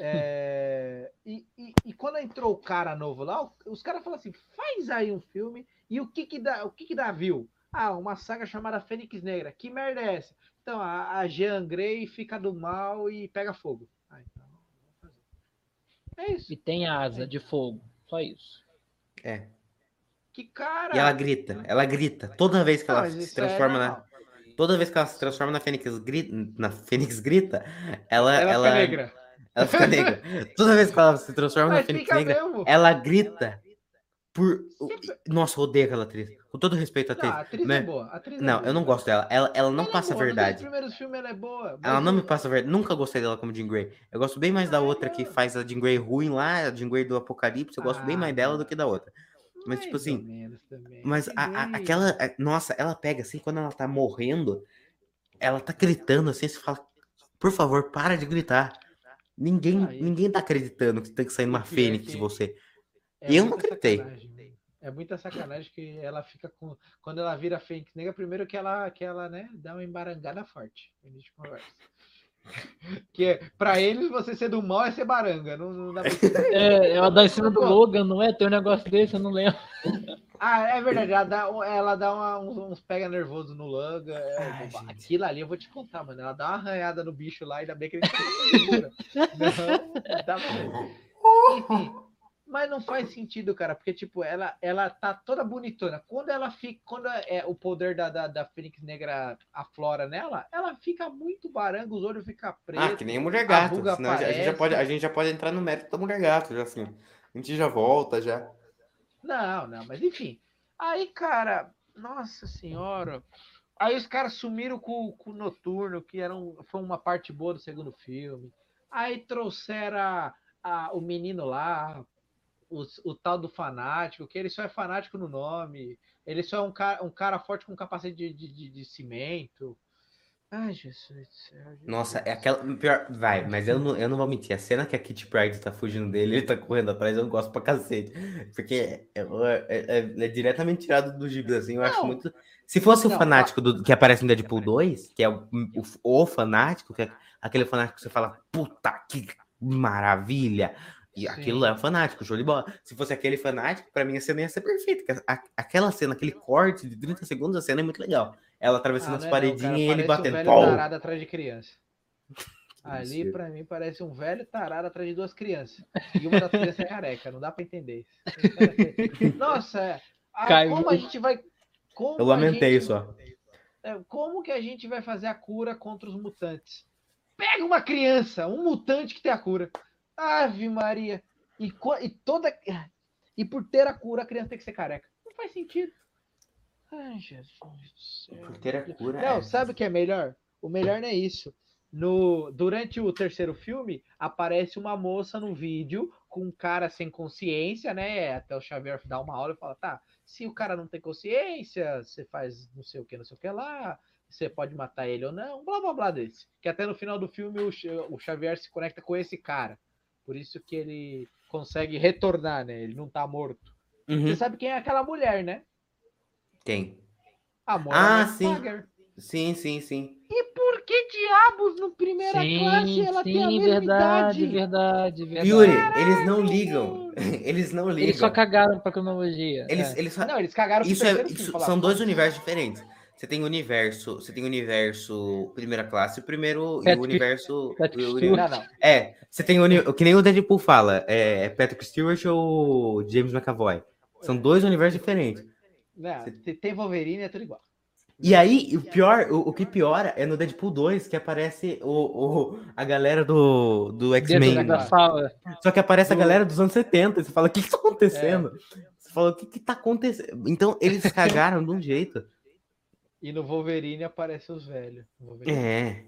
É, e, e, e quando entrou o cara novo lá, os caras falaram assim: faz aí um filme e o que que dá, o que que dá view? Ah, uma saga chamada Fênix Negra. Que merda é essa? Então, a, a Jean Grey fica do mal e pega fogo. Ah, então, vamos fazer. É isso. E tem asa de fogo. Só isso. É. Que cara. E ela grita, ela grita. Toda vez que Não, ela mas se isso é transforma na. Toda vez que ela se transforma na Fênix grita, na Fênix grita, ela, Ela, ela, fica negra. ela fica negra. Toda vez que ela se transforma na Mas Fênix fica negra, mesmo. ela grita por. Nossa, eu odeio aquela atriz. Com todo respeito à Não, atriz. a atriz né? é boa. atriz é Não, boa. eu não gosto dela. Ela, ela não Ela é passa a boa, verdade. Nos primeiros filmes ela é boa. Ela mas não me passa a verdade. Nunca gostei dela como Jean Grey. Eu gosto bem mais da outra que faz a Jean Grey ruim lá, a Jean Grey do Apocalipse. Eu gosto bem Ah, mais dela não. do que da outra. Mas, tipo mais assim. Mas a- a- aquela. a- Nossa, ela pega assim, quando ela tá morrendo, ela tá gritando assim, você fala, por favor, para de gritar. Ninguém, Ah, e- ninguém tá acreditando que tem que sair uma pior é fênix de que- você. É eu não acreditei. sacanagem. É muita sacanagem que ela fica com. Quando ela vira Fênix Negra, primeiro que ela, que ela né, dá uma embarangada forte. A gente conversa. Que é, pra eles, você ser do mal é ser baranga. Não, não dá pra... É, ela dá em cima do Logan, não é? Tem um negócio desse, eu não lembro. Ah, é verdade. Ela dá, ela dá uma- uns, uns pega nervoso no Logan. é, Ai, gente. aquilo ali eu vou te contar, mano. Ela dá uma arranhada no bicho lá, ainda bem que ele segura. Não, dá pra... Enfim. Mas não faz sentido, cara, porque, tipo, ela, ela tá toda bonitona. Quando ela fica. Quando é, o poder da, da, da Fênix Negra aflora nela, ela fica muito baranga, os olhos ficam pretos. Ah, que nem a mulher a gato. ruga senão a gente, a já pode, a gente já pode entrar no mérito da mulher gato, já assim. A gente já volta, já. Não, não, mas enfim. Aí, cara, nossa senhora. Aí os caras sumiram com, com o Noturno, que era um, foi uma parte boa do segundo filme. Aí trouxeram a- a- o menino lá, os- o, tal do fanático, que ele só é fanático no nome. Ele só é um cara, um cara forte com capacete de, de, de- de cimento. Ai, Jesus do céu. Jesus Nossa, é aquela. Pior, vai, mas eu não, eu não vou mentir. A cena que a Kitty Pryde tá fugindo dele, ele tá correndo atrás, eu gosto pra cacete. Porque é, é- é- é diretamente tirado do gibi, assim. Eu acho Não. muito. Se fosse o Não, fanático do, que aparece no Deadpool 2, que é o, o, o fanático, que é aquele fanático que você fala, puta que maravilha. E Sim. aquilo é o fanático, show de bola. Se fosse aquele fanático, pra mim a cena ia ser perfeita. a- aquela cena, aquele corte de 30 segundos, a cena é muito legal. Ela atravessando Ah, as é paredinhas cara, e ele parece batendo. Um velho tarado atrás de criança. Ali, Mentira. pra mim, parece um velho tarado atrás de duas crianças. E uma das crianças é careca, não dá pra entender. Nossa, é. Ah, Caiu. como a gente vai. Como Eu a lamentei gente- só. é, Como que a gente vai fazer a cura contra os mutantes? Pega uma criança, um mutante que tem a cura. Ave Maria. E, e toda. E por ter a cura, a criança tem que ser careca. Não faz sentido. Ai, Jesus do céu. Por ter a cura. Não, é. sabe o que é melhor? O melhor não é isso. No, durante o terceiro filme, aparece uma moça no vídeo com um cara sem consciência, né? Até o Xavier dar uma aula e fala: tá, se o cara não tem consciência, você faz não sei o que, não sei o que lá, você pode matar ele ou não, blá blá blá desse. Que até no final do filme o, o Xavier se conecta com esse cara. Por isso que ele consegue retornar, né? Ele não tá morto. Uhum. Você sabe quem é aquela mulher, né? Quem? A Moira Ah, McTaggart. Sim, sim, sim. E por que diabos no primeira classe ela tem a sim, mesma verdade, idade? verdade, verdade. Yuri, eles não ligam. Eles não ligam. Eles só cagaram pra cronologia. Eles, é. eles só- Não, eles cagaram pro Isso é, isso falaram, são dois universos diferentes. Você tem o universo, você tem o universo primeira classe, o primeiro e o universo. Patrick o Stewart. Não, não. É, você tem o, que nem o Deadpool fala, é Patrick Stewart ou James McAvoy. São dois universos diferentes. não se tem Wolverine, é tudo igual. E aí, o pior, o, o que piora é no Deadpool 2 que aparece o, o- a galera do, do X-Men. Só que aparece a Do- galera dos anos 70. e Você fala, o que que tá acontecendo? Você fala, o que que tá acontecendo? Então, eles cagaram de um jeito. E no Wolverine aparece os velhos. É.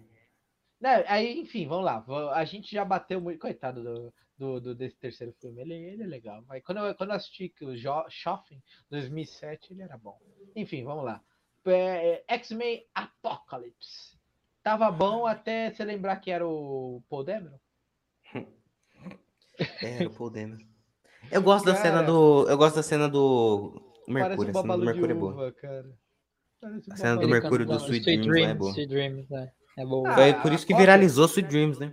Não, aí, enfim, vamos lá. A gente já bateu muito. Coitado do, do, do- desse terceiro filme. Ele, ele é legal. Mas quando eu, quando eu assisti o Shopping 2007, ele era bom. Enfim, vamos lá. É, é, X-Men Apocalypse. Tava bom até você lembrar que era o Paul Dameron. É, o Paul Dameron. Eu gosto da cena Cara. do. Eu gosto da cena do Mercúrio. Parece um A cena do babalu de é uva, cara. A cena do Mercúrio do lá, Sweet Dreams lá é boa. Sweet Dreams, é. É boa. Ah, Foi por isso que cópia- viralizou Sweet Dreams, né?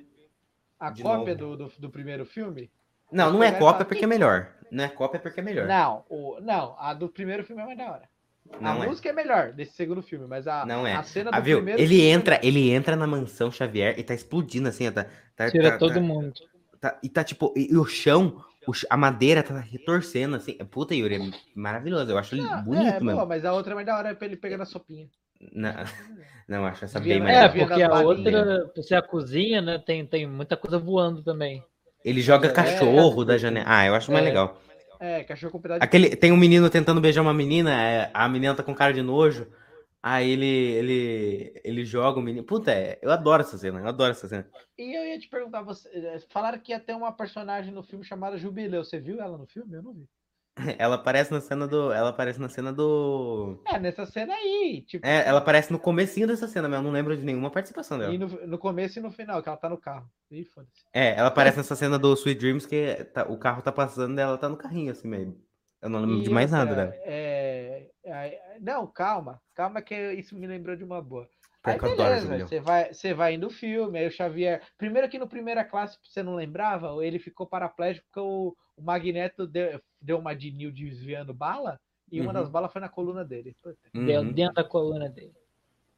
A de cópia do, do, do primeiro filme? Não, não é Vai cópia porque é melhor. Não é cópia porque é melhor. Não, o, não, a do primeiro filme é mais da hora. Não a é. música é melhor desse segundo filme, mas a, Não é. a cena do Ah, viu? primeiro Ele filme é entra, ele entra na mansão Xavier e tá explodindo assim, tá, tá, Tira tá- todo tá- mundo. tá- e tá tipo, e, e o chão, a madeira tá retorcendo assim. Puta, Yuri, é maravilhoso. Eu acho ele Ah, bonito é, mesmo. boa, mas a outra é mais da hora pra ele pegar na sopinha. Não, não, acho essa bem mais É, porque a outra, por ser a cozinha, né, tem, tem muita coisa voando também. Ele joga É, cachorro da é. janela. Ah, eu acho mais É. legal. É, cachorro com pedaço Aquele, tem um menino tentando beijar uma menina, é, a menina tá com cara de nojo. Aí ele, ele, ele joga o menino. Puta, é, eu adoro essa cena, eu adoro essa cena. E eu ia te perguntar, você, eh, falaram que ia ter uma personagem no filme chamada Jubileu. Você viu ela no filme? Eu não vi. Ela aparece na cena do. Ela aparece na cena do. É, nessa cena aí, tipo. É, ela aparece no comecinho dessa cena, mas eu não lembro de nenhuma participação dela. E no, no começo e no final, que ela tá no carro. Ih, foda-se. É, ela aparece nessa cena do Sweet Dreams que tá- o carro tá passando e ela tá no carrinho, assim meio. Eu não lembro de E mais nada dela. É, Aí- não, calma, calma que isso me lembrou de uma boa. Aí beleza, você vai, você vai indo filme, aí o Xavier. Primeiro que no primeira classe, você não lembrava, ele ficou paraplégico porque o, o Magneto deu, deu uma de Neo desviando bala e uma Uhum. das balas foi na coluna dele. Deu Uhum. dentro da coluna dele.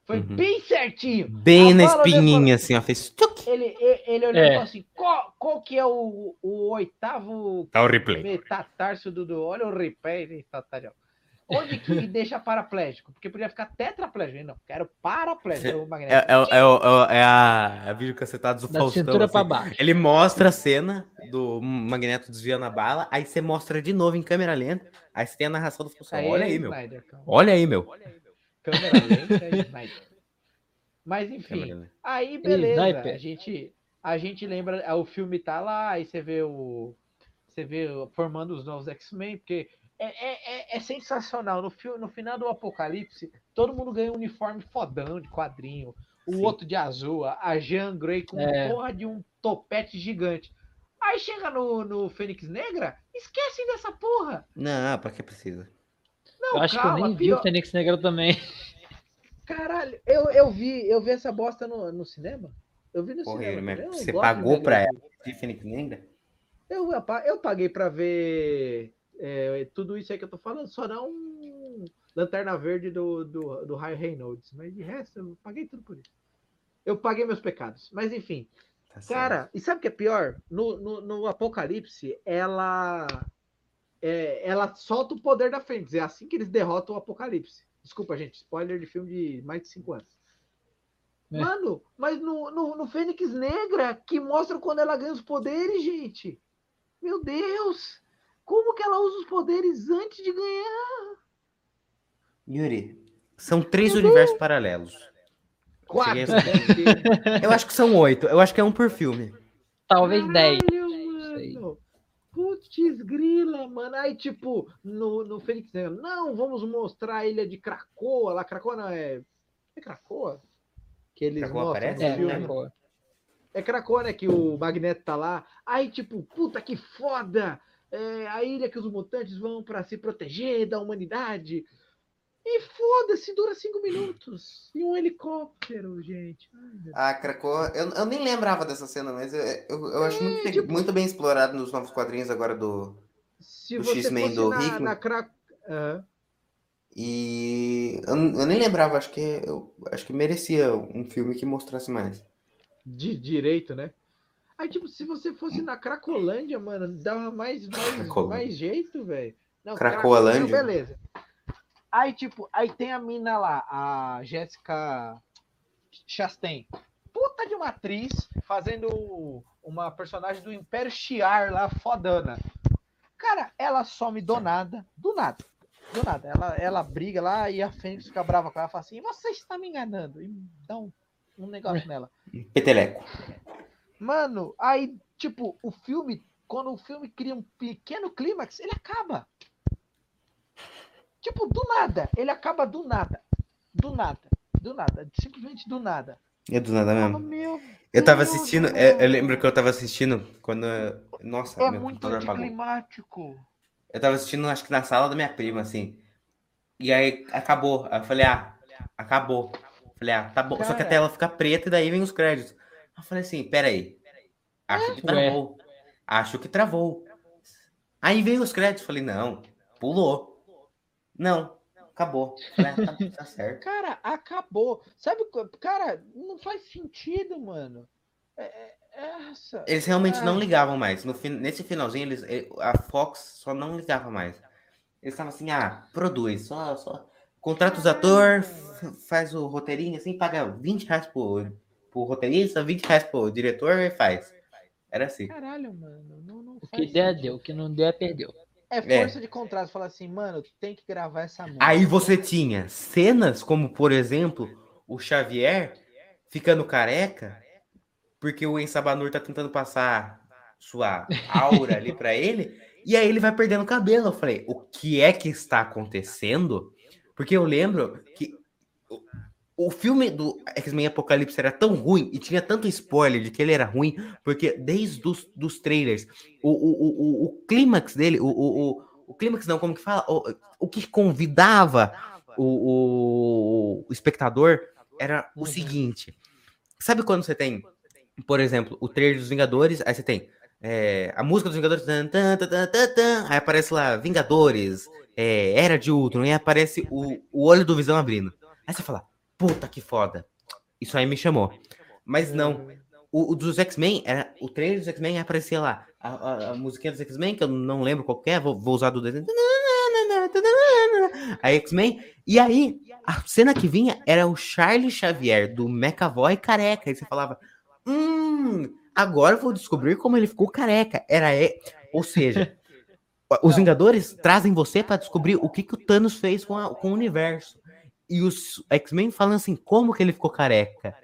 Foi Uhum. bem certinho. Bem A na espinhinha, assim, ó. Fez. Ele, ele, ele olhou É. e falou assim: qual, qual que é o, o oitavo Tá o replay. metatarso do, do. Olha o replay, tá, tá, ó. Onde que deixa paraplégico? Porque podia ficar tetraplégico. Não, quero paraplégico. É, é, é, é, é a, é a vídeo cacetada do Da Faustão. cintura pra assim. baixo. Ele mostra a cena do Magneto desviando a bala, aí você mostra de novo em câmera lenta, aí você tem a narração do Faustão. Olha é aí, meu. Olha aí, meu. Câmera lenta é Snyder. Mas enfim, aí beleza. A gente, a gente lembra, ah, o filme tá lá, aí você vê o. Você vê formando os novos X-Men, porque é, é, é, é sensacional. No, no final do Apocalipse, todo mundo ganha um uniforme fodão de quadrinho. O Sim. outro de azul, a Jean Grey com É. porra de um topete gigante. Aí chega no, no Fênix Negra, esquecem dessa porra. Não, pra que precisa? Não, Eu acho calma, que eu nem vi pior- o Fênix Negra também. Caralho, eu, eu vi, eu vi essa bosta no, no cinema. Eu vi no Porra, cinema. não você pagou pra ver ela? De Fênix Negra? Eu, eu paguei pra ver é, tudo isso aí que eu tô falando, só não Lanterna Verde do, do, do Ryan Reynolds. Mas de resto, eu paguei tudo por isso. Eu paguei meus pecados. Mas enfim, Tá certo. cara, e sabe o que é pior? No, no, no Apocalipse, ela. é, ela solta o poder da Fênix. É assim que eles derrotam o Apocalipse. Desculpa, gente. Spoiler de filme de mais de 5 anos. É. Mano, mas no, no, no Fênix Negra, que mostra quando ela ganha os poderes, gente. Meu Deus! Como que ela usa os poderes antes de ganhar? Yuri, são três universos paralelos. Quatro. Eu acho que são oito. Eu acho que é um por filme. Talvez 10. Caralho, sei. mano. Putz, grila, mano. Aí, tipo, no, no Fênix Negra, não, vamos mostrar a ilha de Krakoa. Lá, Krakoa não é. É Krakoa? Que eles Krakoa mostram aparece? no É, filme. né, pô? É Krakoa, né? Que o Magneto tá lá. Aí, tipo, puta que foda! É a ilha que os mutantes vão pra se proteger da humanidade. E foda-se, dura cinco minutos. E um helicóptero, gente. Ai, meu A Krakoa, eu, eu nem lembrava dessa cena, mas eu, eu, eu acho muito, tipo- muito bem explorado nos novos quadrinhos agora do. X-Men do na, Hickman? na Cra... Aham. E eu, eu nem lembrava, acho que eu acho que merecia um filme que mostrasse mais. de direito, né? Aí, tipo, se você fosse na Cracolândia, mano, dava mais, mais, mais jeito, velho. Cracolândia? Beleza. Aí, tipo, aí tem a mina lá, a Jéssica Chastain. Puta de uma atriz fazendo uma personagem do Império Shiar lá, fodana. Cara, ela some do nada, do nada. Do nada. Ela, ela briga lá e a Fênix fica brava com ela e fala assim: Você está me enganando. E dá um, um negócio nela. Peteleco. Mano, aí, tipo, o filme, quando o filme cria um pequeno clímax, ele acaba. Tipo, do nada. Ele acaba do nada. Do nada. Do nada. Simplesmente do nada. É do nada Ah, mesmo. meu Eu tava assistindo, eu, eu lembro que eu tava assistindo quando. Nossa, É meu muito anticlimático. Eu tava assistindo, acho que na sala da minha prima, assim. E aí acabou. Aí eu falei, ah, acabou. Falei, ah, tá bom. Só que a Cara. tela fica preta e daí vem os créditos. Eu falei assim, peraí. Acho que travou. Acho que travou. Aí veio os créditos. Falei, não, pulou. Não, acabou. Falei, ah, tá, tá certo. Cara, acabou. Sabe, cara, não faz sentido, mano. É, é- essa. Eles realmente não ligavam mais. No, nesse finalzinho, eles, eh, a Fox só não ligava mais. Eles estavam assim, ah, produz, só, só. Contrata os atores, faz o roteirinho assim, paga 20 reais pro, pro roteirista, 20 reais pro diretor e faz. Era assim. Caralho, mano. Não, não O faz que der, sentido. deu. O que não der, perdeu. É força de contrato. Falar assim, mano, tem que gravar essa música. Aí você tinha cenas como, por exemplo, o Xavier ficando careca, porque o Ensabanur tá tentando passar sua aura ali pra ele, e aí ele vai perdendo cabelo. Eu falei, o que é que está acontecendo? Porque eu lembro que o- filme do X-Men Apocalipse era tão ruim e tinha tanto spoiler de que ele era ruim, porque desde os dos trailers, o, o, o, o, clímax dele, o, o, o, clímax não, como que fala? O, o que convidava o, o, espectador era o seguinte. Sabe quando você tem, por exemplo, o trailer dos Vingadores, aí você tem é, a música dos Vingadores, tan, tan, tan, aí aparece lá, Vingadores, é, Era de Ultron, e aparece o, o olho do Visão abrindo. Aí você fala, puta que foda. Isso aí me chamou. Mas não, o, o dos X-Men, era o trailer dos X-Men aparecia lá. A, a, a musiquinha dos X-Men, que eu não lembro qual que é, vou, vou usar do desenho. A X-Men. E aí, a cena que vinha era o Charles Xavier, do McAvoy careca. E você falava, hum, agora eu vou descobrir como ele ficou careca. Era, ou seja, os Vingadores trazem você para descobrir o que, que o Thanos fez com, a- com o universo. E os X-Men falam assim, como que ele ficou careca?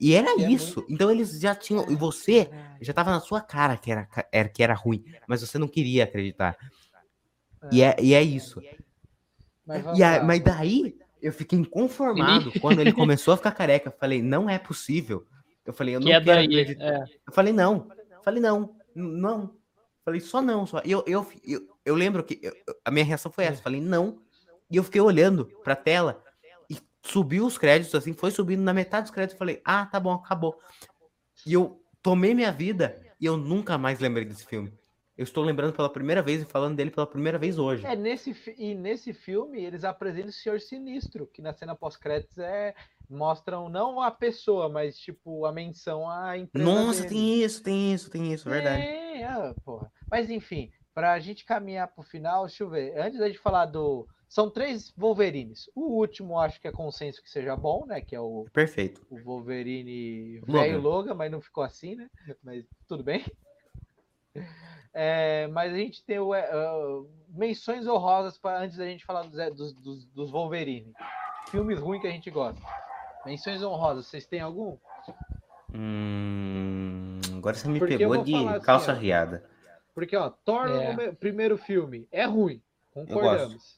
E era é isso. Então eles já tinham. E você já tava na sua cara que era, era, que era ruim, mas você não queria acreditar. E é, e é isso. Mas E a- mas daí eu fiquei inconformado quando ele começou a ficar careca. Eu falei, não é possível. Eu falei, eu não Que é quero acreditar. É. Eu falei, não. Eu falei, não. Não. Falei, só não. Só. Eu, eu, eu, eu lembro que eu- a minha reação foi essa. Eu falei, não. E eu fiquei olhando pra tela subiu os créditos, assim, foi subindo na metade dos créditos. Eu falei, ah, tá bom, acabou. E eu tomei minha vida e eu nunca mais lembrei desse filme. Eu estou lembrando pela primeira vez e falando dele pela primeira vez hoje. É, nesse, e nesse filme eles apresentam o Senhor Sinistro, que na cena pós-créditos é, mostram não a pessoa, mas tipo a menção à empresa. Nossa, dele. tem isso, tem isso, tem isso, verdade. É, ah, porra. Mas enfim, pra gente caminhar pro final, deixa eu ver. Antes da gente falar do. São três Wolverines. O último acho que é consenso que seja bom, né? Que é o, Perfeito. o Wolverine velho Logan, mas não ficou assim, né? Mas tudo bem. É, mas a gente tem o, ah, menções honrosas para antes da gente falar dos, dos, dos, Wolverine. Filmes ruins que a gente gosta. Menções honrosas, vocês têm algum? Hum, agora você me Porque pegou de assim, calça ó. riada. Porque, ó, Thor, É. primeiro filme, é ruim. Concordamos.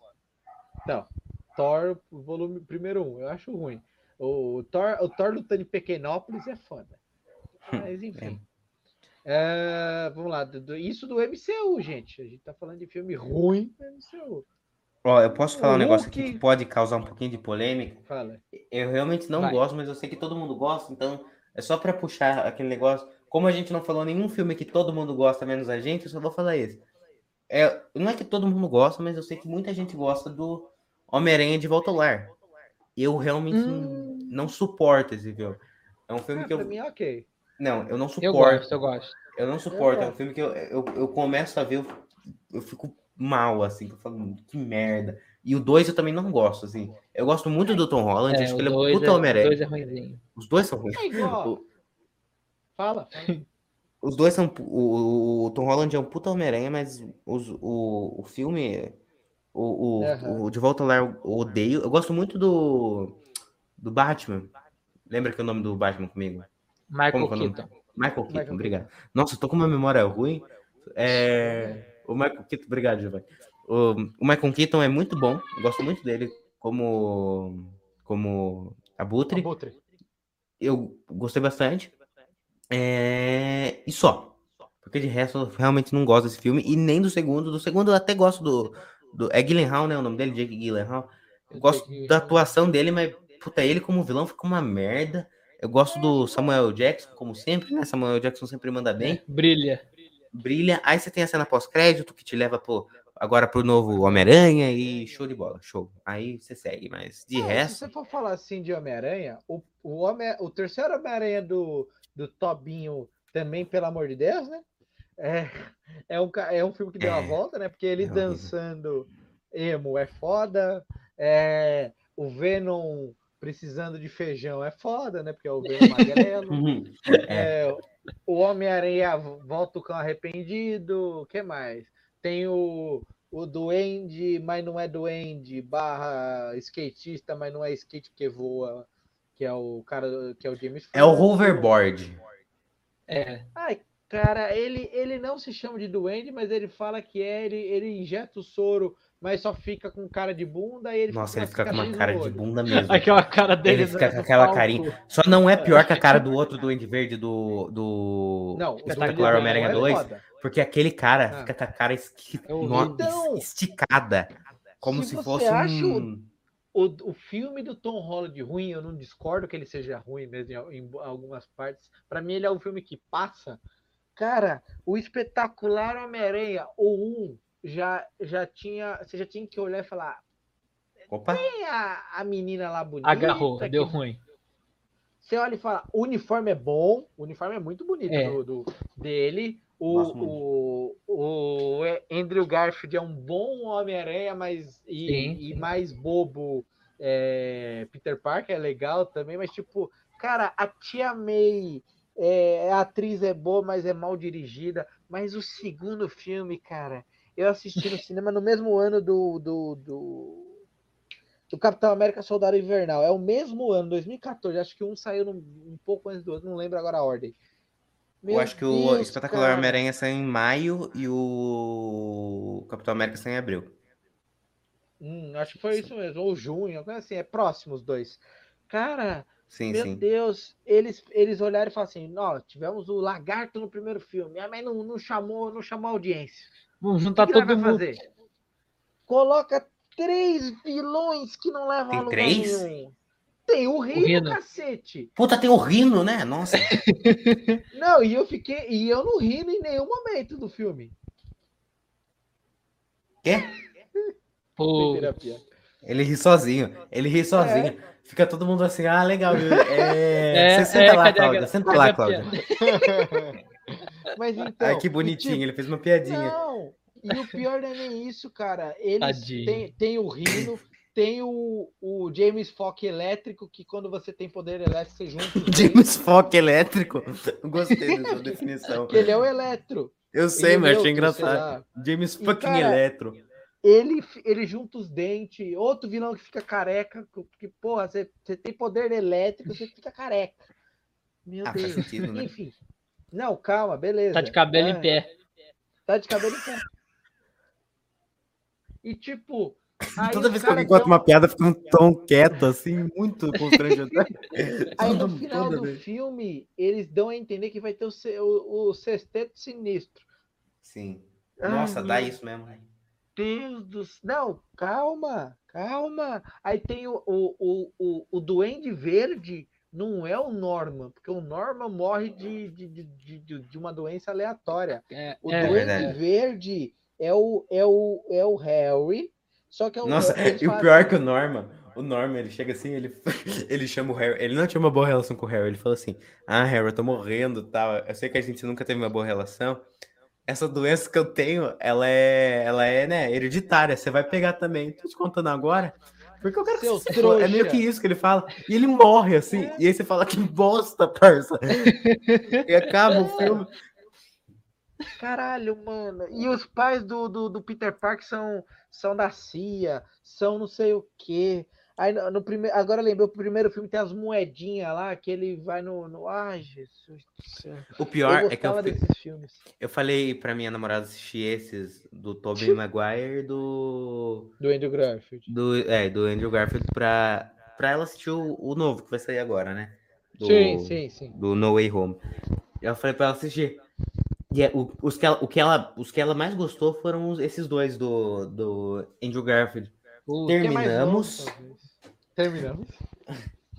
Então, Thor, volume primeiro um, eu acho ruim. O Thor, o Thor lutando em Pequenópolis é foda. Mas, enfim. É, vamos lá, do- do- isso do MCU, gente. A gente tá falando de filme ruim do MCU. Ó, eu posso falar um negócio aqui Hulk- que pode causar um pouquinho de polêmica. Fala. Eu realmente não Vai. gosto, mas eu sei que todo mundo gosta, então é só pra puxar aquele negócio. Como a gente não falou nenhum filme que todo mundo gosta, menos a gente, eu só vou falar esse. É, não é que todo mundo gosta, mas eu sei que muita gente gosta do Homem-Aranha de Volta ao Lar. Eu realmente não, não suporto esse filme. É um filme Ah, que eu. pra mim, ok. Não, eu não Eu suporto. gosto, eu gosto. Eu não suporto, é um filme que eu, eu, eu começo a ver, eu, eu fico mal, assim, eu falo, que merda. E o 2 eu também não gosto, assim. Eu gosto muito do Tom Holland, É, acho que ele é um puta é, Homem-Aranha. dois é ruimzinho. Os dois são ruins. É igual. O- Fala. fala. Os dois são. O, o Tom Holland é um puta Homem-Aranha, mas os, o, o filme. O, o, Aham. o De Volta ao Lar eu odeio. Eu gosto muito do. Do Batman. Lembra que é o nome do Batman comigo? Michael Como é? Keaton. Michael Keaton, Michael obrigado. Nossa, eu tô com uma memória ruim. É, O Michael Keaton, obrigado, Giovanni. O, o Michael Keaton é muito bom. Eu gosto muito dele como. Como Abutre. Abutre. Eu gostei bastante. É, E só. Porque de resto eu realmente não gosto desse filme. E nem do segundo. Do segundo eu até gosto do. Do... É Gyllenhaal, né? O nome dele, Jake Gyllenhaal. Eu gosto da atuação dele, mas puta, ele como vilão ficou uma merda. Eu gosto do Samuel Jackson, como sempre, né? Samuel Jackson sempre manda bem, Brilha. brilha. Aí você tem a cena pós-crédito que te leva pro, agora pro novo Homem-Aranha e show de bola, show. Aí você segue, mas de Ah, Se resto. você for falar assim de Homem-Aranha, o, o, Homem, o terceiro Homem-Aranha do, do Tobinho também, pelo amor de Deus, né? É, é, um, é um filme que deu uma É, volta, né? Porque ele é dançando emo é foda. É, o Venom precisando de feijão é foda, né? Porque é o Venom magrelo. Uhum. É, o Homem-Aranha volta o cão arrependido. O que mais? Tem o, o Duende, mas não é Duende, barra skatista, mas não é skate porque voa, que é o cara que é o James É o Franco. hoverboard. É. Ai, cara, ele, ele não se chama de Duende, mas ele fala que é, ele, ele injeta o soro, mas só fica com cara de bunda e ele Nossa, ele fica fica com uma cara de bunda mesmo. Aquela cara dele. Ele fica com aquela palco. carinha. Só não é pior que a cara do outro Duende Verde do, do Não, Espetacular Homem-Aranha é 2. foda. Porque aquele cara Ah. fica com a cara esqui- É. Então, esticada. Como se se, fosse acha um. O, o filme do Tom Holland ruim, eu não discordo que ele seja ruim mesmo em, em algumas partes. Pra mim, ele é um filme que passa. Cara, o espetacular Homem-Aranha, o 1, já, já tinha. Você já tinha que olhar e falar. Opa! Tem a, a menina lá bonita. Agarrou, que deu ruim. Você olha e fala, o uniforme é bom, o uniforme é muito bonito É. do, do- dele. O, o, o Andrew Garfield é um bom Homem-Aranha, mas e, Sim, e mais bobo é, Peter Parker é legal também, mas tipo, cara, a tia May, é, a atriz é boa, mas é mal dirigida. Mas o segundo filme, cara, eu assisti no cinema no mesmo ano do, do, do, do Capitão América Soldado Invernal. É o mesmo ano, 2014. Acho que um saiu num- um pouco antes do outro, não lembro agora a ordem. Eu Meu acho que o Deus, Espetacular cara. Homem-Aranha saiu em maio e o Capitão América saiu em abril. Hum, acho que foi isso mesmo, ou junho, assim, é próximo os dois. Cara, Sim, meu sim. Deus, eles, eles olharam e falaram assim: ó, tivemos o lagarto no primeiro filme, mas não, não chamou, não chamou audiência. Vamos O juntar todo mundo. fazer? Coloca três vilões que não levam Tem a lugar três? nenhum. Tem o Rino, Rino. cacete. Puta, tem o Rino, né? Nossa. Não, e eu fiquei, e eu não ri em nenhum momento do filme. Quê? Pô. Ele ri sozinho. Ele ri sozinho. Fica todo mundo assim, ah, legal. viu? É... É, Você senta é, lá, Cláudia. Senta cadê lá, Cláudia. Mas então. Ai, que bonitinho. tipo, Ele fez uma piadinha. Não, e o pior não é nem isso, cara. Eles têm tem o Rino, tem o, o James Fock elétrico, que quando você tem poder elétrico, você junta James Fock elétrico. Gostei dessa definição. ele é o eletro. Eu sei, ele é mas achei engraçado. James E, fucking cara, eletro. Ele, ele junta os dentes, outro vilão que fica careca, que, porra, você, você tem poder elétrico, você fica careca. Meu Ah, Deus. sentido, né? Enfim. Não, calma, beleza. tá de cabelo É. em pé. Tá de cabelo em pé. E tipo. aí Toda vez que alguém conta uma piada, fica um tom quieto, assim, muito constrangedor. Aí no final do filme, eles dão a entender que vai ter o, o, o sexteto sinistro. Sim. Ai, Nossa, dá meu isso mesmo. Deus do céu. Não, calma, calma. Aí tem o, o, o, o, o Duende Verde, não é o Norman, porque o Norman morre de, de, de, de- de, uma doença aleatória. É, O é, Duende verdade. Verde é o, é, o, é o Harry, só que é o Nossa, e o pior é que o Norman, o Norman, ele chega assim, ele, ele chama o Harry, ele não tinha uma boa relação com o Harry, ele falou assim, ah, Harry, eu tô morrendo e tal, eu sei que a gente nunca teve uma boa relação, essa doença que eu tenho, ela é, ela é, né, hereditária, você vai pegar também, tô te contando agora, porque eu quero que Seu se. É meio que isso que ele fala, e ele morre, assim, e aí você fala, que bosta, parça, e acaba o filme, Caralho, mano. E os pais do, do, do Peter Parker são, são da CIA, são não sei o quê. Aí no, no primeiro, agora lembrei, o primeiro filme tem as moedinhas lá, que ele vai no. no... Ai, Jesus do céu. o pior é que eu, desses filmes. eu falei pra minha namorada assistir esses, do Tobey Maguire e do... Do Andrew Garfield. do, é, do Andrew Garfield pra, pra ela assistir o, o novo que vai sair agora, né? Do, Sim, sim, sim. Do No Way Home. Eu falei pra ela assistir. E é, o, os, que ela, o que ela, os que ela mais gostou foram esses dois do, do Andrew Garfield. o- é mais novo, Terminamos,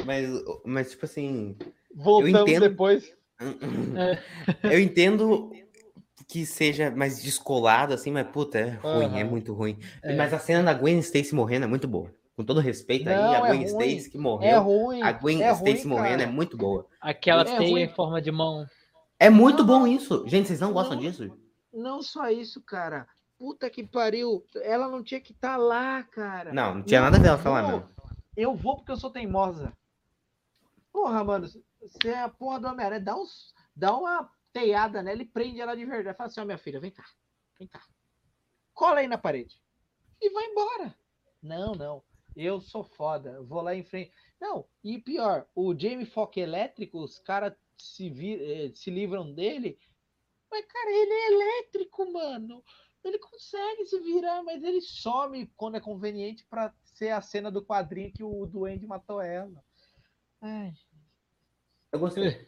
mas, mas tipo assim, Voltamos entendo. depois. eu entendo que seja mais descolado, assim, mas puta, é ruim, é Aham. muito ruim. É. Mas a cena da Gwen Stacy morrendo é muito boa. Com todo respeito aí, Não, a é Gwen ruim. Stacy que É morreu. ruim. a Gwen é Stacy morrendo é muito boa. Aquela É teia em forma de mão. É muito Não, bom isso. Gente, vocês não gostam Não. disso? Não só isso, cara. Puta que pariu. Ela não tinha que estar lá, cara. Não, não tinha Eu nada a ver ela falar, não. Eu vou porque eu sou teimosa. Porra, mano, você é a porra do Homem-Aranha, dá, dá uma teiada nela e prende ela de verdade. Fala assim, ó, minha filha, vem cá, vem cá. Cola aí na parede. E vai embora. Não, não. Eu sou foda. Vou lá em frente. Não, e pior, o Jamie Foxx elétrico, os caras se, eh, se livram dele. Mas, cara, ele é elétrico, mano. Ele consegue se virar, mas ele some quando é conveniente pra ser a cena do quadrinho que o Duende matou ela. Ai, Eu gostei.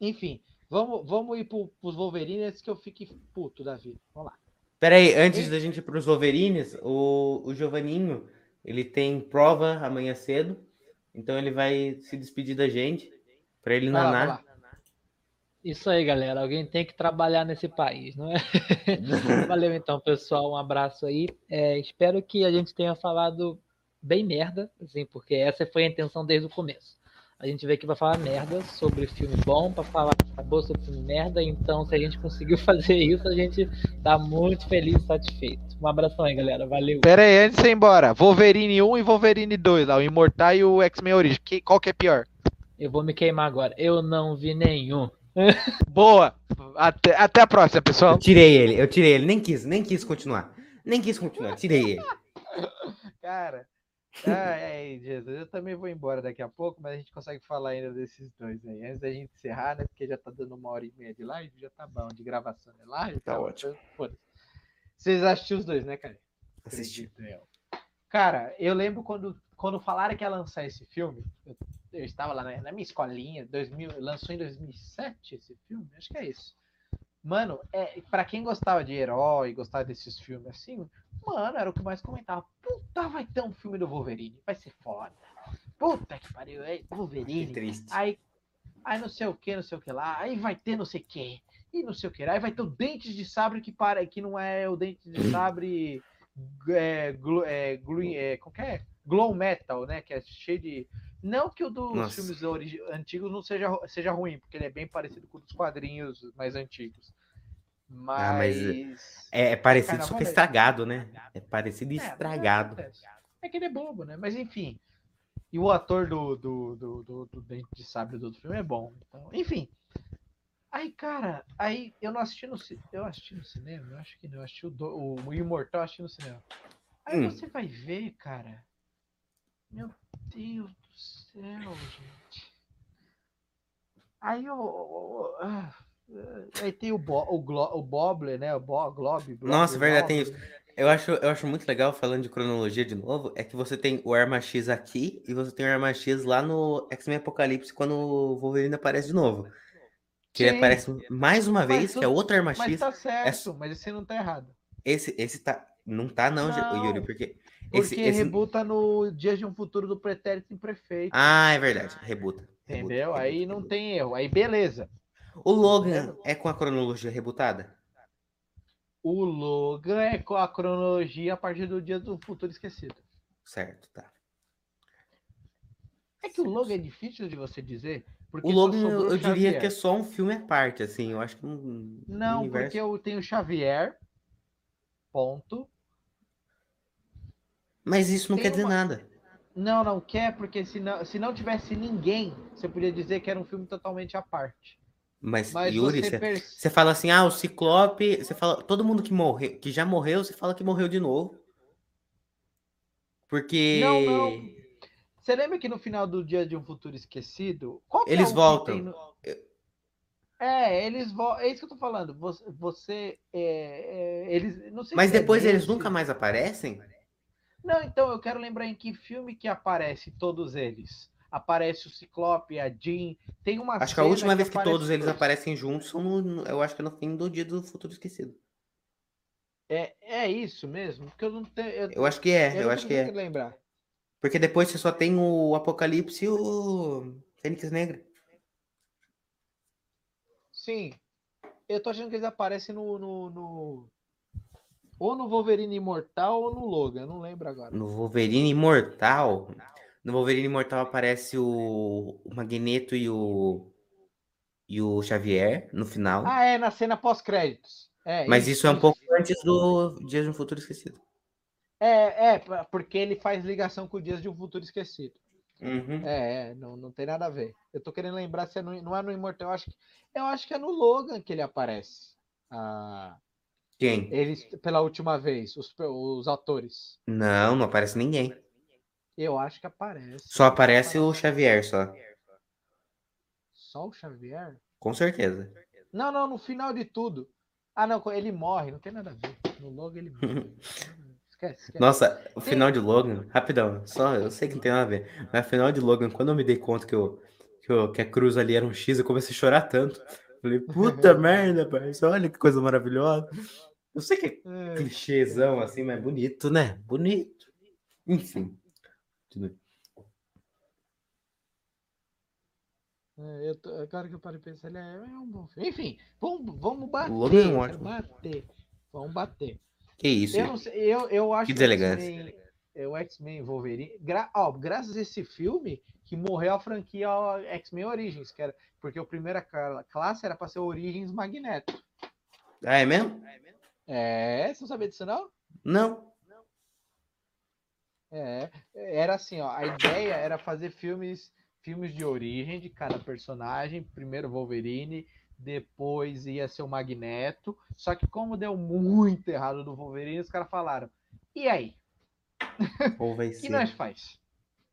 enfim, Vamos, vamos ir pro, pros Wolverine antes que eu fique puto da vida. Vamos lá. Pera aí, antes da gente ir pros Wolverines, o, o Giovanninho, ele tem prova amanhã cedo, então ele vai se despedir da gente, pra ele Vai lá, vai nanar. lá. Isso aí, galera. Alguém tem que trabalhar nesse país, não é? Valeu então, pessoal. Um abraço aí. É, espero que a gente tenha falado bem merda, assim, porque essa foi a intenção desde o começo. A gente veio aqui para falar merda sobre filme bom, para falar acabou sobre filme merda. Então, se a gente conseguiu fazer isso, a gente tá muito feliz e satisfeito. Um abração aí, galera. Valeu. Pera aí, antes de você ir embora. Wolverine 1 e Wolverine 2, lá, o Imortal e o X-Men. Que- qual que é pior? Eu vou me queimar agora. Eu não vi nenhum. Boa! Até, até a próxima, pessoal. Eu tirei ele, eu tirei ele, nem quis, nem quis continuar. Nem quis continuar, tirei ele. Cara, ai, Jesus, eu também vou embora daqui a pouco, mas a gente consegue falar ainda desses dois aí. Antes da gente encerrar, né? Porque já tá dando uma hora e meia de live, já tá bom de gravação de live. Tá então, ótimo. foda-se. Vocês assistiram os dois, né, cara? Assisti. Cara, eu lembro quando, quando falaram que ia lançar esse filme, eu, eu estava lá na, na minha escolinha, 2000, lançou em 2007 esse filme, acho que é isso. Mano, é, para quem gostava de herói, gostava desses filmes assim, mano, era o que mais comentava. Puta, vai ter um filme do Wolverine, vai ser foda. Puta que pariu, é Que Wolverine. triste. Aí, aí não sei o que, não sei o que lá, aí vai ter não sei o que, e não sei o que lá, aí vai ter o Dentes de Sabre que para, que não é o Dentes de Sabre é, glu, é, glu, é, que é? Glow Metal, né, que é cheio de... Não que o dos Nossa. filmes antigos não seja, seja ruim, porque ele é bem parecido com os dos quadrinhos mais antigos. Ah, mas, Mas... É, é parecido, Carnaval só que é- estragado, né? É parecido e É, estragado. É que ele é bobo, né? Mas enfim. E o ator do, do, do, do, do Dente de Sabre do outro filme é bom. Então, enfim. Aí, cara, aí eu não assisti no cinema. Eu assisti no cinema? Eu acho que não. Eu assisti o, do, o Imortal, eu assisti no cinema. Aí Hum. você vai ver, cara. Meu Deus céu, gente. Aí o. o- ah, aí tem o, Bo, o, Glo, o Bobler, né? O Bo, Glob. Nossa, Bobler, verdade, tem isso. Eu acho, eu acho muito legal, falando de cronologia de novo, é que você tem o Arma X aqui e você tem o Arma X lá no X-Men Apocalipse quando o Wolverine aparece de novo. Que ele aparece mais uma Mas vez, que é outro Arma Mas X. tá certo, mas esse não tá errado. Esse, esse tá. Não tá, não, Não, Yuri, porque. Porque Esse, esse... rebuta no Dias de um Futuro do Pretérito Imprefeito. Ah, é verdade. Rebuta. entendeu? rebuta, Aí não rebuta. tem erro. Aí beleza. O Logan é com a cronologia rebutada? O Logan é com a cronologia a partir do Dia do Futuro Esquecido. Certo, tá. É que o Logan é difícil de você dizer. Porque O Logan, eu, diria Xavier. que é só um filme à parte, assim. Eu acho que um. Não, universo... porque eu tenho o Xavier. Ponto. Mas isso não tem quer dizer uma- nada. Não, não quer, porque se não, se não tivesse ninguém, você podia dizer que era um filme totalmente à parte. Mas, Mas Yuri, você perce- você fala assim, ah, o Ciclope. Você fala. Todo mundo que morreu, que já morreu, você fala que morreu de novo. Porque. Não, não. Você lembra que no final do Dia de um Futuro Esquecido, é Eles que voltam. no- É, eles voltam. É isso que eu tô falando. Você, você é, é, eles, não sei Mas é depois eles nunca mais aparecem? Não, então eu quero lembrar em que filme que aparece todos eles. Aparece o Ciclope, a Jean. Tem uma Acho que a última vez que todos eles aparecem juntos são no, eu acho que é no fim do dia do futuro esquecido. É, é isso mesmo? Porque eu não tenho. Eu, Eu acho que é, eu, não acho que é. lembrar. Porque depois você só tem o Apocalipse e o Fênix Negra. Sim. Eu tô achando que eles aparecem no, no, no- Ou no Wolverine Imortal ou no Logan. Não lembro agora. No Wolverine Imortal. No Wolverine Imortal aparece o, o Magneto e o e o Xavier no final. Ah, é, na cena pós-créditos. É, Mas isso é um pouco antes do Dias de um Futuro Esquecido. É, é, porque ele faz ligação com o Dias de um Futuro Esquecido. Uhum. É, é, não, não tem nada a ver. Eu tô querendo lembrar se é no, não é no Imortal. Eu acho, que, eu acho que é no Logan que ele aparece. Ah, Quem? eles, pela última vez, os, os atores. Não, não aparece ninguém. Eu acho que aparece. Só aparece o Xavier, só. Só o Xavier? Com certeza. Não, não, no final de tudo. Ah, não, ele morre, não tem nada a ver. No Logan ele morre. esquece, esquece. Nossa, o final de Logan, rapidão, só eu sei que não tem nada a ver, mas final de Logan, quando eu me dei conta que, eu, que, eu- que a cruz ali era um X, eu comecei a chorar tanto. Falei, puta merda, parça, olha que coisa maravilhosa. Eu sei que é É, clichêzão assim, mas bonito, né? Bonito. Enfim. Tudo- é, eu tô- agora que eu parei de pensar, ele é, é um bom filme. Enfim, vamos, vamos bater. Logan é ótimo. bater. Vamos bater. Que isso? Eu, sei, eu, eu acho Que deselegância. É, o X-Men Wolverine. Gra, ó, graças a esse filme que morreu a franquia X-Men Origins, que era, porque o primeira cla- classe era para ser Origins Magneto. Ah, é mesmo? É, você não sabia disso não? Não. É, era assim, ó, a ideia era fazer filmes, filmes de origem de cada personagem, primeiro Wolverine, depois ia ser o Magneto, só que como deu muito errado do Wolverine, os caras falaram, e aí, o que nós faz?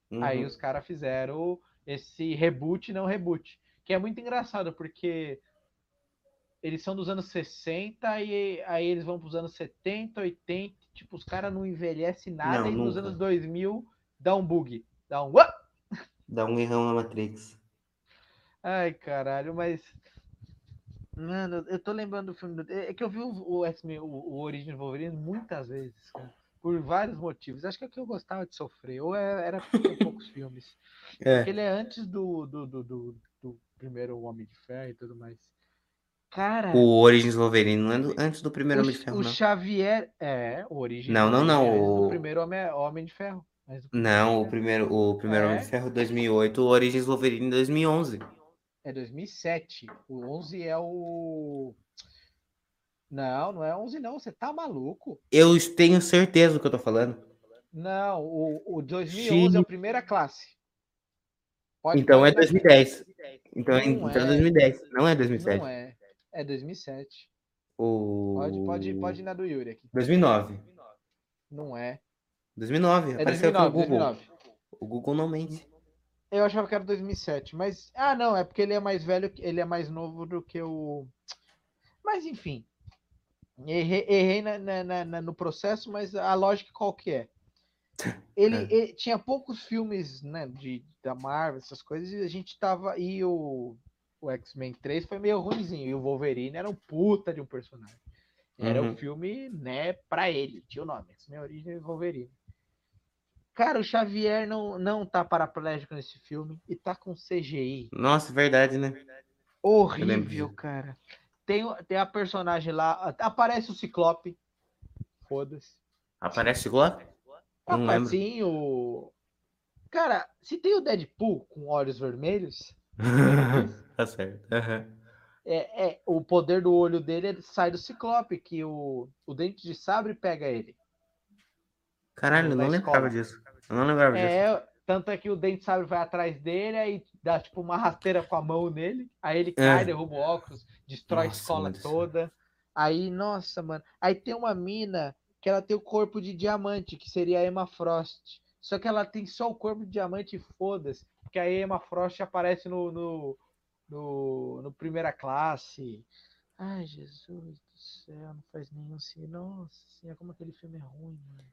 Uhum. Aí os caras fizeram esse reboot, não reboot, que é muito engraçado, porque eles são dos anos 60 e aí eles vão para os anos 70, 80, tipo, os caras não envelhecem nada Não, e nos nunca. anos 2000 dá um bug, dá um... "Uá!" Dá um errão na Matrix. Ai, caralho, mas... Mano, eu tô lembrando do filme. do- É que eu vi o, o o, o Origem do Wolverine muitas vezes, cara. Por vários motivos. Acho que é que eu gostava de sofrer. Ou é- era poucos filmes. É. Porque ele é antes do, do, do, do, do primeiro Homem de Ferro e tudo mais. Cara, O Origins Wolverine não é do- antes do primeiro o, Homem de Ferro, o não. Xavier. É, o Origem. Não, não, não, é do o- primeiro Homem, Homem de Ferro. Mas o Não, o primeiro, o primeiro Homem de É? Ferro 2008, o Origins Wolverine 2011. É 2007. O 11 é o. Não, não é 11, não. Você tá maluco? Eu tenho certeza do que eu tô falando. Não, o, o 2011 é a primeira classe. Pode Então é pode- 2010. Então, Não então é é. 2010. Não é 2007. Não é. É 2007. O... Pode, pode, pode ir na do Yuri aqui. 2009. Não é. 2009. É Apareceu 2009, aqui no Google. 2009. O Google não mente. Eu achava que era 2007, mas ah, não, é porque ele é mais velho, ele é mais novo do que o. Mas enfim, errei, errei na- na- na- no processo, mas a lógica qual que é? Ele, É. ele tinha poucos filmes, né, de da Marvel, essas coisas, e a gente tava e o, o X-Men 3 foi meio ruimzinho, e o Wolverine era um puta de um personagem. Era Uhum. um filme, né, pra ele, tinha o nome, X-Men Origem e Wolverine. Cara, o Xavier não, não tá paraplégico nesse filme e tá com CGI. Nossa, verdade, né? Horrível, cara. Tem, o- tem a personagem lá. Aparece o Ciclope. Foda-se. Aparece igual? Não Rapaz, lembro. sim, o. Cara, se tem o Deadpool com olhos vermelhos, tá certo. Aham. é, é, o poder do olho dele é- sai do Ciclope, que o, o dente de sabre pega ele. Caralho, eu não lembrava escola. disso. Eu não lembrava disso. É, tanto é que o dente de sabre vai atrás dele, aí dá tipo uma rasteira com a mão nele, aí ele cai, É. derruba o óculos, destrói a Nossa, escola mano, isso- toda. Aí, nossa, mano. Aí tem uma mina que ela tem o corpo de diamante, que seria a Emma Frost. Só que ela tem só o corpo de diamante e foda-se. Porque a Emma Frost aparece no, no, no, no primeira classe. Ai, Jesus do céu, não faz nenhum sentido. Nossa senhora, como aquele filme é ruim, mano.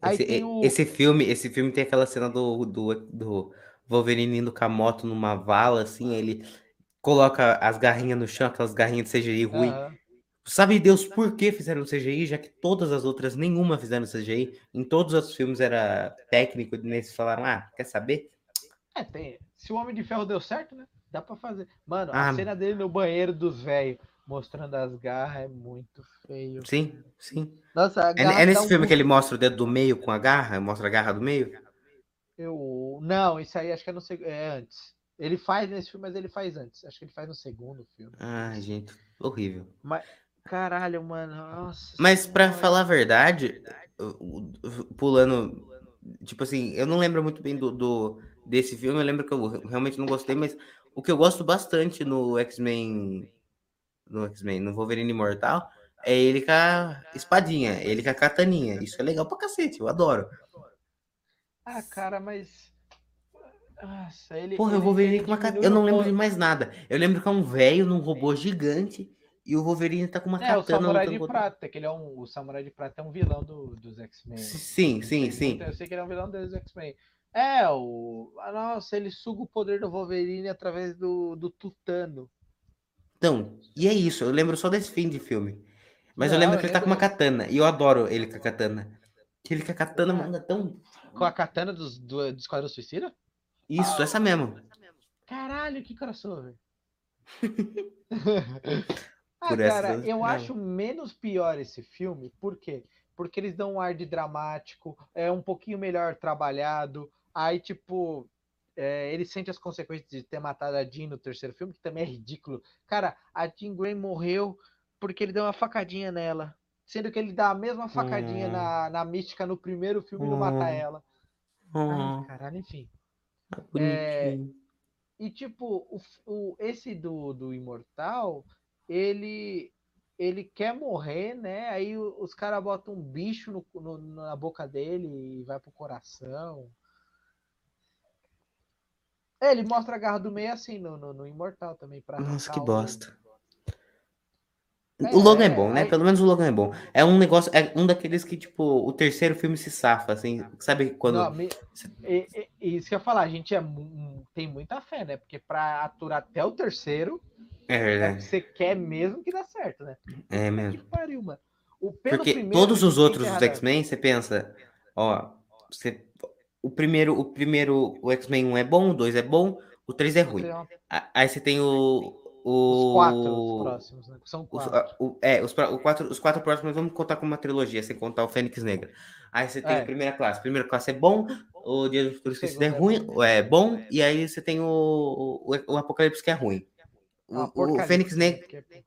Aí Esse, o. esse filme, esse filme tem aquela cena do, do, do Wolverine indo com a moto numa vala, assim, ele coloca as garrinhas no chão, aquelas garrinhas de CGI ruim. Aham. Sabe Deus por que fizeram CGI, já que todas as outras, nenhuma fizeram CGI. Em todos os filmes era técnico, e nesses falaram, ah, quer saber? É, tem. Se o Homem de Ferro deu certo, né? Dá pra fazer. Mano, Ah, a cena dele no banheiro dos velhos, mostrando as garras, é muito feio. Sim, sim. Nossa, É, é nesse um filme que ele mostra o dedo do meio com a garra? Mostra a garra do meio? Eu... Não, isso aí acho que é, no é antes. Ele faz nesse filme, mas ele faz antes. Acho que ele faz no segundo filme. Ai, gente, horrível. Caralho, mano. Nossa. Mas pra senhora. falar a verdade, o- o- pulando, tipo assim, eu não lembro muito bem do, do- desse filme, eu lembro que eu realmente não gostei, mas o que eu gosto bastante no X-Men, no X-Men, no Wolverine Imortal, é ele com a espadinha, ele com a kataninha. Isso é legal pra cacete, eu adoro. Ah, cara, mas. Nossa, ele. Porra, eu ele- vou ver ele com uma katana. Eu não o lembro de mais nada. Eu lembro que é um velho num robô gigante e o Wolverine tá com uma É, o katana Samurai lutando de contra- Prata, que ele é um. O Samurai de Prata é um vilão do, dos X-Men. Sim, sim, sim. Eu sei que ele é um vilão dos X-Men. É, o. ah, Nossa, ele suga o poder do Wolverine através do, do tutano. Então, e é isso. Eu lembro só desse fim de filme. Mas eu Não, lembro eu que ele tá com uma lembro- katana. E eu adoro ele com a katana. Ele com a katana manda tão. Com a katana dos, do, do Esquadrão Suicida? Isso, essa mesmo. Caralho, que crossover. ah, Por cara, eu eu esperava. acho menos pior esse filme, por quê? Porque eles dão um ar de dramático, é um pouquinho melhor trabalhado, aí, tipo, é, ele sente as consequências de ter matado a Jean no terceiro filme, que também é ridículo. Cara, a Jean Grey morreu porque ele deu uma facadinha nela, sendo que ele dá a mesma facadinha Hum. na, na mística no primeiro filme e não mata Hum. ela. Oh, Ai, caralho, enfim. bonitinho. E tipo, o, o- esse do, do Imortal, ele ele quer morrer, né? Aí os caras botam um bicho no, no- na boca dele e vai pro coração. É, ele mostra a garra do meio assim no, no, no Imortal também. Pra Nossa, que arrancar o- bosta. É, O Logan é é, bom, né? aí- Pelo menos o Logan é bom. É um negócio, é um daqueles que, tipo, o terceiro filme se safa, assim. Sabe quando. Não, me- e- e- isso que eu ia falar, a gente é, tem muita fé, né? Porque pra aturar até o terceiro, É é que verdade. você quer mesmo que dá certo, né? É Que mesmo. pariu, mano. O, pelo Porque primeiro, todos os outros que dos errar- X-Men, você pensa, ó, você, o primeiro, o primeiro, o X-Men 1 é bom, o 2 é bom, o 3 é ruim. Aí você tem o. o Os quatro os próximos, né? São os, quatro. a- o- é, os, o quatro, os quatro próximos vamos contar como uma trilogia, sem contar o Fênix Negra. Aí você tem É. a primeira classe. A primeira classe é bom, o Dia do Futuro Suicida é é ruim, é bom, e aí você tem o, o, o Apocalipse que é ruim. O, Ah, o porcaria, Fênix? Negra. É-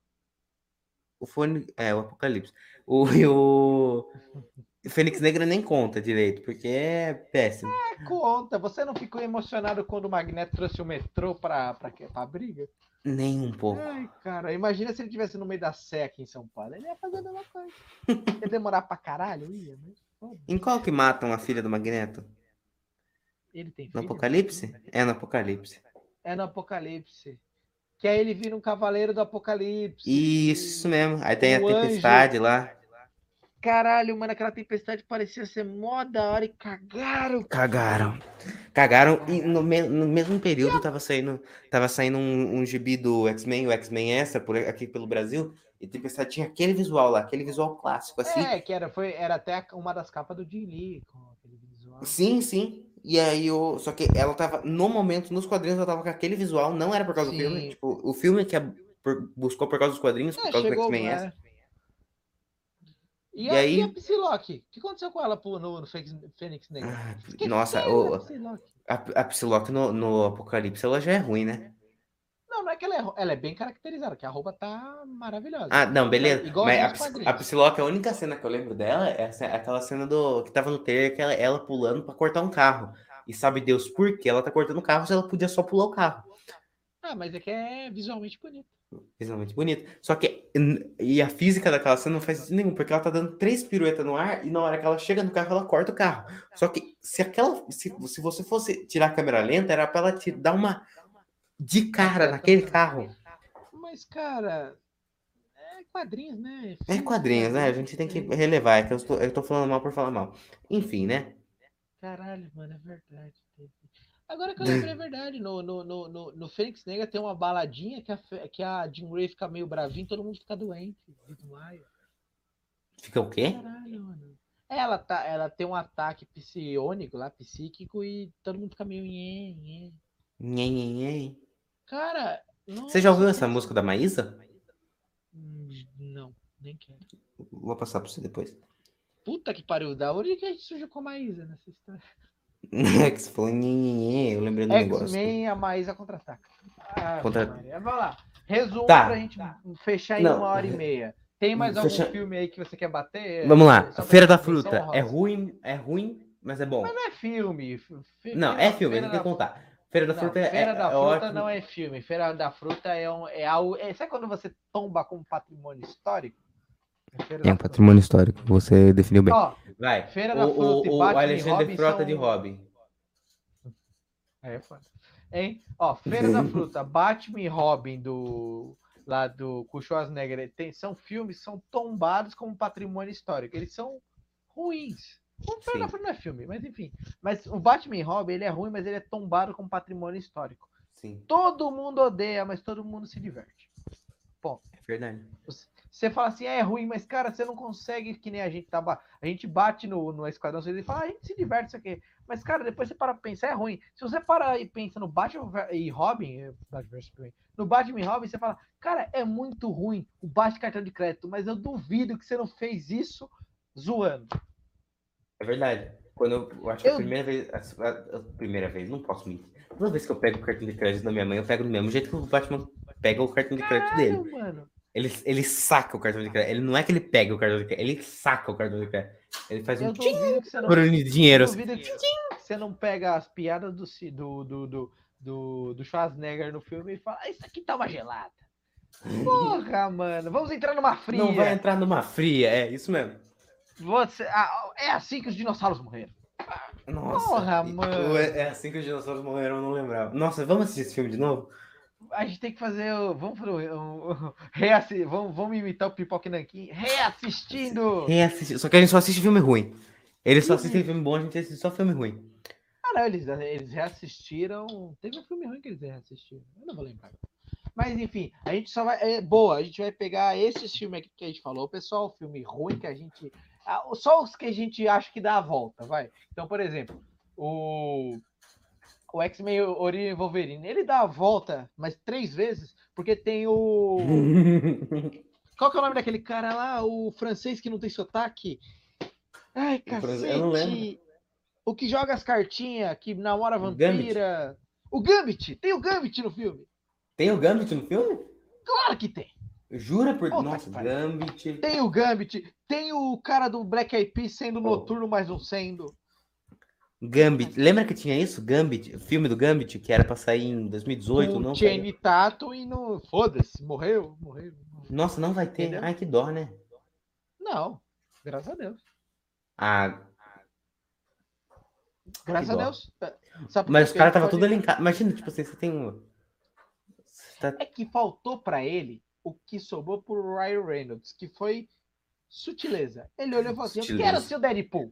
O Fone, é, o Apocalipse. O, o, o Fênix Negra nem conta direito, porque é péssimo. É, Conta, você não ficou emocionado quando o Magneto trouxe o metrô pra, pra, quê? pra briga? Nem um pouco. Ai, cara, imagina se ele tivesse no meio da Sé aqui em São Paulo. Ele ia fazer a mesma coisa. Ia demorar pra caralho, ia, né? Em qual que matam a filha do Magneto? Ele tem No filho? Apocalipse? É no Apocalipse. É no Apocalipse. Que aí ele vira um cavaleiro do Apocalipse. Isso mesmo. Aí tem a O anjo- tempestade lá. Caralho, mano, aquela tempestade parecia ser mó da hora e cagaram. Cagaram. Cagaram e no, me- no mesmo período tava saindo, tava saindo um, um gibi do X-Men, o X-Men Extra, por aqui pelo Brasil, e Tempestade tinha aquele visual lá, aquele visual clássico, assim. É, que era, foi, era até uma das capas do Jim Lee, com aquele visual. Sim, sim. E aí, o, só que ela tava, no momento, nos quadrinhos, ela tava com aquele visual, não era por causa do Sim. filme. Tipo, o filme que a- por- buscou por causa dos quadrinhos, por É, causa do chegou, X-Men é. Extra. E, E a, aí- e a Psylocke? O que aconteceu com ela no, no Fênix, Negra? Ah, nossa, o, Psylocke. a, a Psylocke no, no Apocalipse, ela já é ruim, né? Não, não é que ela é, ela é bem caracterizada, que a roupa tá maravilhosa. Ah, não, beleza. Mas a, a Psylocke, a única cena que eu lembro dela é aquela cena do que tava no trailer, que ela, ela pulando pra cortar um carro. E sabe Deus por que ela tá cortando o carro se ela podia só pular o carro. Ah, mas é que é visualmente bonito. Visualmente bonito. Só que. E a física daquela cena não faz sentido nenhum, porque ela tá dando três piruetas no ar e na hora que ela chega no carro, ela corta o carro. Só que se aquela. Se, se você fosse tirar a câmera lenta, era pra ela te dar uma. De cara naquele carro. Mas, cara, é quadrinhos, né? É quadrinhos, né? A gente tem que relevar. É que eu tô, eu tô falando mal por falar mal. Enfim, né? Caralho, mano, é verdade. Agora que eu lembrei, é verdade. No, no, no, no, no Fênix Negra tem uma baladinha que a, que a Jean Grey fica meio bravinha e todo mundo fica doente. Fica o quê? Caralho, mano. Ela, tá, ela tem um ataque psionico lá, psíquico, e todo mundo fica meio. nhê, nhê. Nhen, nhen, nhen. Cara. Você já ouviu nossa, essa música da Maísa? Hum, Não, nem quero. Vou passar pra você depois. Puta que pariu, da onde que a gente surgiu com a Maísa nessa história? É nhen, nhen, eu lembrei do negócio. X-Men a Maísa contra-ataca. Ah, Contra- Maria. Vai lá. Resumo Tá. pra gente fechar em Não. uma hora e meia. Tem mais algum Fecha- filme aí que você quer bater? Vamos lá. Só Feira da Fruta. É ruim, é ruim, mas é bom. Mas não é filme. Fe- Não, Feira- é filme, Feira gente tem que contar. Feira da Não, Fruta é, Feira é, da é Fruta ótimo. não é filme. Feira da Fruta é um. É algo, é, sabe quando você tomba com patrimônio histórico? É Feira da Fruta. histórico, você definiu Ó, Vai. Feira o, da o, Fruta e o Batman e Alexandre Robin Frota são- de Robin. É foda. Hein? Ó, Feira da Fruta, Batman e Robin do lá do com Schwarzenegger, tem, são filmes são tombados como patrimônio histórico. Eles são ruins. O Feira da Sim. Fruta não é filme, mas enfim. Mas o Batman e Robin, ele é ruim, mas ele é tombado como patrimônio histórico. Sim. Todo mundo odeia, mas todo mundo se diverte. Ponto. É verdade. Você fala assim, é ruim, mas cara, você não consegue que nem a gente tá. ba- A gente bate no, no Esquadrão Suicida e fala, ah, a gente se diverte isso aqui. Mas, cara, depois você para pra pensar, é ruim. Se você parar e pensa no Batman e Robin, é, Superman, no Batman e Robin, você fala, cara, é muito ruim o Batman cartão de crédito, mas eu duvido que você não fez isso zoando. É verdade. Quando eu, eu acho que a Eu- primeira vez. A, a- a primeira vez, não posso mentir. Toda vez que eu pego o cartão de crédito da minha mãe, eu pego do mesmo jeito que o Batman pega o cartão de crédito dele. Caralho, mano. Ele, ele saca o cartão de crédito. Ele não é que ele pega o cartão de crédito, ele saca o cartão de crédito. Ele faz Eu um tchim não por de dinheiro. Assim. você não pega as piadas do, do, do, do, do, do Schwarzenegger no filme e fala, "Ah, isso aqui tá uma gelada. Porra, mano, vamos entrar numa fria. Não vai entrar numa fria, é isso mesmo. Você, ah, é assim que os dinossauros morreram. Nossa. Porra, mano. É, é assim que os dinossauros morreram, eu não lembrava. Nossa, vamos assistir esse filme de novo? A gente tem que fazer. o- Vamos fazer. o- o- reassi- vamos, vamos imitar o Pipoque Nankin reassistindo. Reassistir. Só que a gente só assiste filme ruim. Eles só assistem filme bom, a gente assiste só filme ruim. Ah, não, eles, eles reassistiram. Teve um filme ruim que eles reassistiram. Eu não vou lembrar. Mas enfim, a gente só vai. É, boa, a gente vai pegar esses filmes aqui que a gente falou, pessoal. Filme ruim que a gente. ah, Só os que a gente acha que dá a volta, vai. Então, por exemplo, o. O X-Men Origem Wolverine, ele dá a volta, mas três vezes, porque tem o. Qual que é o nome daquele cara lá? O francês que não tem sotaque? Ai, cacete. eu não lembro. O que joga as cartinhas, que namora a O Gambit. vampira. O Gambit! Tem o Gambit no filme! Tem o Gambit no filme? Claro que tem! Jura por. Puta Nossa, pariu. Gambit. Tem o Gambit, tem o cara do Black Eyed Peas sendo Oh. noturno, mas não sendo. Gambit. Lembra que tinha isso? Gambit, o filme do Gambit, que era pra sair em 2018, o não? Channing Tatum e no. Foda-se, morreu, morreu. Nossa, não vai ter. Entendeu? Ai, que dó, né? Não, graças a Deus. Ah, Graças a. Deus. Sabe mas os caras tava tudo linkado. Imagina, tipo assim, você tem um. Tá- É que faltou pra ele o que sobrou pro Ryan Reynolds, que foi sutileza. Ele olhou e falou assim: Eu Sutileza. quero ser o Deadpool.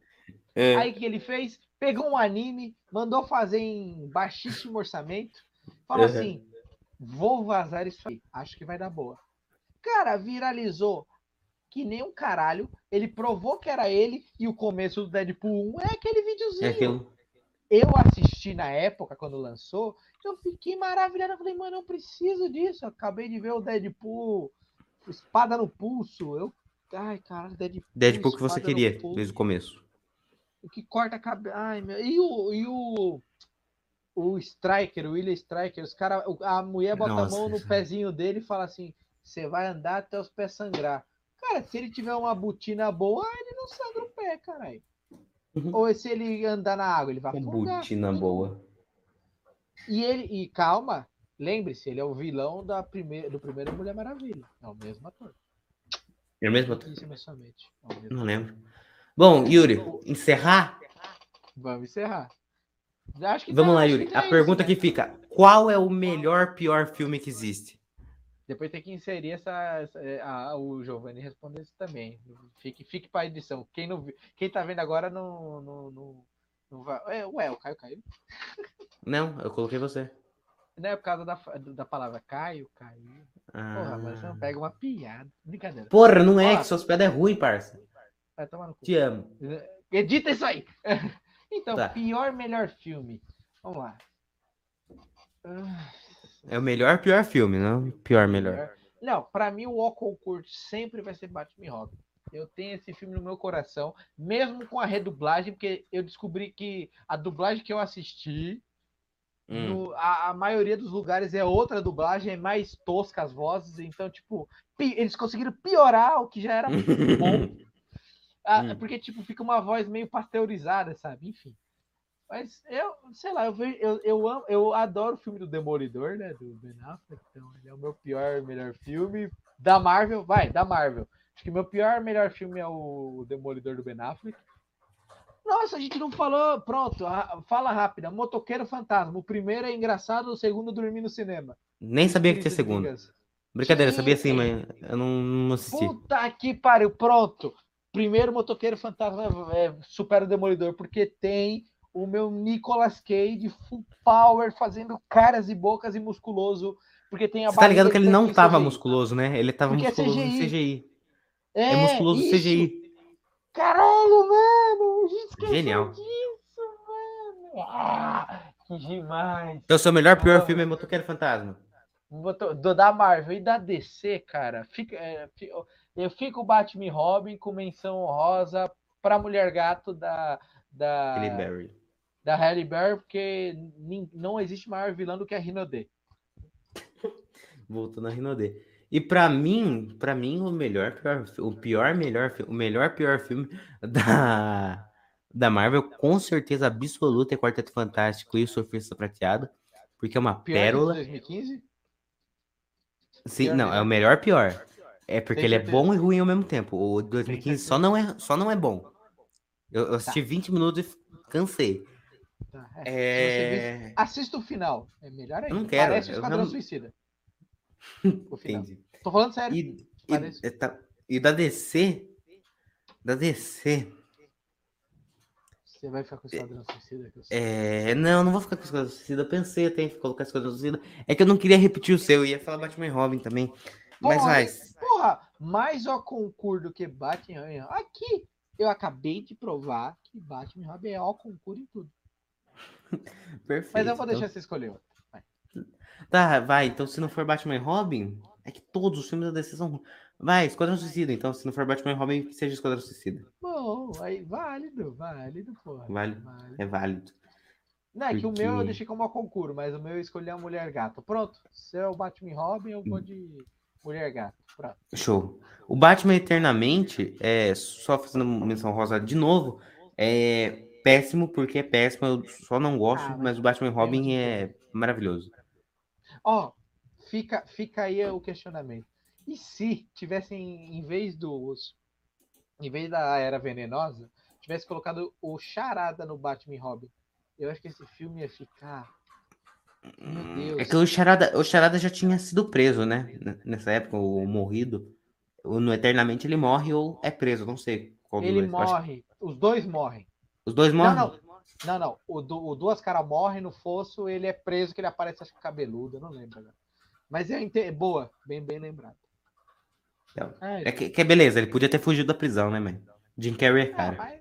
É. Aí o que ele fez? Pegou um anime, mandou fazer em baixíssimo orçamento, falou Uhum. assim: vou vazar isso aí, acho que vai dar boa. Cara, viralizou que nem um caralho. Ele provou que era ele e o começo do Deadpool 1 é aquele videozinho. É aquilo. Eu assisti na época, quando lançou, eu fiquei maravilhado. Eu falei, mano, eu preciso disso. Eu acabei de ver o Deadpool, espada no pulso. Eu, ai, caralho, Deadpool. Deadpool que você queria, desde o começo. O que corta a cabeça. Ai, meu. E o. E o... O Striker, o William Striker, os cara, o- a mulher bota Nossa, a mão no isso. pezinho dele e fala assim: você vai andar até os pés sangrar. Cara, se ele tiver uma botina boa, ele não sangra o pé, caralho. Uhum. Ou se ele andar na água, ele vai Uma botina boa. E ele, e calma, lembre-se, ele é o vilão da primeira, do primeiro Mulher Maravilha. É o mesmo ator. É mesmo? ator? Isso é. É o mesmo Não lembro. Bom, Yuri, encerrar? Vamos encerrar. Acho que Vamos lá, Yuri. A isso, pergunta né? que fica: qual é o melhor, pior filme que existe? Depois tem que inserir essa. essa- é, ah, o Giovanni responder isso também. Fique, fique para edição. Quem, não, quem tá vendo agora não, não, não, não vai. É, ué, o Caio caiu. Não, eu coloquei você. Não é por causa da, da palavra Caio, caiu. Porra, mas você não Ah. pega uma piada. Brincadeira. Porra, não é Ó. que suas pedras é ruim, parça. Vai tomar no cu. Te amo. Edita isso aí! Então, Tá. pior, melhor filme. Vamos lá. Ah, É o melhor, pior filme, não? Pior, melhor. Não, pra mim o Oconcurt sempre vai ser Batman e Robin. Eu tenho esse filme no meu coração, mesmo com a redublagem, porque eu descobri que a dublagem que eu assisti, Hum. no- a, a maioria dos lugares é outra dublagem, é mais tosca as vozes, então, tipo, eles conseguiram piorar o que já era bom. Ah, Hum. Porque, tipo, fica uma voz meio pasteurizada, sabe? Enfim. Mas eu, sei lá, eu, vejo, eu, eu, amo, eu adoro o filme do Demolidor, né? Do Ben Affleck. Então, ele é o meu pior, melhor filme. Da Marvel, vai, da Marvel. Acho que meu pior, melhor filme é o Demolidor do Ben Affleck. Nossa, a gente não falou. Pronto, fala rápida. Motoqueiro Fantasma. O primeiro é engraçado, o segundo dormir no cinema. Nem sabia que tinha segundo. Brincadeira, sabia Sim. sim, mas eu não, não assisti. Puta que pariu, pronto. Primeiro motoqueiro fantasma é, supera o demolidor, porque tem o meu Nicolas Cage full power, fazendo caras e bocas e musculoso, porque tem a Você tá ligado que ele não tava CGI. musculoso, né? Ele tava Porque é musculoso no CGI. CGI. É, É, musculoso isso. CGI. Caralho, mano! Genial. disso, mano! Ah, que demais! Então, seu melhor pior Ah. filme é Motoqueiro Fantasma. Do da Marvel e da DC, cara, fica, é, fi- eu fico o Batman e Robin com menção honrosa pra Mulher Gato da, da, Halle Berry. da Halle Berry, porque não existe maior vilã do que a Rinode. Voltando a Rinode. E pra mim, para mim o melhor, pior, o pior melhor, o melhor pior filme da da Marvel, com certeza absoluta é Quarteto Fantástico e o Surfista Prateado, porque é uma Pior pérola. de 2015? Sim, pior não, é o melhor pior. É porque ele é bom e ruim ao mesmo tempo. O 2015 só não é, só não é bom. Eu, eu assisti 20 minutos e cansei. Tá, é. Viu- É... Assista o final. É melhor ainda. não quero, Parece o eu Esquadrão não- Suicida. O final. Entendi. Tô falando sério. E, e, tá- e da DC, da DC, Você vai ficar com o Esquadrão Suicida? que eu sei. é... não, não vou ficar com as coisas suicida. Eu pensei até em colocar as coisas suicida. É que eu não queria repetir o seu, eu ia falar Batman e Robin também. Mas Porra, vai. Porra, mais ó concurso do que Batman. Aqui, eu acabei de provar que Batman Robin é ó concurso em tudo. Perfeito. Mas eu vou então- deixar você escolher outro. Tá, vai. Então, se não for Batman e Robin, é que todos os filmes da DC são. Vai, Esquadrão Suicida. Então, se não for Batman e Robin, que seja Esquadrão Suicida. Bom, aí, válido, válido, porra. Vale. válido. É válido. Não, é que o meu eu porque- deixei como ó concurso, mas o meu eu escolhi a Mulher Gato. Pronto, se é o Batman e Robin, eu vou de Mulher Gato. Pronto. Show. O Batman Eternamente, é, só fazendo menção rosa de novo, é péssimo porque é péssimo. Eu só não gosto, Ah, mas mas o Batman e Robin é maravilhoso. Ó, fica, fica aí o questionamento. E se tivessem, em vez dos. Em vez da Era Venenosa, tivesse colocado o Charada no Batman Robin? Eu acho que esse filme ia ficar. Meu Deus. É que o Charada, o Charada já tinha sido preso, né? Nessa época, o morrido. No Eternamente ele morre ou é preso, não sei qual Ele dois. Que morre. Os dois morrem. Os dois morrem? Não, não. Não, não. O, o Duas Caras morre no fosso, ele é preso, que ele aparece, acho que cabeludo, não lembro agora. Mas é inte- boa, bem, bem lembrado. Então, É, É que, que é beleza, ele podia ter fugido da prisão, né, mãe? Jim Carrey é cara. mas-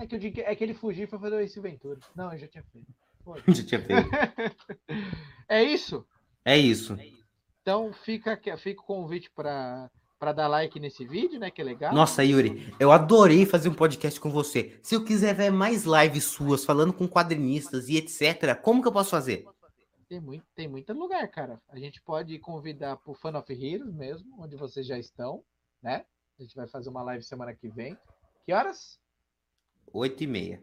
é, que o Jim- é que ele fugiu e foi fazer o Ace Ventura. Não, eu já tinha feito. Feito. É isso? É isso. Então fica, aqui- fica o convite para para dar like nesse vídeo, né? Que é legal. Nossa, Yuri, eu adorei fazer um podcast com você. Se eu quiser ver mais lives suas falando com quadrinistas e etc., como que eu posso fazer? Tem muito, tem muito lugar, cara. A gente pode convidar pro Fan of Heroes mesmo, onde vocês já estão, né? A gente vai fazer uma live semana que vem. Que horas? Oito e meia.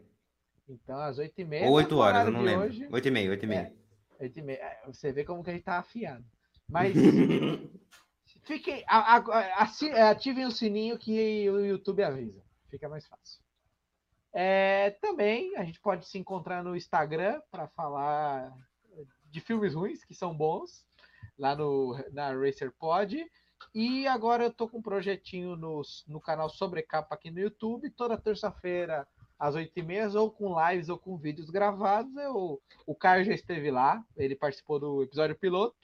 Então, às 8h30. Ou oito horas, eu não lembro. Hoje, Oito e meia, oito e meia. 8h30. É, Você vê como que a gente tá afiado. Mas fiquem, a- a- assi- ativem o sininho que o YouTube avisa. Fica mais fácil. É, também a gente pode se encontrar no Instagram para falar de filmes ruins que são bons lá no na Racer Pod. E agora eu tô com um projetinho no, no canal Sobrecapa aqui no YouTube, toda terça-feira às 8h30, ou com lives ou com vídeos gravados. Eu, o Caio já esteve lá, ele participou do episódio piloto.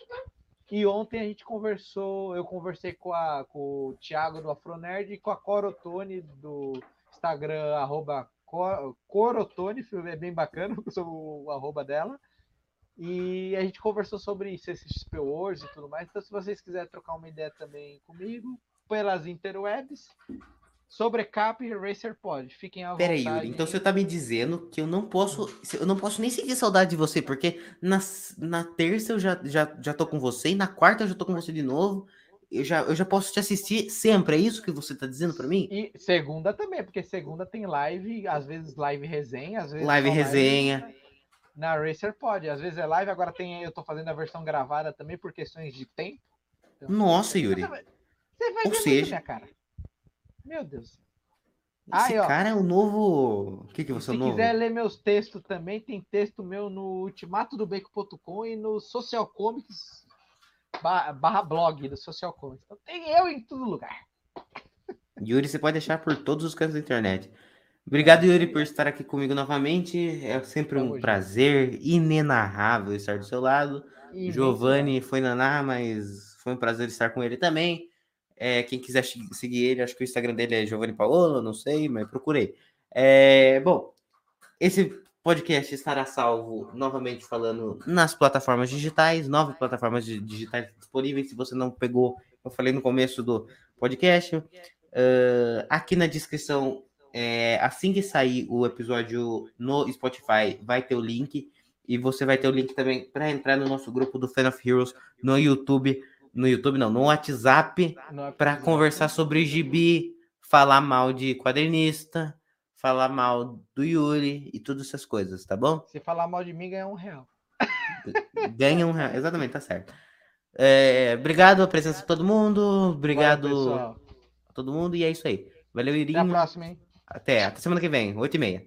E ontem a gente conversou, eu conversei com, a, com o Thiago do Afronerd e com a Corotone do Instagram, arroba Co- Corotone, é bem bacana, o arroba dela. E a gente conversou sobre CCXP Wars e tudo mais. Então, se vocês quiserem trocar uma ideia também comigo, pelas interwebs, sobre Cap e Racer Pod. Fiquem à Pera aí, vontade. Yuri, então você tá me dizendo que eu não posso. Eu não posso nem sentir saudade de você, porque na, na terça eu já, já, já tô com você, e na quarta eu já tô com você de novo. Eu já, eu já posso te assistir sempre, é isso que você tá dizendo pra mim? E segunda também, porque segunda tem live, às vezes live resenha, às vezes Live resenha. Na Racer Pod, às vezes é live, agora tem eu tô fazendo a versão gravada também por questões de tempo. Então, Nossa, Yuri. Você vai, Ou seja- minha cara. Meu Deus. Esse Aí, ó. cara é o novo. O que, que você se é o novo? quiser ler meus textos também, tem texto meu no ultimatodobacon.com e no Social Comics ba- barra blog do Social Comics. Então tem eu em todo lugar. Yuri, você pode deixar por todos os cantos da internet. Obrigado, Yuri, por estar aqui comigo novamente. É sempre um junto. prazer inenarrável estar do seu lado. E Giovanni foi naná, mas foi um prazer estar com ele também. É, quem quiser seguir ele, acho que o Instagram dele é Giovanni Paolo, não sei, mas procurei. É, bom, esse podcast estará salvo, novamente falando, nas plataformas digitais, nove plataformas di- digitais disponíveis. Se você não pegou, eu falei no começo do podcast. Ah, aqui na descrição, é, assim que sair o episódio no Spotify, vai ter o link. E você vai ter o link também para entrar no nosso grupo do Fan of Heroes no YouTube. No YouTube, não, no WhatsApp, para conversar sobre gibi, falar mal de quadrinista, falar mal do Yuri e todas essas coisas, tá bom? Se falar mal de mim, ganha um real. Ganha um real. Exatamente, tá certo. É, obrigado a presença de todo mundo. Obrigado Valeu, a todo mundo. E é isso aí. Valeu, Até a Irinho. próxima, hein? Até, até semana que vem, 8 e meia.